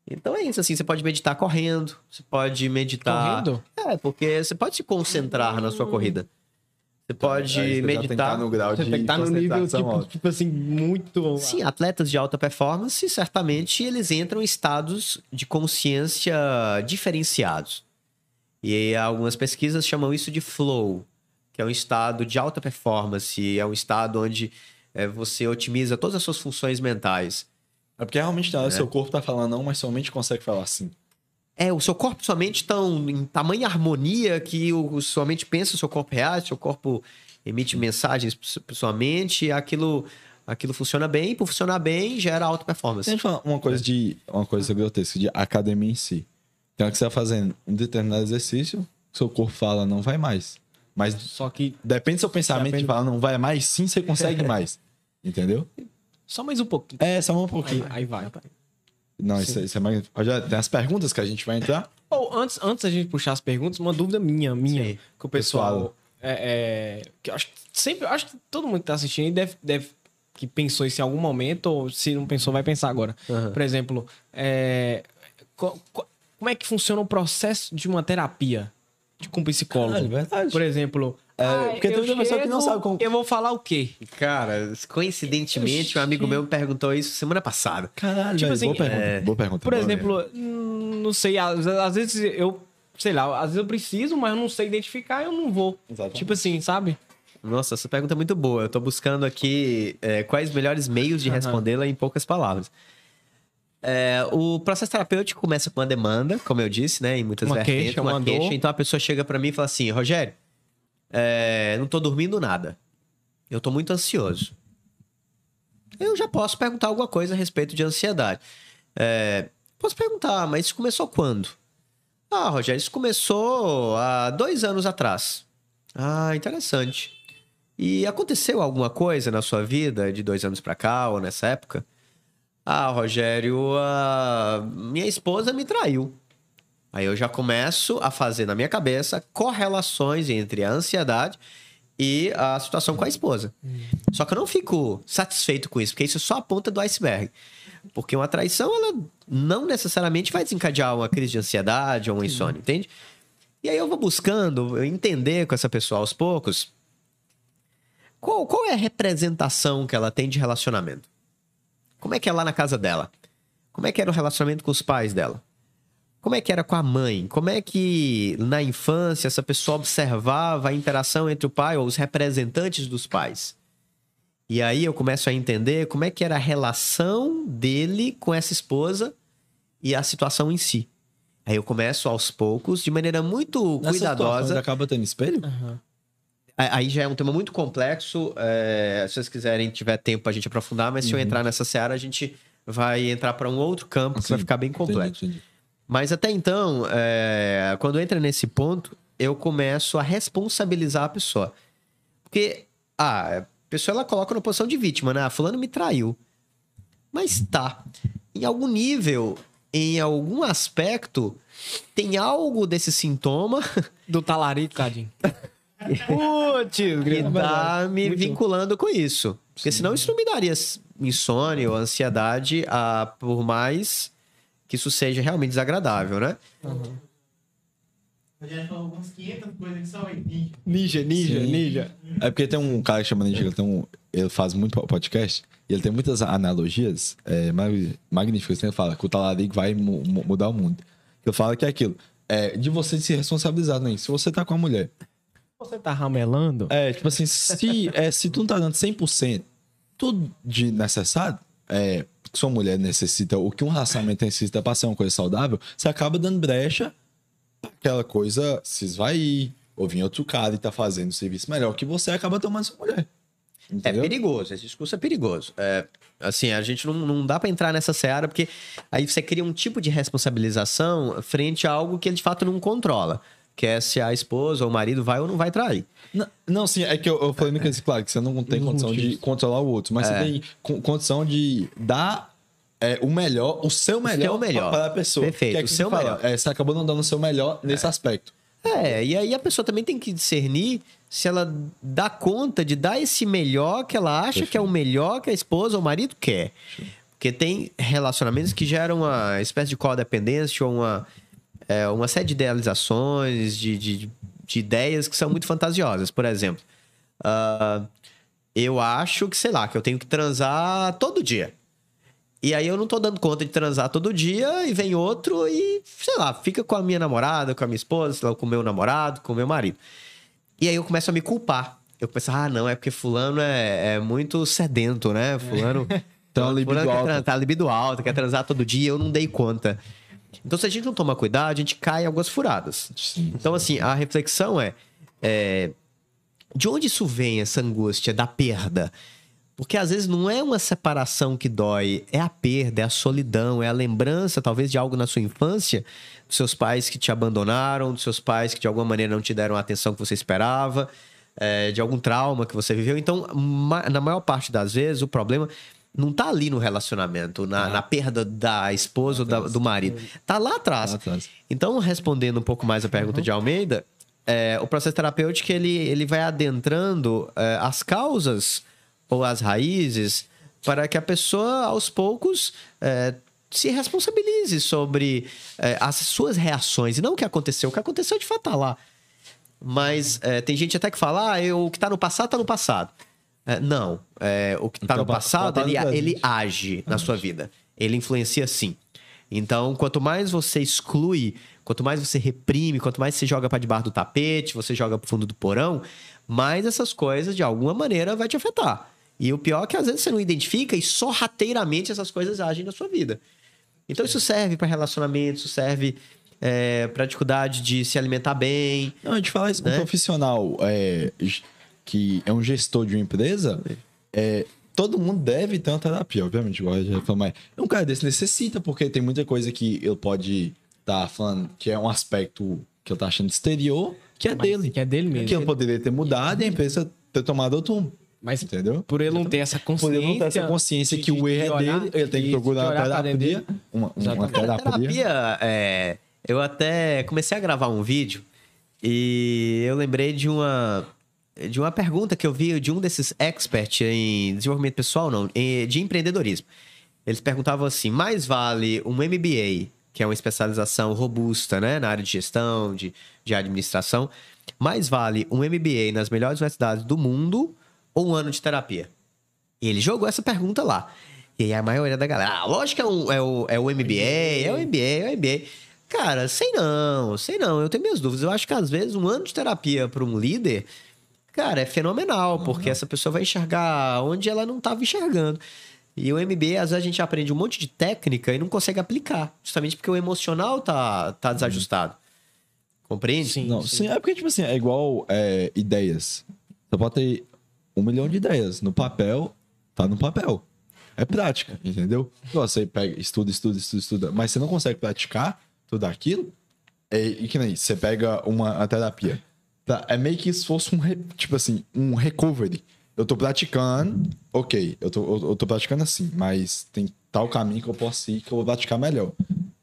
Então é isso, assim, você pode meditar correndo, você pode meditar... Correndo? É, porque você pode se concentrar na sua corrida. Você pode já tem que meditar... estar no grau Você de tem que estar no nível, tipo, tipo assim, muito. Sim, atletas de alta performance, certamente eles entram em estados de consciência diferenciados. E aí, algumas pesquisas chamam isso de flow, que é um estado de alta performance, é um estado onde é, você otimiza todas as suas funções mentais. É porque realmente tá, seu corpo tá falando não, mas sua mente consegue falar sim. É, o seu corpo e sua mente estão em tamanha harmonia que o, o- sua mente pensa, o seu corpo reage, seu corpo emite mensagens para sua mente, e aquilo, aquilo funciona bem, e por funcionar bem, gera alta performance. Se a gente falar uma coisa de uma coisa grotesca de academia em si. Então, que você tá fazendo um determinado exercício, seu corpo fala não vai mais. Mas Só que depende do seu pensamento Depende. de falar não vai mais, sim, você consegue mais. Entendeu? Só mais um pouquinho. É, só um pouquinho. Aí, aí vai. Não, isso, é- isso é mais. Já tem as perguntas que a gente vai entrar. Ou antes, antes da gente puxar as perguntas, uma dúvida minha, minha, Sim. que o pessoal. Pessoal. É, é, que eu acho que sempre, eu acho que todo mundo que tá assistindo aí deve, deve que pensou isso em algum momento, ou se não pensou, vai pensar agora. Aham. Por exemplo, é, co- co- como é que funciona o processo de uma terapia de, com psicólogo? Ah, é verdade. Por exemplo, É, porque tem eu muita pessoa que não sabe como- Eu vou falar o quê? Cara, coincidentemente, um amigo meu me perguntou isso semana passada. Caralho, Tipo assim, boa pergunta. é, Boa pergunta. Por boa exemplo, hum, não sei, às, às vezes eu, sei lá, às vezes eu preciso, mas eu não sei identificar, eu não vou. Exatamente. Tipo assim, sabe? Nossa, essa pergunta é muito boa. Eu tô buscando aqui é, quais melhores meios de respondê-la em poucas palavras. É, o processo terapêutico começa com uma demanda, como eu disse, né? Em muitas Uma vertentes, queixa, uma, uma queixa. dor. Então a pessoa chega pra mim e fala assim: Rogério, é, não tô dormindo nada. Eu tô muito ansioso. Eu já posso perguntar alguma coisa a respeito de ansiedade. É, posso perguntar, mas isso começou quando? Ah, Rogério, isso começou há dois anos atrás. Ah, interessante. E aconteceu alguma coisa na sua vida de dois anos pra cá ou nessa época? Ah, Rogério, a minha esposa me traiu. Aí eu já começo a fazer na minha cabeça correlações entre a ansiedade e a situação com a esposa. Só que eu não fico satisfeito com isso, porque isso é só a ponta do iceberg. Porque uma traição, ela não necessariamente vai desencadear uma crise de ansiedade ou um insônia, entende? E aí eu vou buscando entender com essa pessoa aos poucos qual, qual é a representação que ela tem de relacionamento. Como é que é lá na casa dela? Como é que era o relacionamento com os pais dela? Como é que era com a mãe? Como é que na infância essa pessoa observava a interação entre o pai ou os representantes dos pais? E aí eu começo a entender como é que era a relação dele com essa esposa e a situação em si. Aí eu começo aos poucos, de maneira muito Nessa situação, cuidadosa. ele acaba tendo espelho? Aí aí já é um tema muito complexo. é, se vocês quiserem, tiver tempo pra gente aprofundar, mas se eu entrar nessa seara, a gente vai entrar para um outro campo que vai ficar bem complexo. Entendi, entendi. Mas até então, é, quando entra nesse ponto, eu começo a responsabilizar a pessoa. Porque, ah, a pessoa ela coloca na posição de vítima, né? Ah, fulano me traiu. Mas tá. Em algum nível, em algum aspecto, tem algo desse sintoma Do talarico, tadinho. Putz, que tá me Muito. vinculando com isso. Porque senão isso não me daria insônia ou ansiedade, ah, por mais que isso seja realmente desagradável, né? Rogério falou algumas 500 coisas que são aí. Ninja, ninja, Sim. ninja. É porque tem um cara que chama Ninja, ele, tem um, ele faz muito podcast e ele tem muitas analogias é, mag- magníficas. Ele fala que o talarico vai mu- mu- mudar o mundo. Ele fala que é aquilo, é de você se responsabilizar, né? Se você tá com a mulher, Você tá ramelando? é tipo assim, se, é, se tu não tá dando 100% tudo de necessário, é, que sua mulher necessita, ou que um relacionamento necessita pra ser uma coisa saudável, você acaba dando brecha pra aquela coisa se esvair, ou vir outro cara e tá fazendo um serviço melhor que você, acaba tomando sua mulher. É Entendeu? perigoso, esse discurso é perigoso. É, assim, a gente não, não dá pra entrar nessa seara, porque aí você cria um tipo de responsabilização frente a algo que ele de fato não controla. Que é se a esposa ou o marido vai ou não vai trair. Não, não, sim, é que eu, eu falei no que claro, que você não tem condição de controlar o outro, mas É. você tem co- condição de dar é, o melhor, o seu melhor, seu melhor. para a pessoa. Perfeito, é o que seu melhor. é, você acabou não dando o seu melhor nesse aspecto. É, e aí a pessoa também tem que discernir se ela dá conta de dar esse melhor que ela acha que é o melhor que a esposa ou o marido quer. Porque tem relacionamentos que geram uma espécie de codependência ou uma, é, uma série de idealizações, de, de, de ideias que são muito fantasiosas. Por exemplo, ah, eu acho que, sei lá, que eu tenho que transar todo dia. E aí eu não tô dando conta de transar todo dia e vem outro e, sei lá, fica com a minha namorada, com a minha esposa, sei lá, com o meu namorado, com o meu marido. E aí eu começo a me culpar. Eu começo, ah, não, é porque fulano é, é muito sedento, né? Fulano... Uma libido tran- Tá libido alta, quer transar todo dia, eu não dei conta. Então, se a gente não tomar cuidado, a gente cai em algumas furadas. Então, assim, a reflexão é, é de onde isso vem, essa angústia da perda? Porque às vezes não é uma separação que dói, é a perda, é a solidão, é a lembrança, talvez, de algo na sua infância, dos seus pais que te abandonaram, dos seus pais que de alguma maneira não te deram a atenção que você esperava, é, de algum trauma que você viveu. Então, ma- na maior parte das vezes, o problema não tá ali no relacionamento, na, na perda da esposa ou da- do marido. Tá lá atrás. Lá atrás. Então, respondendo um pouco mais a pergunta de Almeida, é, o processo terapêutico ele, ele vai adentrando é, as causas ou as raízes para que a pessoa, aos poucos, é, se responsabilize sobre é, as suas reações. E não o que aconteceu. O que aconteceu de fato tá lá. Mas é, tem gente até que fala, ah, eu, o que tá no passado, tá no passado. É, não. É, o que tá tá no pa- passado, ele, ele age na sua vida. Ele influencia sim. Então, quanto mais você exclui, quanto mais você reprime, quanto mais você joga para debaixo do tapete, você joga pro fundo do porão, mais essas coisas, de alguma maneira, vai te afetar. E o pior é que às vezes você não identifica e sorrateiramente essas coisas agem na sua vida. Então, isso serve para relacionamento, isso serve é, para dificuldade de se alimentar bem. Não, a gente fala isso, um Né? profissional é, que é um gestor de uma empresa, é, todo mundo deve ter uma terapia, obviamente. Igual a gente falou, mas um cara desse necessita, porque tem muita coisa que ele pode estar falando que é um aspecto que ele tá achando exterior, que é Mas dele. Que é dele mesmo. Que ele poderia ter mudado e a empresa ter tomado outro rumo. Mas Entendeu? por ele não ter essa Por consciência... ele não ter essa consciência de- que de- o de erro é olhar- dele, ele tem que de- procurar de uma terapia. Uma, uma terapia. terapia, é, eu até comecei a gravar um vídeo e eu lembrei de uma de uma pergunta que eu vi de um desses experts em desenvolvimento pessoal, não, de empreendedorismo. Eles perguntavam assim: mais vale um MBA, que é uma especialização robusta, né, na área de gestão, de, de administração, mais vale um MBA nas melhores universidades do mundo ou um ano de terapia? E ele jogou essa pergunta lá. E aí a maioria da galera, ah, lógico que é, um- é o, é o MBA, é o MBA, é o MBA. Cara, sei não, sei não. Eu tenho minhas dúvidas. Eu acho que às vezes um ano de terapia para um líder, cara, é fenomenal, porque essa pessoa vai enxergar onde ela não estava enxergando. E o MBA, às vezes a gente aprende um monte de técnica e não consegue aplicar, justamente porque o emocional tá, tá desajustado. Compreende? Sim. Não, sim, é porque, tipo assim, é igual é, ideias. Você pode ter um milhão de ideias. No papel, tá no papel. É prática, entendeu? Você pega, estuda, estuda, estuda, estuda, mas você não consegue praticar tudo aquilo. É, e que nem você pega uma a terapia. Tá? É meio que se fosse um, re- tipo assim, um recovery. Eu tô praticando, ok, eu tô, eu, eu tô praticando assim, mas tem tal caminho que eu posso ir que eu vou praticar melhor.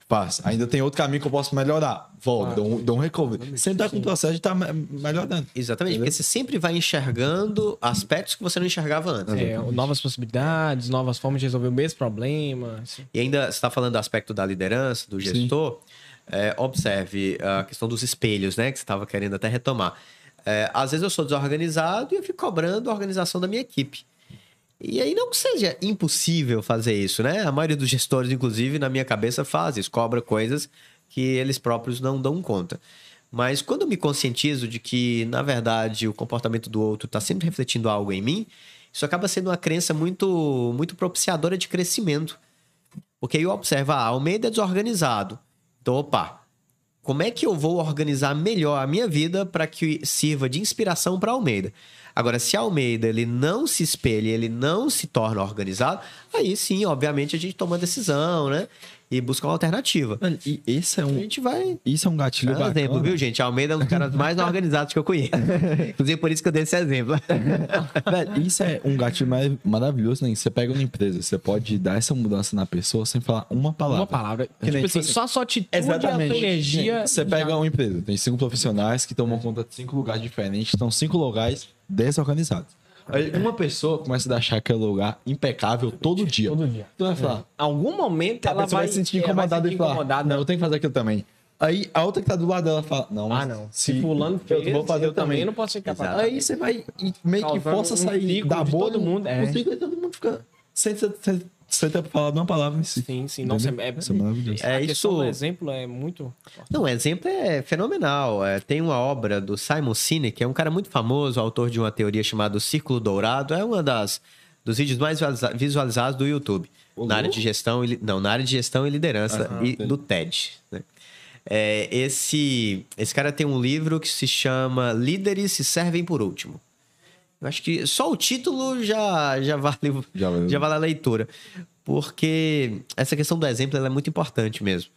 Faz. Ainda tem outro caminho que eu posso melhorar. Volto, dou, um, dou um recovery. Sempre tá com o processo de estar melhorando. Exatamente, porque você sempre vai enxergando aspectos que você não enxergava antes. É, novas possibilidades, novas formas de resolver o mesmo problema. assim. E ainda você está falando do aspecto da liderança, do gestor. É, observe a questão dos espelhos, né? Que você estava querendo até retomar. É, às vezes eu sou desorganizado e eu fico cobrando a organização da minha equipe. E aí não seja impossível fazer isso, né? A maioria dos gestores, inclusive, na minha cabeça, faz isso, cobra coisas que eles próprios não dão conta. Mas quando eu me conscientizo de que, na verdade, o comportamento do outro está sempre refletindo algo em mim, isso acaba sendo uma crença muito, muito propiciadora de crescimento. Porque aí eu observo, ah, Almeida é desorganizado. Então, opa, como é que eu vou organizar melhor a minha vida para que sirva de inspiração para Almeida? Agora, se Almeida ele não se espelha, ele não se torna organizado, aí sim, obviamente, a gente toma decisão, né? E busca uma alternativa. Mano, E esse é A um, gente vai. isso é um gatilho É um bacana. exemplo, viu, gente? Almeida é um dos caras mais organizados que eu conheço. Inclusive, por isso que eu dei esse exemplo. Velho, isso é um gatilho maravilhoso, né? Você pega uma empresa, você pode dar essa mudança na pessoa sem falar uma palavra. Uma palavra. Que nem, tipo assim, só a sua atitude e a tua energia. Você pega uma empresa, tem cinco profissionais que tomam conta de cinco lugares diferentes, estão cinco lugares desorganizados. Aí uma pessoa começa a deixar aquele lugar impecável todo dia. Todo dia. Tu vai falar, algum momento ela vai, vai se sentir é, incomodada e falar, incomodada. não, eu tenho que fazer aquilo também. Aí a outra que tá do lado dela fala, não, Ah, não. Se fulano eu fez, vou fazer eu também não posso ficar Exato. Aí você vai e meio que força um sair da bolha. todo mundo, é. Ciclo todo mundo fica sem, sem, sem, sem ter falado uma palavra em si. Sim, sim. Nossa, é, Isso é maravilhoso. É a questão isso. do exemplo é muito. Não, o exemplo é fenomenal. É, tem uma obra do Simon Sinek, que é um cara muito famoso, autor de uma teoria chamada Círculo Dourado. É uma das dos vídeos mais visualiza- visualizados do YouTube. na área de gestão e não, na área de gestão e liderança Aham, e entendi. do TED. né? É, esse esse cara tem um livro que se chama Líderes se servem por último. Eu acho que só o título já já vale Já valeu. já vale a leitura. Porque essa questão do exemplo ela é muito importante mesmo.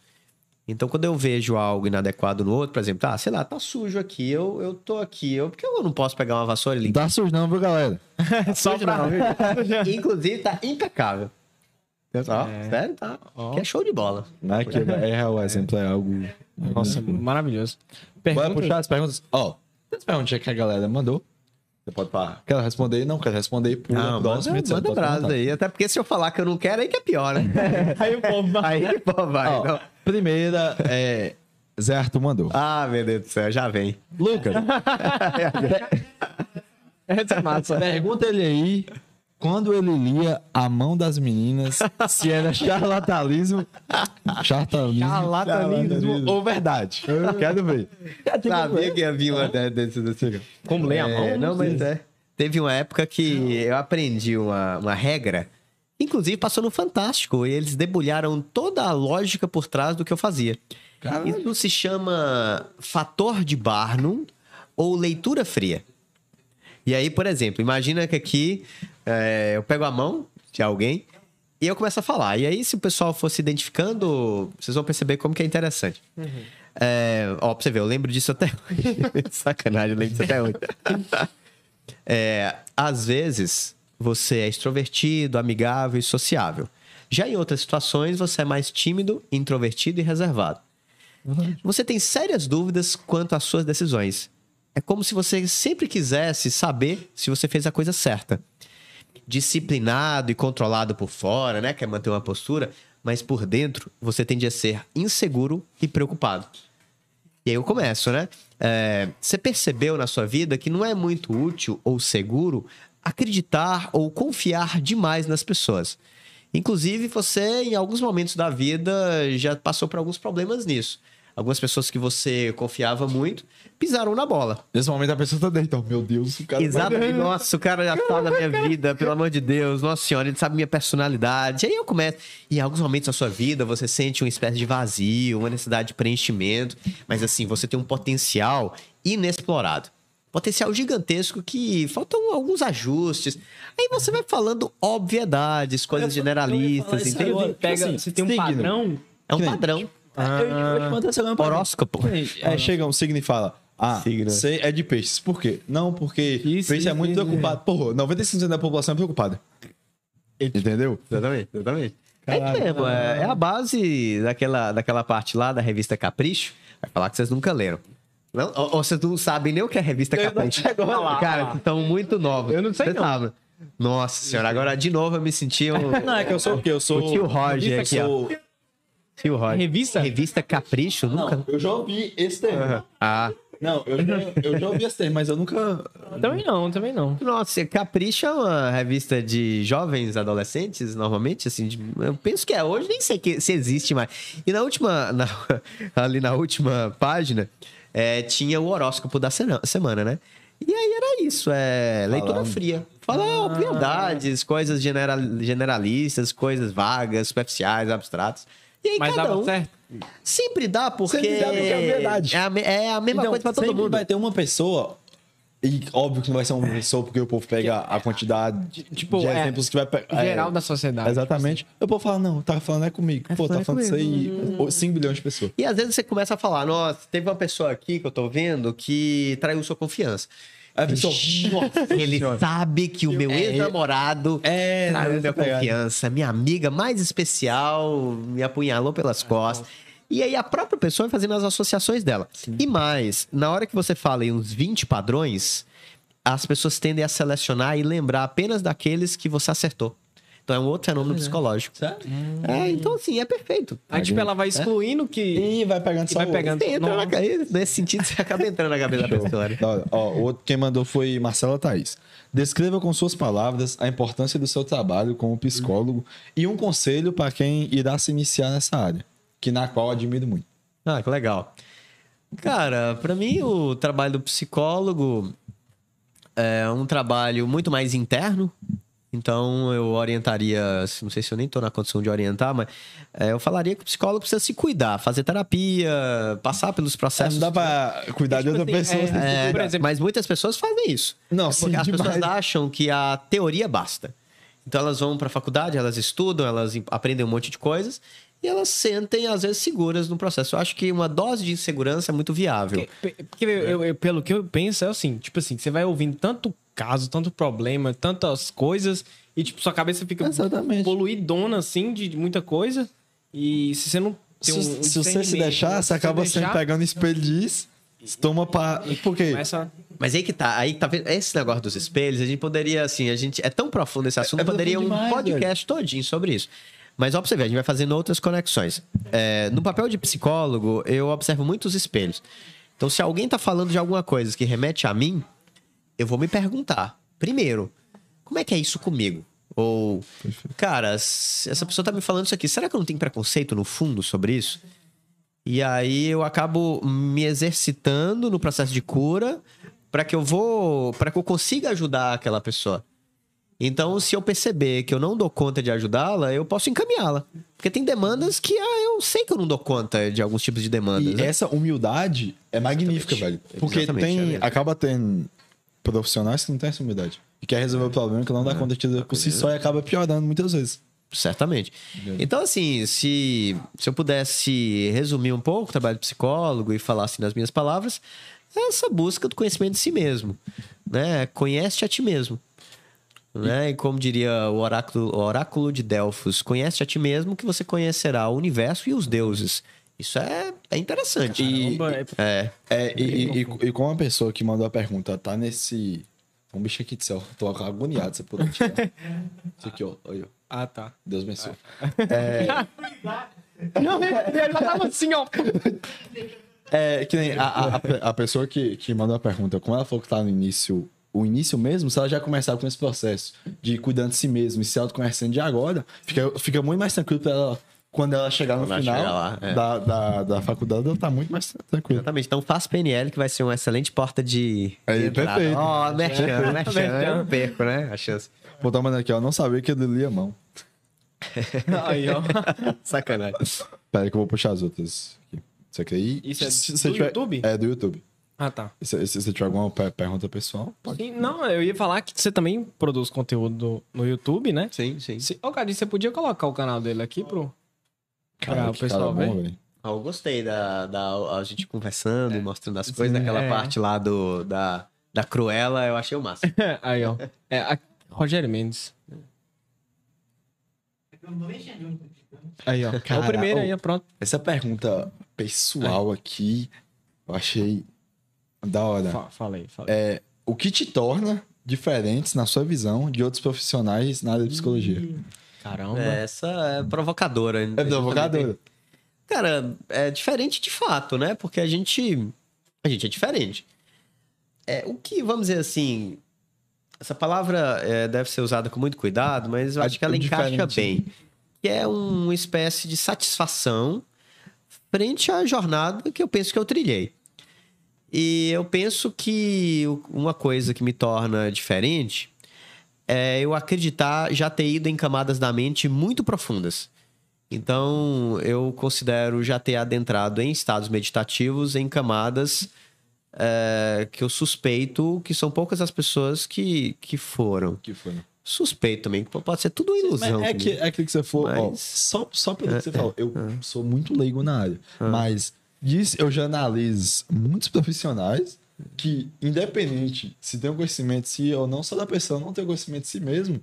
Então, quando eu vejo algo inadequado no outro, por exemplo, tá, sei lá, tá sujo aqui, eu, eu tô aqui, eu, por que eu não posso pegar uma vassoura e limpar? Dá sujo não, viu, galera? Só pra... Inclusive, tá impecável. Ó, Sério, tá. Que é show de bola. Não é que é, o exemplo é algo... Nossa, maravilhoso. Bora Pergunta... puxar as perguntas. Ó, as perguntas que a galera mandou. Você pode falar. Quer responder? Não, quer responder por Não, próximo, manda, manda brasa aí. Até porque se eu falar que eu não quero, aí que é pior, né? Aí o povo vai. aí, pô, vai. Ó, Não. primeira é... Zé Arthur mandou. Ah, meu Deus do céu, já vem. Lucas, Essa é massa. pergunta ele aí quando ele lia A Mão das Meninas se era charlatanismo, charlatanismo, Charlatanismo ou verdade. Quero ver. Sabia que ia vir uma desse, desse. Como ler a É, mão? não, mas é. Teve uma época que eu aprendi uma, uma regra, inclusive passou no Fantástico, e eles debulharam toda a lógica por trás do que eu fazia. Isso se chama fator de Barnum ou leitura fria. E aí, por exemplo, imagina que aqui é, eu pego a mão de alguém e eu começo a falar. E aí, se o pessoal for se identificando, vocês vão perceber como que é interessante. É, ó, pra você ver, eu lembro disso até hoje. Sacanagem, eu lembro disso até hoje. É, às vezes, você é extrovertido, amigável e sociável. Já em outras situações, você é mais tímido, introvertido e reservado. Você tem sérias dúvidas quanto às suas decisões. É como se você sempre quisesse saber se você fez a coisa certa. Disciplinado e controlado por fora, né? Quer manter uma postura, mas por dentro você tende a ser inseguro e preocupado. E aí eu começo, né? É, você percebeu na sua vida que não é muito útil ou seguro acreditar ou confiar demais nas pessoas. Inclusive, você, em alguns momentos da vida, já passou por alguns problemas nisso. Algumas pessoas que você confiava muito, pisaram na bola. Nesse momento a pessoa tá dentro. Meu Deus, o cara. Exatamente. Nossa, o cara já tá na minha vida, pelo amor de Deus. Nossa senhora, ele sabe minha personalidade. Aí eu começo. E em alguns momentos da sua vida, você sente uma espécie de vazio, uma necessidade de preenchimento. Mas assim, você tem um potencial inexplorado. Potencial gigantesco que faltam alguns ajustes. Aí você vai falando obviedades, coisas generalistas, isso entendeu? agora. Pega, assim, você tem um signo. padrão. É um Que padrão. Eu, eu Horóscopo. É, chega um signo e fala. Ah, Signo. você é de peixes. Por quê? Não, porque Isso, peixe é muito isso, preocupado. Porra, 95% da população é preocupada. Entendeu? Exatamente, exatamente. É Caralho. isso mesmo, é, é a base daquela, daquela parte lá da revista Capricho. Vai falar que vocês nunca leram. Não? Ou, ou vocês não sabem nem o que é revista Eu não Capricho. chegou lá. Cara, vocês estão muito novos. Eu não sei Vocês não. sabem. Nossa senhora, agora de novo eu me senti um... Não, é que eu sou o quê? Eu sou. O tio Roger aqui, ó. Revista? Revista Capricho? Nunca. Não, eu já ouvi esse termo. Ah. Não, eu já, eu já ouvi esse termo, mas eu nunca. Também não, também não. Nossa, Capricho é uma revista de jovens adolescentes, normalmente, assim, de- eu penso que é hoje, nem sei que, se existe mais. E na última, na- ali na última página, é, tinha o horóscopo da semana, né? E aí era isso, é leitura Falando. fria. Falar obviedades, coisas general, generalistas, coisas vagas, superficiais, abstratas. E aí Mas cada dava um certo. sempre dá, porque Sempre dá, porque é verdade. é a, me- é a mesma Então, coisa pra todo sempre mundo. vai ter uma pessoa. E óbvio que não vai ser uma pessoa, porque o povo pega a quantidade Tipo, de é, exemplos que vai pegar. Geral da sociedade. Exatamente. O povo fala, não, tá falando é comigo. Pô, falando tá é falando isso aí. 5 bilhões de pessoas. E às vezes você começa a falar, nossa, teve uma pessoa aqui que eu tô vendo que traiu sua confiança. A pessoa. Nossa, ele sabe que o meu É, ex-namorado é, traiu minha confiança. Minha amiga mais especial me apunhalou pelas costas. E aí a própria pessoa vai fazendo as associações dela. E mais, na hora que você fala em uns 20 padrões, as pessoas tendem a selecionar e lembrar apenas daqueles que você acertou. Então é um outro fenômeno psicológico. Sério? É, então assim, é perfeito. Aí, tipo, ela vai excluindo que. E vai pegando E só vai o- pegando. Você entra na nesse sentido, você acaba entrando na cabeça da pessoa. né? Ó, o outro quem mandou foi Marcela Thaís. Descreva com suas palavras a importância do seu trabalho como psicólogo e um conselho para quem irá se iniciar nessa área, que na qual admiro muito. Ah, que legal. Cara, pra mim o trabalho do psicólogo é um trabalho muito mais interno. Então eu orientaria, não sei se eu nem tô na condição de orientar, mas é, eu falaria que o psicólogo precisa se cuidar, fazer terapia, passar pelos É, processos. não dá pra cuidar de tipo outra assim, pessoa. é, se É, por exemplo- mas muitas pessoas fazem isso. Não, É sim, porque as demais. pessoas acham que a teoria basta. Então elas vão pra faculdade, elas estudam, elas em- aprendem um monte de coisas e elas sentem às vezes seguras no processo. Eu acho que uma dose de insegurança é muito viável. Porque, porque eu- eu- pelo que eu penso, é assim, tipo assim, você vai ouvindo tanto caso, tanto problema, tantas coisas, e tipo, sua cabeça fica Exatamente. poluidona, assim, de, de muita coisa. E se você não Se, tem um, um se você se deixar, né? você acaba deixar, sempre pegando espelho disso, toma pra. Por quê? Começa... Mas aí que tá, aí tá vendo esse negócio dos espelhos, a gente poderia, assim, a gente é tão profundo esse assunto, é poderia um profundo demais, podcast todinho sobre isso. Mas ó pra você ver, a gente vai fazendo outras conexões. É, no papel de psicólogo, eu observo muitos espelhos. Então, se alguém tá falando de alguma coisa que remete a mim, eu vou me perguntar, primeiro, como é que é isso comigo? Ou, cara, essa pessoa tá me falando isso aqui, será que eu não tenho preconceito no fundo sobre isso? E aí eu acabo me exercitando no processo de cura para que eu vou, para que eu consiga ajudar aquela pessoa. Então, se eu perceber que eu não dou conta de ajudá-la, eu posso encaminhá-la. Porque tem demandas que ah, eu sei que eu não dou conta de alguns tipos de demandas. E né? essa humildade é magnífica, velho. Porque Exatamente, é tem, mesmo. acaba tendo profissionais que não têm essa humildade. E quer resolver o problema que não dá conta de resolver por si só e acaba piorando muitas vezes. Certamente. Então, assim, se, se eu pudesse resumir um pouco o trabalho de psicólogo e falar assim nas minhas palavras, é essa busca do conhecimento de si mesmo. Né? Conhece a ti mesmo. Né? E como diria o oráculo, o oráculo de Delfos, conhece a ti mesmo que você conhecerá o universo e os deuses. Isso é, é interessante. Caramba, é- É. É, e, e, e, e como a pessoa que mandou a pergunta tá nesse. Um bicho aqui do céu. Tô agoniado, você pode tirar. Isso aqui, ó. Ó. Ah, tá. Deus abençoe. Não, ele já tava assim, ó. É, que nem a, a, a- pessoa que, que mandou a pergunta, como ela falou que tá no início, o início mesmo, se ela já começar com esse processo de cuidando de si mesmo e se autoconhecendo de agora, fica, fica muito mais tranquilo pra ela quando ela chegar no Quando final chegar lá, é. da, da, da faculdade, ela tá muito mais tranquila. Exatamente. Então faça PNL, que vai ser uma excelente porta de. Aí, de entrada. perfeito. Ó, merchan, merchan. Merchan. Eu não perco, né? A chance. Pô, tá mandando aqui, ó. Não sabia que ele lia a mão. Aí, ó. Sacanagem. Pera aí que eu vou puxar as outras. Aqui. Isso aqui aí. Isso é se do tiver- YouTube? É, do YouTube. Ah, tá. E Se, se você tiver alguma per- pergunta pessoal, pode. Sim, não, eu ia falar que você também produz conteúdo no YouTube, né? Sim, sim. Se, ô, Cadinho, você podia colocar o canal dele aqui pro. Pra o que pessoal ver. bom, velho. Ah, Eu gostei da, da a gente conversando e mostrando as coisas. Aquela é. parte lá do, da, da Cruella, eu achei o máximo. Aí, ó. É, a- Rogério Mendes. Aí, ó. é Cara, o primeiro ô. aí, ó, pronto. Essa pergunta pessoal aqui, eu achei da hora. Fa falei, falei. É, o que te torna diferentes na sua visão de outros profissionais na área de psicologia? Caramba. É, Essa é provocadora. É provocador. Cara, é diferente de fato, né? Porque a gente. A gente é diferente. É, o que, vamos dizer assim. Essa palavra é, deve ser usada com muito cuidado, mas eu acho que ela encaixa diferente. bem. Que é uma espécie de satisfação frente à jornada que eu penso que eu trilhei. E eu penso que uma coisa que me torna diferente é eu acreditar já ter ido em camadas da mente muito profundas. Então, eu considero já ter adentrado em estados meditativos, em camadas é, que eu suspeito que são poucas as pessoas que, que foram. que foi? Suspeito também, que pode ser tudo ilusão. Mas é, que, é aquilo que você for. ó, Mas- só, só pelo que você É, falou. Eu sou muito leigo na área. Mas disso eu já analiso muitos profissionais que, independente se tem um conhecimento de si ou não, só da pessoa não ter conhecimento de si mesmo,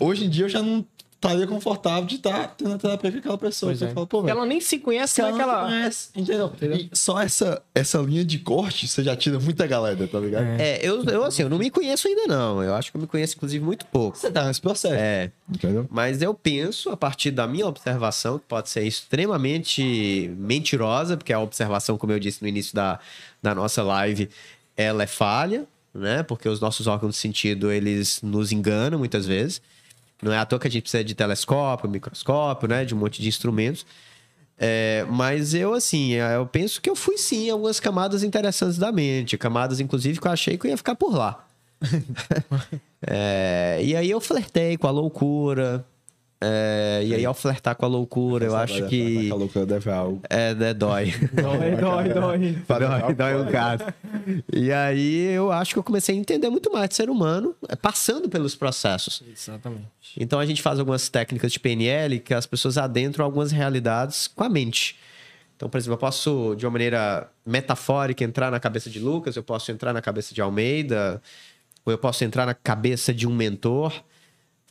hoje em dia eu já não estaria confortável de estar tendo a terapia com aquela pessoa. É. pô, ela nem se conhece, se ela não ela... conhece, entendeu? E só essa, essa linha de corte, você já tira muita galera, tá ligado? É, eu, eu assim, eu não me conheço ainda não. Eu acho que eu me conheço, inclusive, muito pouco. Você tá nesse processo. É, Entendeu? Mas eu penso, a partir da minha observação, que pode ser extremamente mentirosa, porque a observação, como eu disse no início da, da nossa live, ela é falha, né? Porque os nossos órgãos de sentido, eles nos enganam muitas vezes. Não é à toa que a gente precisa de telescópio, microscópio, né? De um monte de instrumentos. É, mas eu, assim, eu penso que eu fui sim algumas camadas interessantes da mente. Camadas, inclusive, que eu achei que eu ia ficar por lá. É, e aí eu flertei com a loucura. É, e aí, ao flertar com a loucura, eu acho que. A loucura deve algo. É, né, dói. Dói, dói, dói. dói, dói um caso. E aí eu acho que eu comecei a entender muito mais de ser humano, é, passando pelos processos. Exatamente. Então a gente faz algumas técnicas de PNL que as pessoas adentram algumas realidades com a mente. Então, por exemplo, eu posso, de uma maneira metafórica, entrar na cabeça de Lucas, eu posso entrar na cabeça de Almeida, ou eu posso entrar na cabeça de um mentor.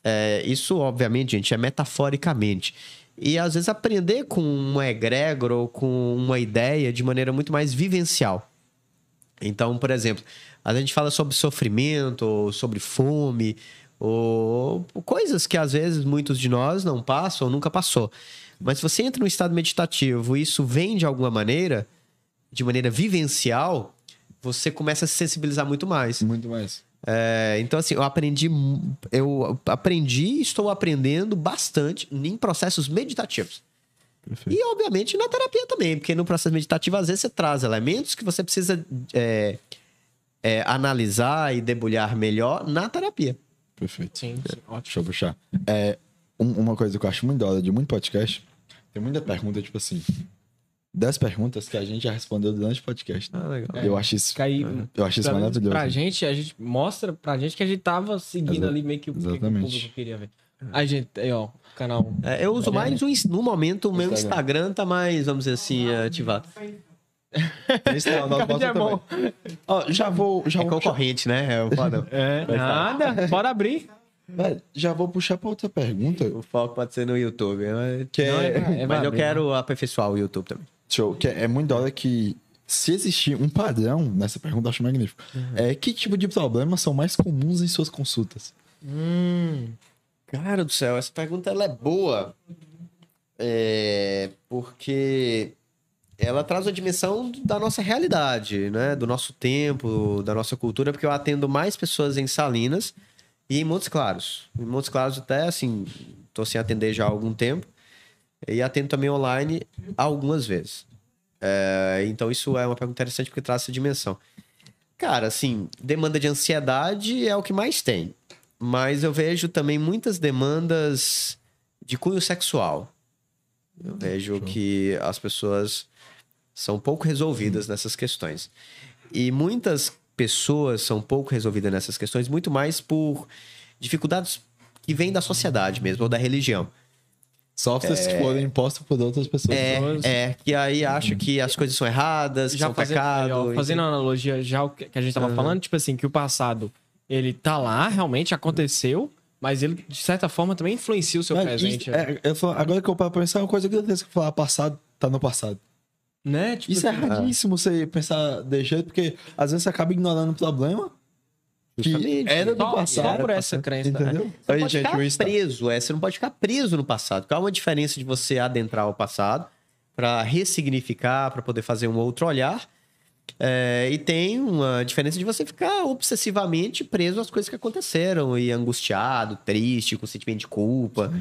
É, isso, obviamente, gente, é metaforicamente. E às vezes aprender com uma egrégora ou com uma ideia de maneira muito mais vivencial. Então, por exemplo, a gente fala sobre sofrimento, ou sobre fome, ou coisas que às vezes muitos de nós não passam ou nunca passou. Mas se você entra no estado meditativo e isso vem de alguma maneira, de maneira vivencial, você começa a se sensibilizar muito mais. Muito mais. É, então, assim, eu aprendi, eu aprendi e estou aprendendo bastante em processos meditativos. Perfeito. E, obviamente, na terapia também, porque no processo meditativo, às vezes, você traz elementos que você precisa é, é, analisar e debulhar melhor na terapia. Perfeito. Sim, sim, ótimo. Deixa eu puxar. É, um- uma coisa que eu acho muito da hora de muito podcast, tem muita pergunta, tipo assim, 10 perguntas que a gente já respondeu durante o podcast. Ah, legal. Eu acho isso, aí, eu acho isso menos maravilhoso. Pra gente, a gente mostra pra gente que a gente tava seguindo Exa- ali meio que o que o público queria ver. A gente, aí, ó, canal. É, eu uso mais o ins- no momento, o meu Instagram. Instagram tá mais, vamos dizer assim, ativado. Bota é bom. também. Ó, já vou, já É vou puxar, concorrente, né? É. É, nada, bora abrir. Velho, já vou puxar pra outra pergunta, O foco pode ser no YouTube. Mas, que é, Não, é- é mas eu quero aperfeiçoar o YouTube também. show, que é, é muito da hora que se existir um padrão nessa pergunta, eu acho magnífico. É, que tipo de problemas são mais comuns em suas consultas? Hum, Cara do céu, essa pergunta ela é boa. É, porque ela traz a dimensão da nossa realidade, né? Do nosso tempo, da nossa cultura, porque eu atendo mais pessoas em Salinas e em Montes Claros. Em Montes Claros até, assim, tô sem atender já há algum tempo. E atendo também online algumas vezes. É, então isso é uma pergunta interessante porque traz essa dimensão. Cara, assim, demanda de ansiedade é o que mais tem. Mas eu vejo também muitas demandas de cunho sexual. Eu vejo que as pessoas são pouco resolvidas nessas questões. E muitas pessoas são pouco resolvidas nessas questões, muito mais por dificuldades que vêm da sociedade mesmo, ou da religião. Softwares que foram impostos por outras pessoas. É, é, que aí acham que as coisas são erradas, que já são fazendo, pecado. ó, fazendo uma analogia já o que a gente tava falando, tipo assim, que o passado ele tá lá, realmente aconteceu, mas ele de certa forma também influencia o seu Mas presente, isso- é, eu falo- agora que eu paro pra pensar, é uma coisa que eu tenho que falar passado, tá no passado. Né? Tipo Isso é assim, erradíssimo você pensar de jeito, porque às vezes você acaba ignorando o problema que era do Só- passado. só por essa crença, Entendeu? Você Aí, pode gente, ficar preso, é, você não pode ficar preso no passado. Qual é uma diferença de você adentrar o passado para ressignificar, para poder fazer um outro olhar? É, e tem uma diferença de você ficar obsessivamente preso às coisas que aconteceram e angustiado, triste, com sentimento de culpa.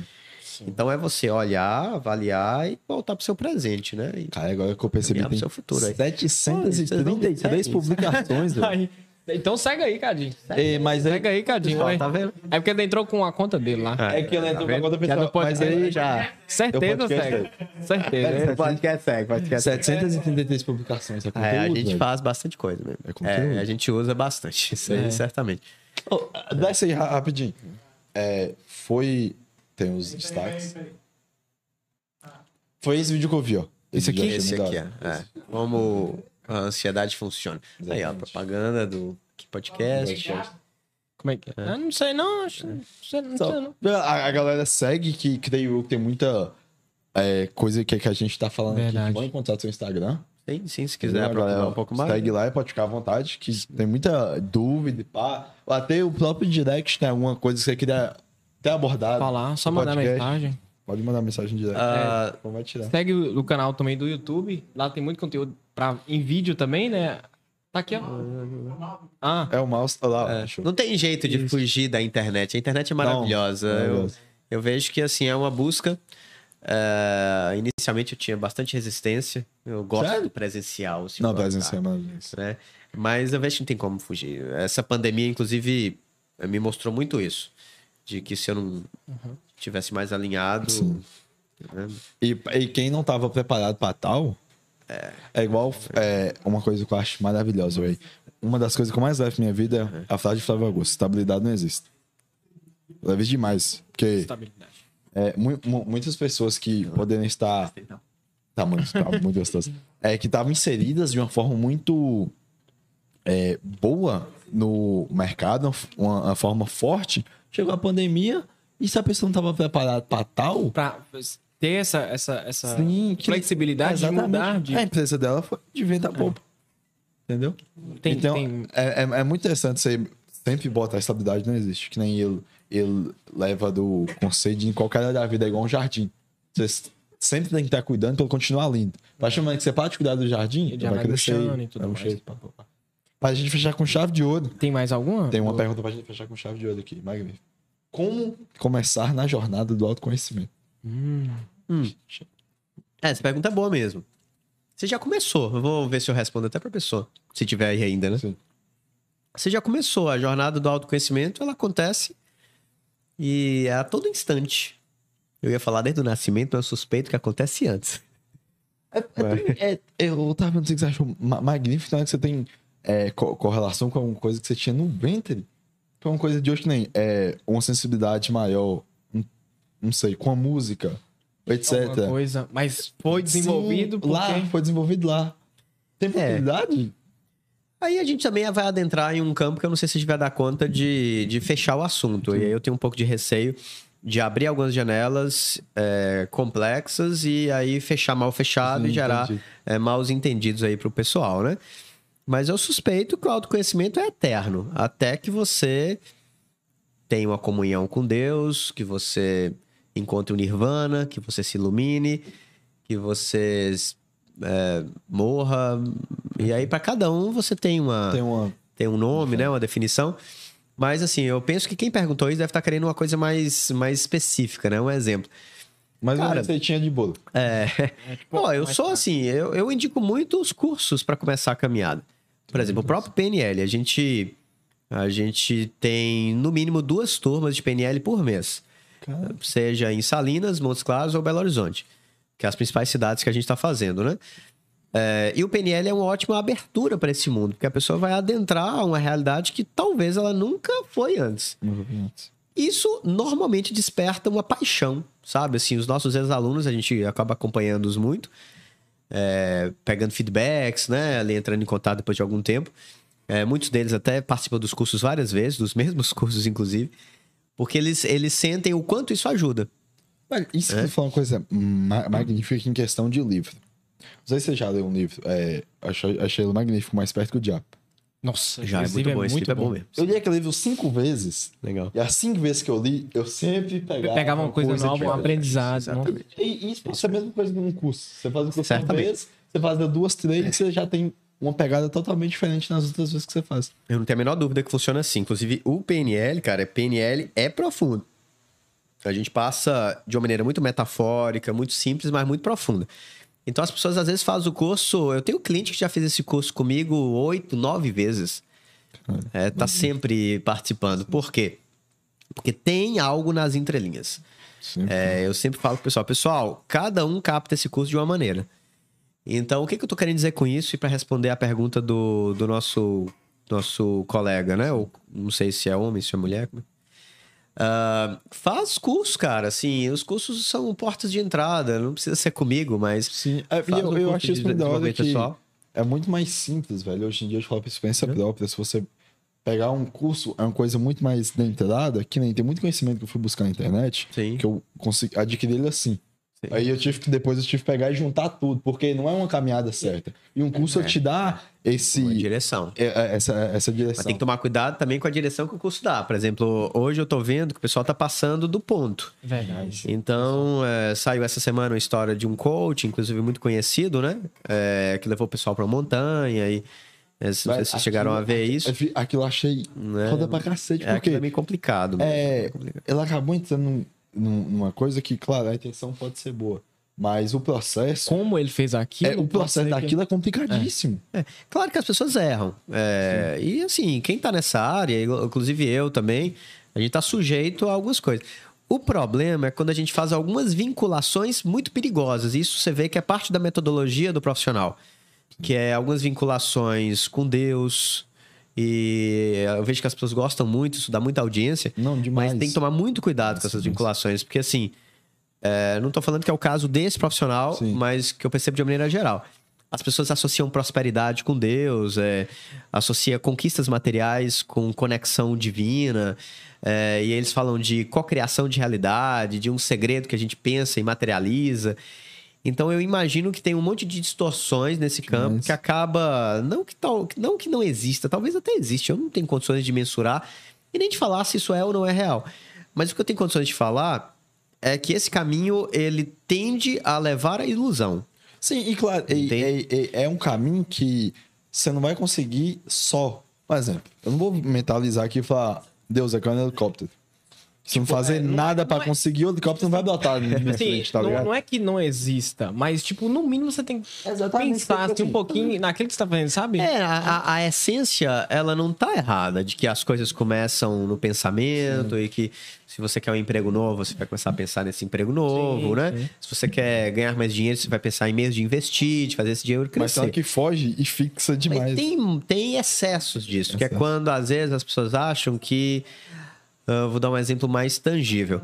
Então é você olhar, avaliar e voltar pro seu presente, né? E- Cara, agora que eu percebi, tem seu futuro aí. 733 Pô, publicações. Aí, então segue aí, Cadinho. É, mas aí, Segue aí, Cadinho. Pessoal, tá vendo? É porque ele entrou com a conta dele lá. é que eu lembro vendo? da conta Já não pessoal, pode mas ser, aí já. Certeza, segue. Certeza. É, podcast segue, podcast 733 publicações, é conteúdo, É, a gente velho. faz bastante coisa mesmo. É conteúdo. É, a gente usa bastante, isso aí, certamente. Ô, desce aí ra- rapidinho. É, foi... Tem os destaques. Foi esse vídeo que eu vi, ó. Esse achei Esse aqui, hora. É. Como a ansiedade funciona. Aí, ó, Exatamente. propaganda do que podcast. Como é que é? Eu não sei, não. Acho, não sei, não sei, não. a, a galera segue que creio eu que tem muita é, coisa que, que a gente tá falando aqui Verdade. que vão encontrar no seu Instagram. Sim, sim, se quiser aprofundar um pouco mais. Segue lá e pode ficar à vontade, que tem muita dúvida e pá. Até o próprio direct tem alguma coisa que você queria ter abordado. Falar, só mandar podcast. mensagem. Pode mandar mensagem direct. Ah, vai tirar. Segue o, canal também do YouTube. Lá tem muito conteúdo pra, em vídeo também, né? Tá aqui, ó. Ah, É o mouse. Olha lá, é, não tem jeito de fugir da internet. A internet é maravilhosa. Não, eu, maravilhosa. eu vejo que, assim, é uma busca. é, inicialmente eu tinha bastante resistência. Eu gosto Sério? do presencial. se Não, gostar. presencial é maravilhoso. né? Mas eu vejo que não tem como fugir. Essa pandemia, inclusive, me mostrou muito isso. De que se eu não tivesse mais alinhado. né? E, e quem não tava preparado pra tal, é, igual é, uma coisa que eu acho maravilhosa, velho. Uma das coisas que eu mais levo pra minha vida é a frase de Flávio Augusto: estabilidade não existe. Isso demais. Porque estabilidade. é, mu- mu- muitas pessoas que poderiam estar. Tá, mano, tá muito gostoso. É, que estavam inseridas de uma forma muito é, boa no mercado, uma, uma forma forte. Chegou a pandemia e se a pessoa não estava preparada para tal, Pra ter essa, essa, essa Sim, que- flexibilidade de mudar de... A empresa dela foi de venda poupa. Entendeu? Tem- então, tem- É, é, é muito interessante você sempre botar a estabilidade não existe. Que nem ele, ele leva do conceito de em qualquer área da vida é igual um jardim. Você sempre tem que estar cuidando para ele continuar lindo. Vai chamando que você para de cuidar do jardim, Ele vai vai crescer. murchando e tudo vai mais. murchando, pá, pá, pá. Pra gente fechar com chave de ouro. Tem mais alguma? Tem uma pergunta pra gente fechar com chave de ouro aqui. Magnífico. Como começar na jornada do autoconhecimento? É, essa pergunta é boa mesmo. Você já começou. Eu vou ver se eu respondo até pra pessoa. Se tiver aí ainda, né? Sim. Você já começou. A jornada do autoconhecimento, ela acontece e é a todo instante. Eu ia falar desde o nascimento, mas eu suspeito que acontece antes. É, eu tava vendo que você achou ma- magnífico, né? Que você tem é, co- correlação com alguma coisa que você tinha no ventre. É uma coisa de hoje que nem é, uma sensibilidade maior, um- não sei, com a música, etc. Alguma coisa, mas foi desenvolvido Sim, porque... lá, foi desenvolvido lá. Tem possibilidade? Aí a gente também vai adentrar em um campo que eu não sei se a gente vai dar conta de, de fechar o assunto. E aí eu tenho um pouco de receio de abrir algumas janelas é, complexas e aí fechar mal fechado Sim, e gerar é, maus entendidos aí pro pessoal, né? Mas eu suspeito que o autoconhecimento é eterno. Até que você tenha uma comunhão com Deus, que você encontre o nirvana, que você se ilumine, que você é, morra. E aí, para cada um, você tem uma Tem uma. tem um nome, né? Uma definição. Mas, assim, eu penso que quem perguntou isso deve estar querendo uma coisa mais, mais específica, né? Um exemplo. Mas uma receitinha de bolo. É. tipo, Ó, eu sou assim, eu, eu indico muito os cursos para começar a caminhada. Por exemplo, o próprio PNL, a gente a gente tem no mínimo duas turmas de PNL por mês, Cara, seja em Salinas, Montes Claros ou Belo Horizonte, que é as principais cidades que a gente está fazendo, né? É, e o PNL é uma ótima abertura para esse mundo, porque a pessoa vai adentrar uma realidade que talvez ela nunca foi antes. Isso normalmente desperta uma paixão, sabe? Assim, os nossos ex-alunos, a gente acaba acompanhando-os muito, é, pegando feedbacks, né? Ali entrando em contato depois de algum tempo. É, muitos deles até participam dos cursos várias vezes, dos mesmos cursos, inclusive, porque eles, eles sentem o quanto isso ajuda. Mas isso É? falou uma coisa ma- magnífica em questão de livro. Não sei se você já leu um livro. É, achei, achei ele magnífico, mais perto que o diabo. Nossa, Já é esse muito livro bom, esse livro é bom mesmo. Eu li aquele livro cinco vezes. Legal. E as cinco vezes que eu li, eu sempre pegava, Pegava uma coisa, nova, um aprendizado. Exatamente. E isso passa a mesma coisa num curso. Você faz o curso uma vez, você faz duas, três, você já tem uma pegada totalmente diferente nas outras vezes que você faz. Eu não tenho a menor dúvida que funciona assim. Inclusive, o PNL, cara, PNL é profundo. A gente passa de uma maneira muito metafórica, muito simples, mas muito profunda. Então, as pessoas às vezes fazem o curso. Eu tenho um cliente que já fez esse curso comigo oito, nove vezes. É, tá sempre participando. Por quê? Porque tem algo nas entrelinhas. Sempre. É, eu sempre falo pro pessoal, pessoal, cada um capta esse curso de uma maneira. Então, o que, que eu tô querendo dizer com isso? E para responder a pergunta do, do nosso, nosso colega, né? Ou não sei se é homem, se é mulher. Ah, faz curso, cara. Assim, os cursos são portas de entrada. Não precisa ser comigo, mas. Sim, é, eu, um eu acho isso muito da hora desenvolvimento que pessoal. é muito mais simples, velho. Hoje em dia, eu falo por experiência própria. Se você pegar um curso, é uma coisa muito mais da entrada, que nem tem muito conhecimento que eu fui buscar na internet, Sim. que eu consegui adquirir ele assim. Sim. Aí eu tive que, depois eu tive que pegar e juntar tudo, porque não é uma caminhada certa. E um curso É. te dá esse, Uma direção. é- é- essa, essa Mas direção. tem que tomar cuidado também com a direção que o curso dá. Por exemplo, hoje eu tô vendo que o pessoal tá passando do ponto. Verdade. Então, é, saiu essa semana uma história de um coach, inclusive muito conhecido, né? É, que levou o pessoal pra montanha e. é, sei se vocês chegaram a ver isso. Aquilo, aquilo eu achei Né? foda pra cacete, É, porque aquilo é meio complicado. mesmo. É, É complicado. ela acabou entrando numa coisa que, claro, a intenção pode ser boa, mas o processo, Como ele fez aquilo. é, o processo ser que- daquilo é complicadíssimo. Claro que as pessoas erram. É, e assim, quem tá nessa área, inclusive eu também, a gente tá sujeito a algumas coisas. O problema é quando a gente faz algumas vinculações muito perigosas. Isso você vê que é parte da metodologia do profissional. Que é algumas vinculações com Deus. E eu vejo que as pessoas gostam muito, isso dá muita audiência. Não, demais. Mas tem que tomar muito cuidado com essas vinculações, porque assim, é, não tô falando que é o caso desse profissional, Sim. mas que eu percebo de uma maneira geral. As pessoas associam prosperidade com Deus, é, associa conquistas materiais com conexão divina, é, e eles falam de cocriação de realidade, de um segredo que a gente pensa e materializa. Então eu imagino que tem um monte de distorções nesse campo Demais. que acaba não que tal, não que não exista, talvez até existe. Eu não tenho condições de mensurar e nem de falar se isso é ou não é real. Mas o que eu tenho condições de falar é que esse caminho ele tende a levar à ilusão. Sim, e claro, é, é- é- é um caminho que você não vai conseguir só. Por exemplo, eu não vou mentalizar aqui e falar, Deus, é que é um helicóptero. Se não fazer é, não é- nada pra é- conseguir, o helicóptero não vai botar Assim, frente, tá não, não é que não exista, mas, tipo, no mínimo você tem que Exatamente, pensar tipo assim, um pouquinho naquilo que você tá fazendo, sabe? É, a, a- a essência, ela não tá errada, de que as coisas começam no pensamento e que se você quer um emprego novo, você vai começar a pensar nesse emprego novo, Sim, né? sim. Se você quer ganhar mais dinheiro, você vai pensar em meios de investir, de fazer esse dinheiro Mas crescer. tem hora que foge e fixa Mas demais. tem, tem excessos disso, que é quando às vezes as pessoas acham que. Ah, vou dar um exemplo mais tangível.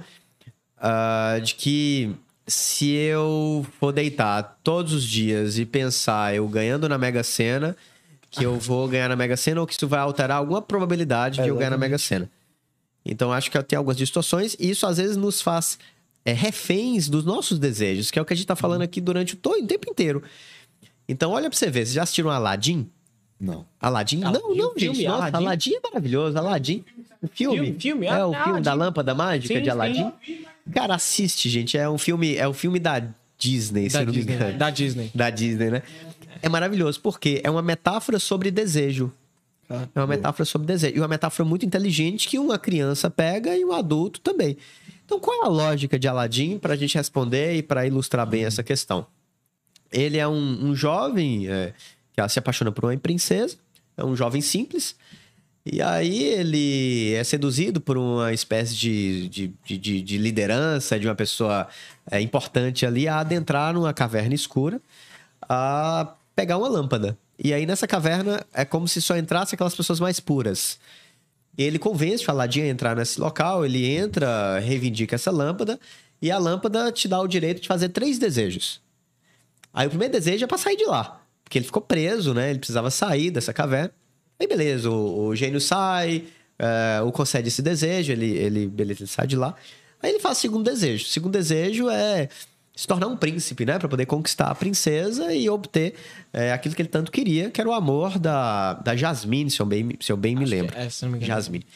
Ah, de que se eu for deitar todos os dias e pensar eu ganhando na Mega Sena, que eu vou ganhar na Mega Sena ou que isso vai alterar alguma probabilidade de eu ganhar na Mega Sena. Então acho que tem algumas distorções e isso às vezes nos faz é, reféns dos nossos desejos, que é o que a gente tá falando aqui durante o, to- o tempo inteiro. Então olha pra você ver, vocês já assistiram Aladdin? Não. Aladdin? Aladdin, não, não, o gente. filme, Nossa, Aladdin? Aladdin é maravilhoso. Aladdin. O filme. Filme, filme, É ah, o filme da lâmpada mágica Sim, de sim. Aladdin. Cara, assiste, gente. É um filme, é um filme da Disney, se da eu não me Disney. engano. Da Disney. Da Disney, né? É maravilhoso, porque é uma metáfora sobre desejo. Ah, É uma metáfora sobre desejo. E uma metáfora muito inteligente que uma criança pega e um adulto também. Então, qual é a lógica de Aladdin para a gente responder e para ilustrar bem essa questão? Ele é um, um jovem é, que se apaixona por uma princesa, é um jovem simples, e aí ele é seduzido por uma espécie de, de, de- de- de liderança, de uma pessoa é, importante ali, a adentrar numa caverna escura, a pegar uma lâmpada. E aí nessa caverna é como se só entrasse aquelas pessoas mais puras. Ele convence o Aladdin a entrar nesse local, ele entra, reivindica essa lâmpada, e a lâmpada te dá o direito de fazer três desejos. Aí o primeiro desejo é pra sair de lá. Porque ele ficou preso, né? Ele precisava sair dessa caverna. Aí beleza, o, o gênio sai, é, o concede esse desejo, ele, ele, beleza, ele sai de lá. Aí ele faz o segundo desejo. O segundo desejo é se tornar um príncipe, né? Pra poder conquistar a princesa e obter é, aquilo que ele tanto queria, que era o amor da, da Jasmine, se eu bem, se eu bem me lembro. É, se não me engano. Jasmine.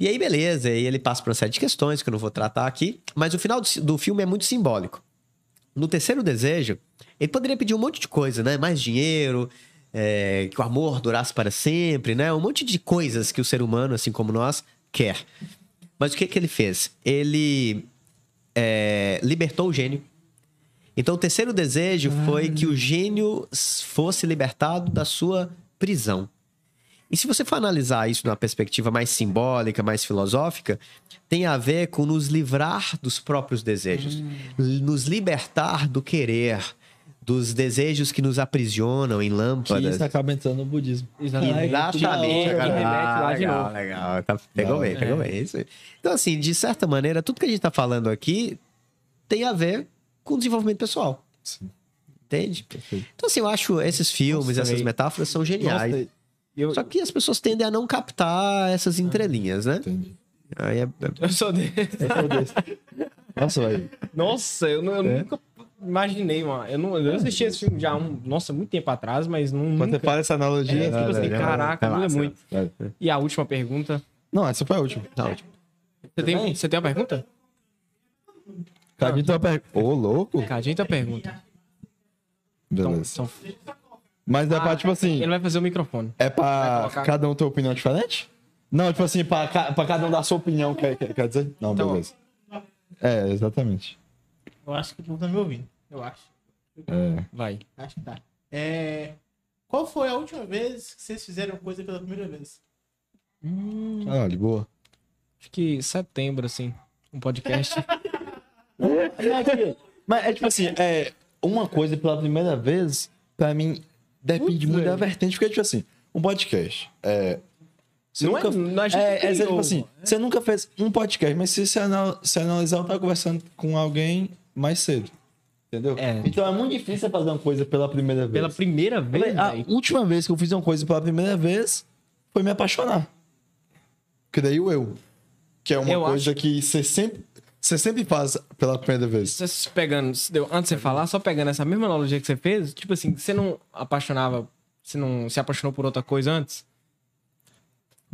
E aí, beleza, e ele passa por uma série de questões que eu não vou tratar aqui, mas o final do, do filme é muito simbólico. No terceiro desejo, ele poderia pedir um monte de coisa, né? Mais dinheiro, é, que o amor durasse para sempre, né? Um monte de coisas que o ser humano, assim como nós, quer. Mas o que, que ele fez? Ele é, libertou o gênio. Então, o terceiro desejo foi que o gênio fosse libertado da sua prisão. E se você for analisar isso numa perspectiva mais simbólica, mais filosófica, tem a ver com nos livrar dos próprios desejos, nos libertar do querer, dos desejos que nos aprisionam em Que lâmpadas. isso acaba entrando no budismo. Exatamente. Exatamente. Que agora- remete lá Ah, de legal, novo. legal. Tá- pegou bem, pegou bem. É isso aí. Então, assim, de certa maneira, tudo que a gente tá falando aqui tem a ver com desenvolvimento pessoal. Entende? Então, assim, eu acho esses filmes, Nossa, essas metáforas são geniais. Nossa, Eu, Só que as pessoas tendem a não captar essas entrelinhas, né? entendi. Aí é- eu sou de... Eu sou desse. Nossa, velho. Nossa, eu, não- eu nunca imaginei, mano. Eu, não, eu assisti esse filme já há um, nossa, muito tempo atrás, mas não, Quando você nunca... fala essa analogia. É, tipo assim, não, caraca, muda muito. Vai. E a última pergunta. Não, essa foi a última. Tá ótimo. Você tem, você tem uma pergunta? Cadinho tem uma pergunta. Ô, louco. Cadinho tem uma pergunta. Então, Beleza. são... Mas é pra, tipo assim, Ele vai fazer o microfone. é pra cada um ter opinião diferente? Não, tipo assim, pra, ca- pra cada um dar a sua opinião, quer, quer, dizer? Não, Então, beleza. É, exatamente. Eu acho que tu tá me ouvindo. Eu acho. É. Vai. Acho que tá. É... Qual foi a última vez que vocês fizeram coisa pela primeira vez? Olha, boa. Acho que setembro, assim. Um podcast. Mas é tipo assim, é uma coisa pela primeira vez, pra mim, depende Putz, muito da vertente, porque, tipo assim, um podcast. É. Você Não nunca. é- não, a gente é, é, criou. tipo assim, você nunca fez um podcast, mas se você anal- se analisar, eu tava conversando com alguém mais cedo. Entendeu? É. Então é muito difícil você fazer uma coisa pela primeira vez. Pela primeira vez, A última vez que eu fiz uma coisa pela primeira vez foi me apaixonar. Creio eu. Que é uma Eu coisa que você sempre, você sempre faz pela primeira vez. Você pegando, antes de você falar, só pegando essa mesma analogia que você fez, tipo assim, você não apaixonava, você não se apaixonou por outra coisa antes?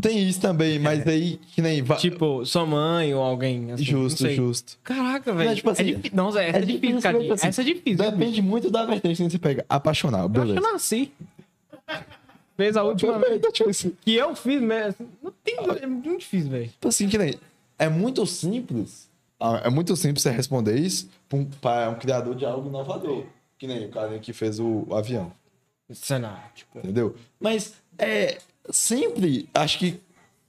Tem isso também, mas aí que nem. Tipo, sua mãe ou alguém. assim, não justo, justo. Caraca, velho. Não, tipo assim, é difícil. Nossa, essa é, difícil, difícil, cara. tipo assim, essa é difícil. Depende muito da vertente que você pega. Apaixonar, Eu acho beleza. que eu nasci. Fez a última vez. Tipo assim, Que eu fiz mesmo. Não tem. É muito difícil, velho. tipo assim, que nem. É muito simples. É muito simples você responder isso pra um, pra um criador de algo inovador. Que nem o cara que fez o, o avião. Cenário, tipo. Entendeu? Mas é sempre, acho que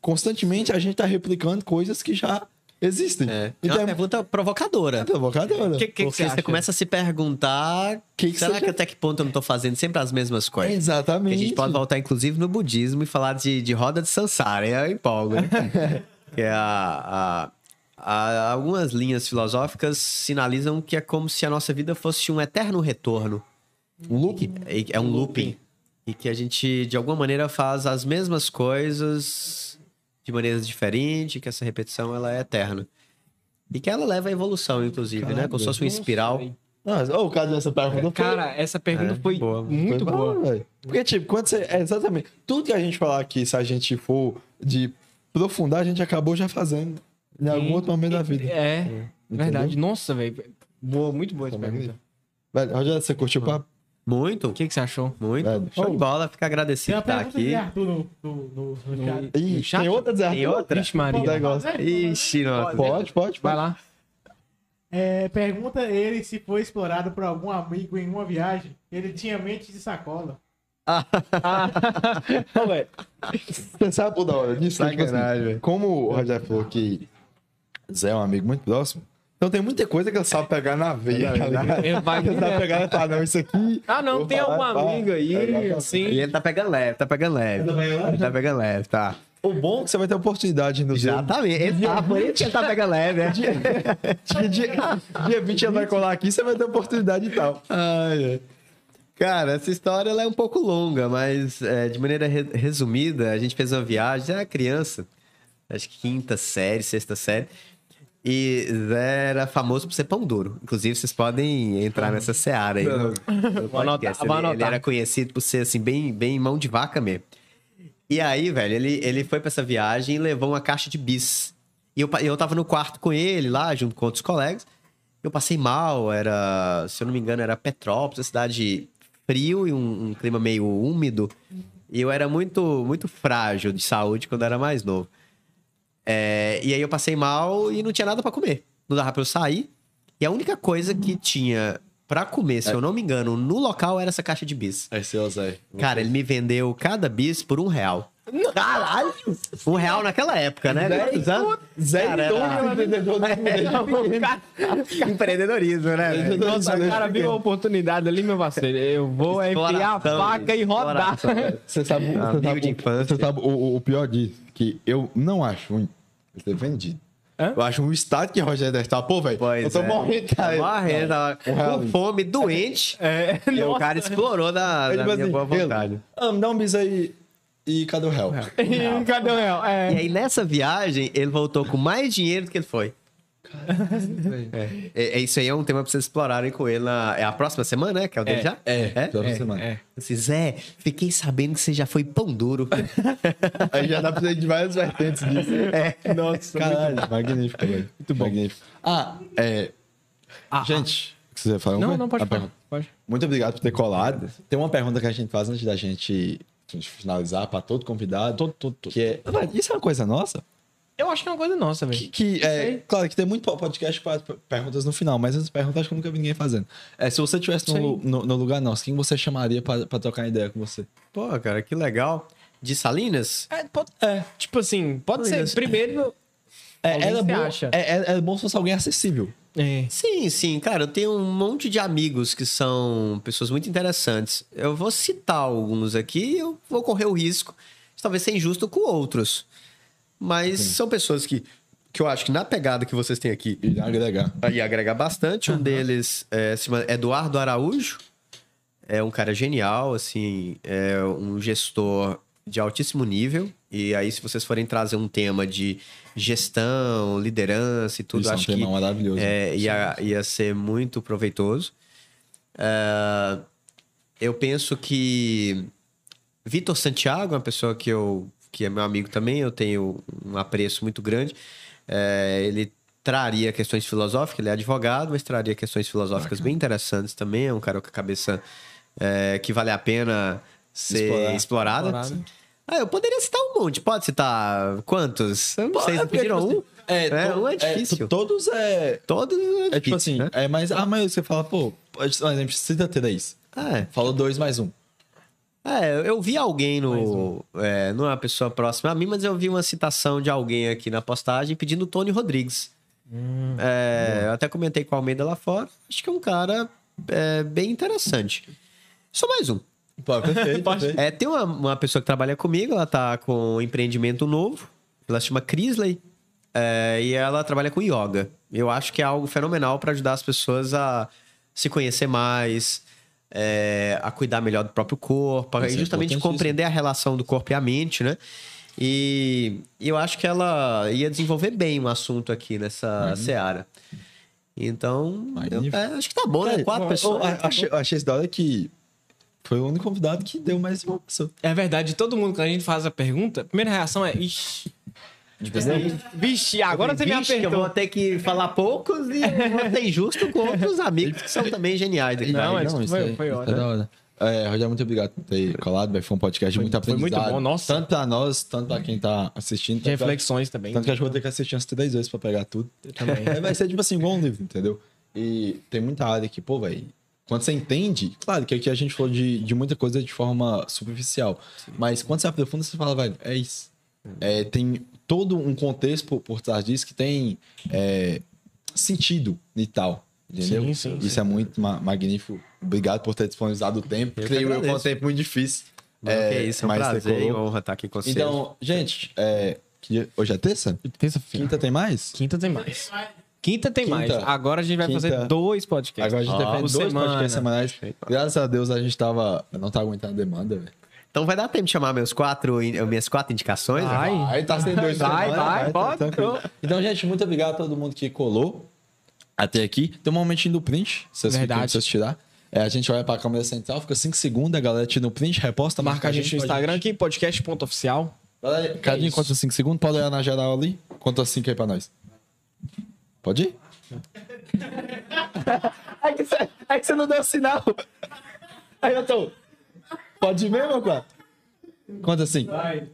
constantemente a gente tá replicando coisas que já existem. É. É Então uma é pergunta provocadora. provocadora. Que- que Porque você começa a se perguntar: Que que será que já- até que ponto eu não tô fazendo sempre as mesmas coisas? Porque Exatamente. a gente pode voltar, inclusive, no budismo e falar de, de roda de Sansara. E eu empolgo, né? que é a, a- a- algumas linhas filosóficas sinalizam que é como se a nossa vida fosse um eterno retorno. Um loop? E- É um looping. E que a gente, de alguma maneira, faz as mesmas coisas de maneiras diferentes, que essa repetição ela é eterna. E que ela leva à evolução, inclusive, né? Como se fosse uma espiral. Nossa, ô, o caso dessa pergunta foi- Cara, essa pergunta É, foi boa. muito foi boa. velho. Porque, tipo, quando você. É exatamente. Tudo que a gente falar aqui, se a gente for de aprofundar, a gente acabou já fazendo em algum outro momento da vida. É, verdade. Nossa, velho. Boa, muito boa essa pergunta. Velho, Rogério, você curtiu o papo? Muito, O que, que você achou? muito. Velho. Show de bola, fica agradecido de estar de aqui. Arthur no, no, no, no chat. Ih, chat? tem outra, Zé? Tem outra? Vixe, Maria. Pode negócio. Ixi, nossa. Pode, pode, Vai pode. lá. É, pergunta ele se foi explorado por algum amigo em uma viagem. Ele tinha mente de sacola. Ô, velho, Você sabe da hora disso? Que, tipo assim, como o Rogério falou que Zé é um amigo muito próximo, então tem muita coisa que ele sabe pegar na veia, tá ligado? Ele vai Ele sabe pegar e falar, não, isso aqui... Ah, não, tem falar, alguma pá. amiga aí, assim. E ele tá pegando leve, tá pegando leve. Ele tá pegando leve, tá. O bom é que você vai ter oportunidade no dia, Exatamente. Ele tá, por isso que ele tá pegando leve, né? dia, dia, dia 20 ele vai colar aqui, você vai ter oportunidade e tal. Ai, ai. Cara, essa história ela é um pouco longa, mas é, de maneira re- resumida, a gente fez uma viagem, era criança, acho que quinta série, sexta série, e Zé era famoso por ser pão duro. Inclusive, vocês podem entrar nessa seara aí. No, no Vou anotar, podcast. Ele, ele era conhecido por ser, assim, bem, bem mão de vaca mesmo. E aí, velho, ele, ele foi pra essa viagem e levou uma caixa de bis. E eu, eu tava no quarto com ele lá, junto com outros colegas. Eu passei mal, era, se eu não me engano, era Petrópolis, uma cidade frio e um, um clima meio úmido. E eu era muito, muito frágil de saúde quando era mais novo. É, e aí eu passei mal e não tinha nada pra comer. Não dava pra eu sair. E a única coisa que tinha pra comer, se eu não me engano, no local era essa caixa de bis. É seu, Zé. Cara, ele me vendeu cada bis por um real. Caralho! Um real naquela época, né? Anos? Zé Cara, era- empreendedor Empreendedorismo, né? Nossa, o cara viu a oportunidade ali, meu parceiro. Eu vou é enfiar a faca e rodar. Você sabe, você sabe, de o- infância. Você sabe o, o- o pior disso? Que eu não acho ruim ele ter vendido. Hã? Eu acho um estado que Rogério deve estar. Pô, velho, eu tô é. morrendo, cara. Morrendo, tava real. com fome, doente. É, E o cara explorou da, da minha assim, boa vontade. Ah, me dá um bis aí. E cadê o réu? E Cadê o real? É. E aí, nessa viagem, ele voltou com mais dinheiro do que ele foi. É, é, isso aí é um tema pra vocês explorarem com ele. Na, é a próxima semana, né? Que é o dele já? É, É? toda semana. é. Assim, Zé, fiquei sabendo que você já foi pão duro. Aí já dá pra fazer de várias vertentes disso. É. Nossa, caralho. Magnífico, velho. Muito bom. Magnífico. Ah, é. gente, você ia falar Não, não, pode coisa? falar. Pode. Muito obrigado por ter colado. Tem uma pergunta que a gente faz antes da gente finalizar para todo convidado. Todo, todo, todo. Que é. Isso é uma coisa nossa? Eu acho que é uma coisa nossa, velho. Que, que é, claro que tem muito podcast faz perguntas no final, mas essas perguntas acho que eu nunca vi ninguém fazendo. É, se você estivesse no, no, no lugar nosso, quem você chamaria para trocar ideia com você? Pô, cara, que legal. De Salinas? É, pode- é, tipo assim, pode ser. Isso. Primeiro. É, Alguém era você bom, acha? É, é, é bom se fosse alguém acessível. É. Sim, sim, cara, eu tenho um monte de amigos que são pessoas muito interessantes. Eu vou citar alguns aqui e eu vou correr o risco de talvez ser injusto com outros. Mas são pessoas que, que eu acho que na pegada que vocês têm aqui E agregar. ia agregar bastante. Um deles é, se chama Eduardo Araújo. É um cara genial, assim, é um gestor de altíssimo nível. E aí, se vocês forem trazer um tema de gestão, liderança e tudo, Isso é um acho tema que maravilhoso. é, ia, ia ser muito proveitoso. É, eu penso que Vitor Santiago é uma pessoa que eu que é meu amigo também, eu tenho um apreço muito grande. É, ele traria questões filosóficas, ele é advogado, mas traria questões filosóficas bem interessantes também. É um cara com a cabeça é, que vale a pena ser Explorar. explorada. Explorada. Ah, eu poderia citar um monte. Pode citar quantos? Eu não sei, É vocês porque, pediram um? É, É, to- um é difícil. to- todos é. Todos é, É tipo difícil, assim, né? é, mas a maioria você fala, pô, pode, por exemplo, cita três. É. Falou dois mais um. É, eu vi alguém no. É, não é uma pessoa próxima a mim, mas eu vi uma citação de alguém aqui na postagem pedindo Tony Rodrigues. É, eu até comentei com o Almeida lá fora. Acho que é um cara é, bem interessante. Só mais um. Pô, perfeito, perfeito. É, tem uma, uma pessoa que trabalha comigo, ela tá com um empreendimento novo. Ela se chama Crisley. é, e ela trabalha com yoga. Eu acho que é algo fenomenal para ajudar as pessoas a se conhecer mais, é, a cuidar melhor do próprio corpo, Isso é justamente importantíssimo. compreender a relação do corpo e a mente, né? E, e eu acho que ela ia desenvolver bem um assunto aqui nessa seara. Então, eu- é, acho que tá bom, né? Quatro eu- pessoas. eu achei, eu achei esse da hora que foi o único convidado que deu mais pessoa. É verdade, todo mundo, quando a gente faz a pergunta, a primeira reação é, ixi. Vixe, agora você me que eu apertou. vou ter que falar poucos e eu vou ser injusto com outros amigos que são também geniais. aqui. Não, mas isso foi- aí- foi isso é ótimo. da hora. É, Rogério, muito obrigado por ter colado. Foi um podcast de muito foi muito aprendizado. bom, nossa. Tanto pra nós, tanto pra quem tá assistindo. De tanto pra- reflexões também. Tanto que acho que eu vou ter que assistir umas três vezes pra pegar tudo. também. Aí vai ser tipo assim, igual um livro, entendeu? E tem muita área que, pô, velho. Quando você entende, claro que aqui a gente falou de, de muita coisa de forma superficial. Mas quando você aprofunda, você fala, velho, é isso. É, tem todo um contexto por, por trás disso que tem é, sentido e tal. Entendeu? Sim, sim, Isso é muito ma- magnífico. Obrigado por ter disponibilizado o tempo. Eu que Creio eu que é um agradeço. tempo muito difícil. Não, que isso, é um mas prazer e honra estar aqui com vocês. Então, gente, é, que hoje é terça? Terça-feira. Quinta tem mais? Quinta tem mais. Quinta tem Quinta. mais. Agora a gente vai Quinta. fazer dois podcasts. Agora a gente Ah, tá por fazendo dois semana. podcasts semanais. Graças a Deus a gente tava. Não tá aguentando a demanda, velho. Então vai dar tempo de chamar meus quatro, in- minhas quatro indicações? né? Vai. Aí tá sendo dois Vai, semanas, vai, tá pode. tranquilo. Então, gente, muito obrigado a todo mundo que colou até aqui. Tem um momentinho do print, se vocês Verdade. ficam- vocês tirar. É, a gente olha pra câmera central, fica 5 segundos, a galera tira o print, reposta, Marca a gente no Instagram aqui, podcast.oficial. Galera, Cadinho, isso. conta 5 segundos, pode olhar na geral ali. Conta 5 aí pra nós. Pode ir? é, que você, é que você não deu sinal. Aí eu tô. Pode ir mesmo, cara? Conta assim. Vai.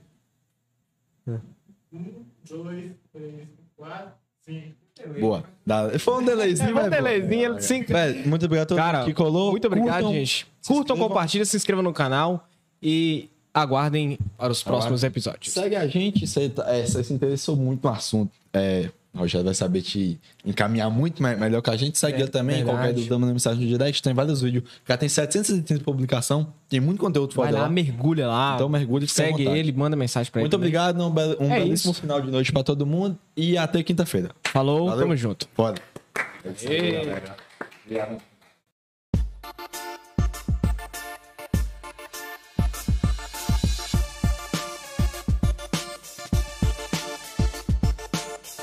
Um, dois, três, quatro, cinco. Boa. Dá- Foi um delayzinho, Foi um pô. delayzinho, cinco- Velho, muito obrigado a todo Cara, mundo que colou. muito obrigado, Curtam, gente. Curtam, compartilhem, se inscrevam no canal e aguardem para os próximos episódios. Segue a gente, você, tá- é, você se interessou muito no assunto. É, o Rogério vai saber te encaminhar muito me- melhor que a gente. Segue É, ele também, verdade. qualquer dúvida, manda mensagem no direct. Tem vários vídeos. O cara tem 730 publicação, tem muito conteúdo Vai foda lá, lá. mergulha lá. Então mergulha Segue ele, manda mensagem pra ele. Muito obrigado, um, um É belíssimo isso. final de noite pra todo mundo e até quinta-feira. Falou, Valeu. tamo junto. Bora. Ei. Obrigado.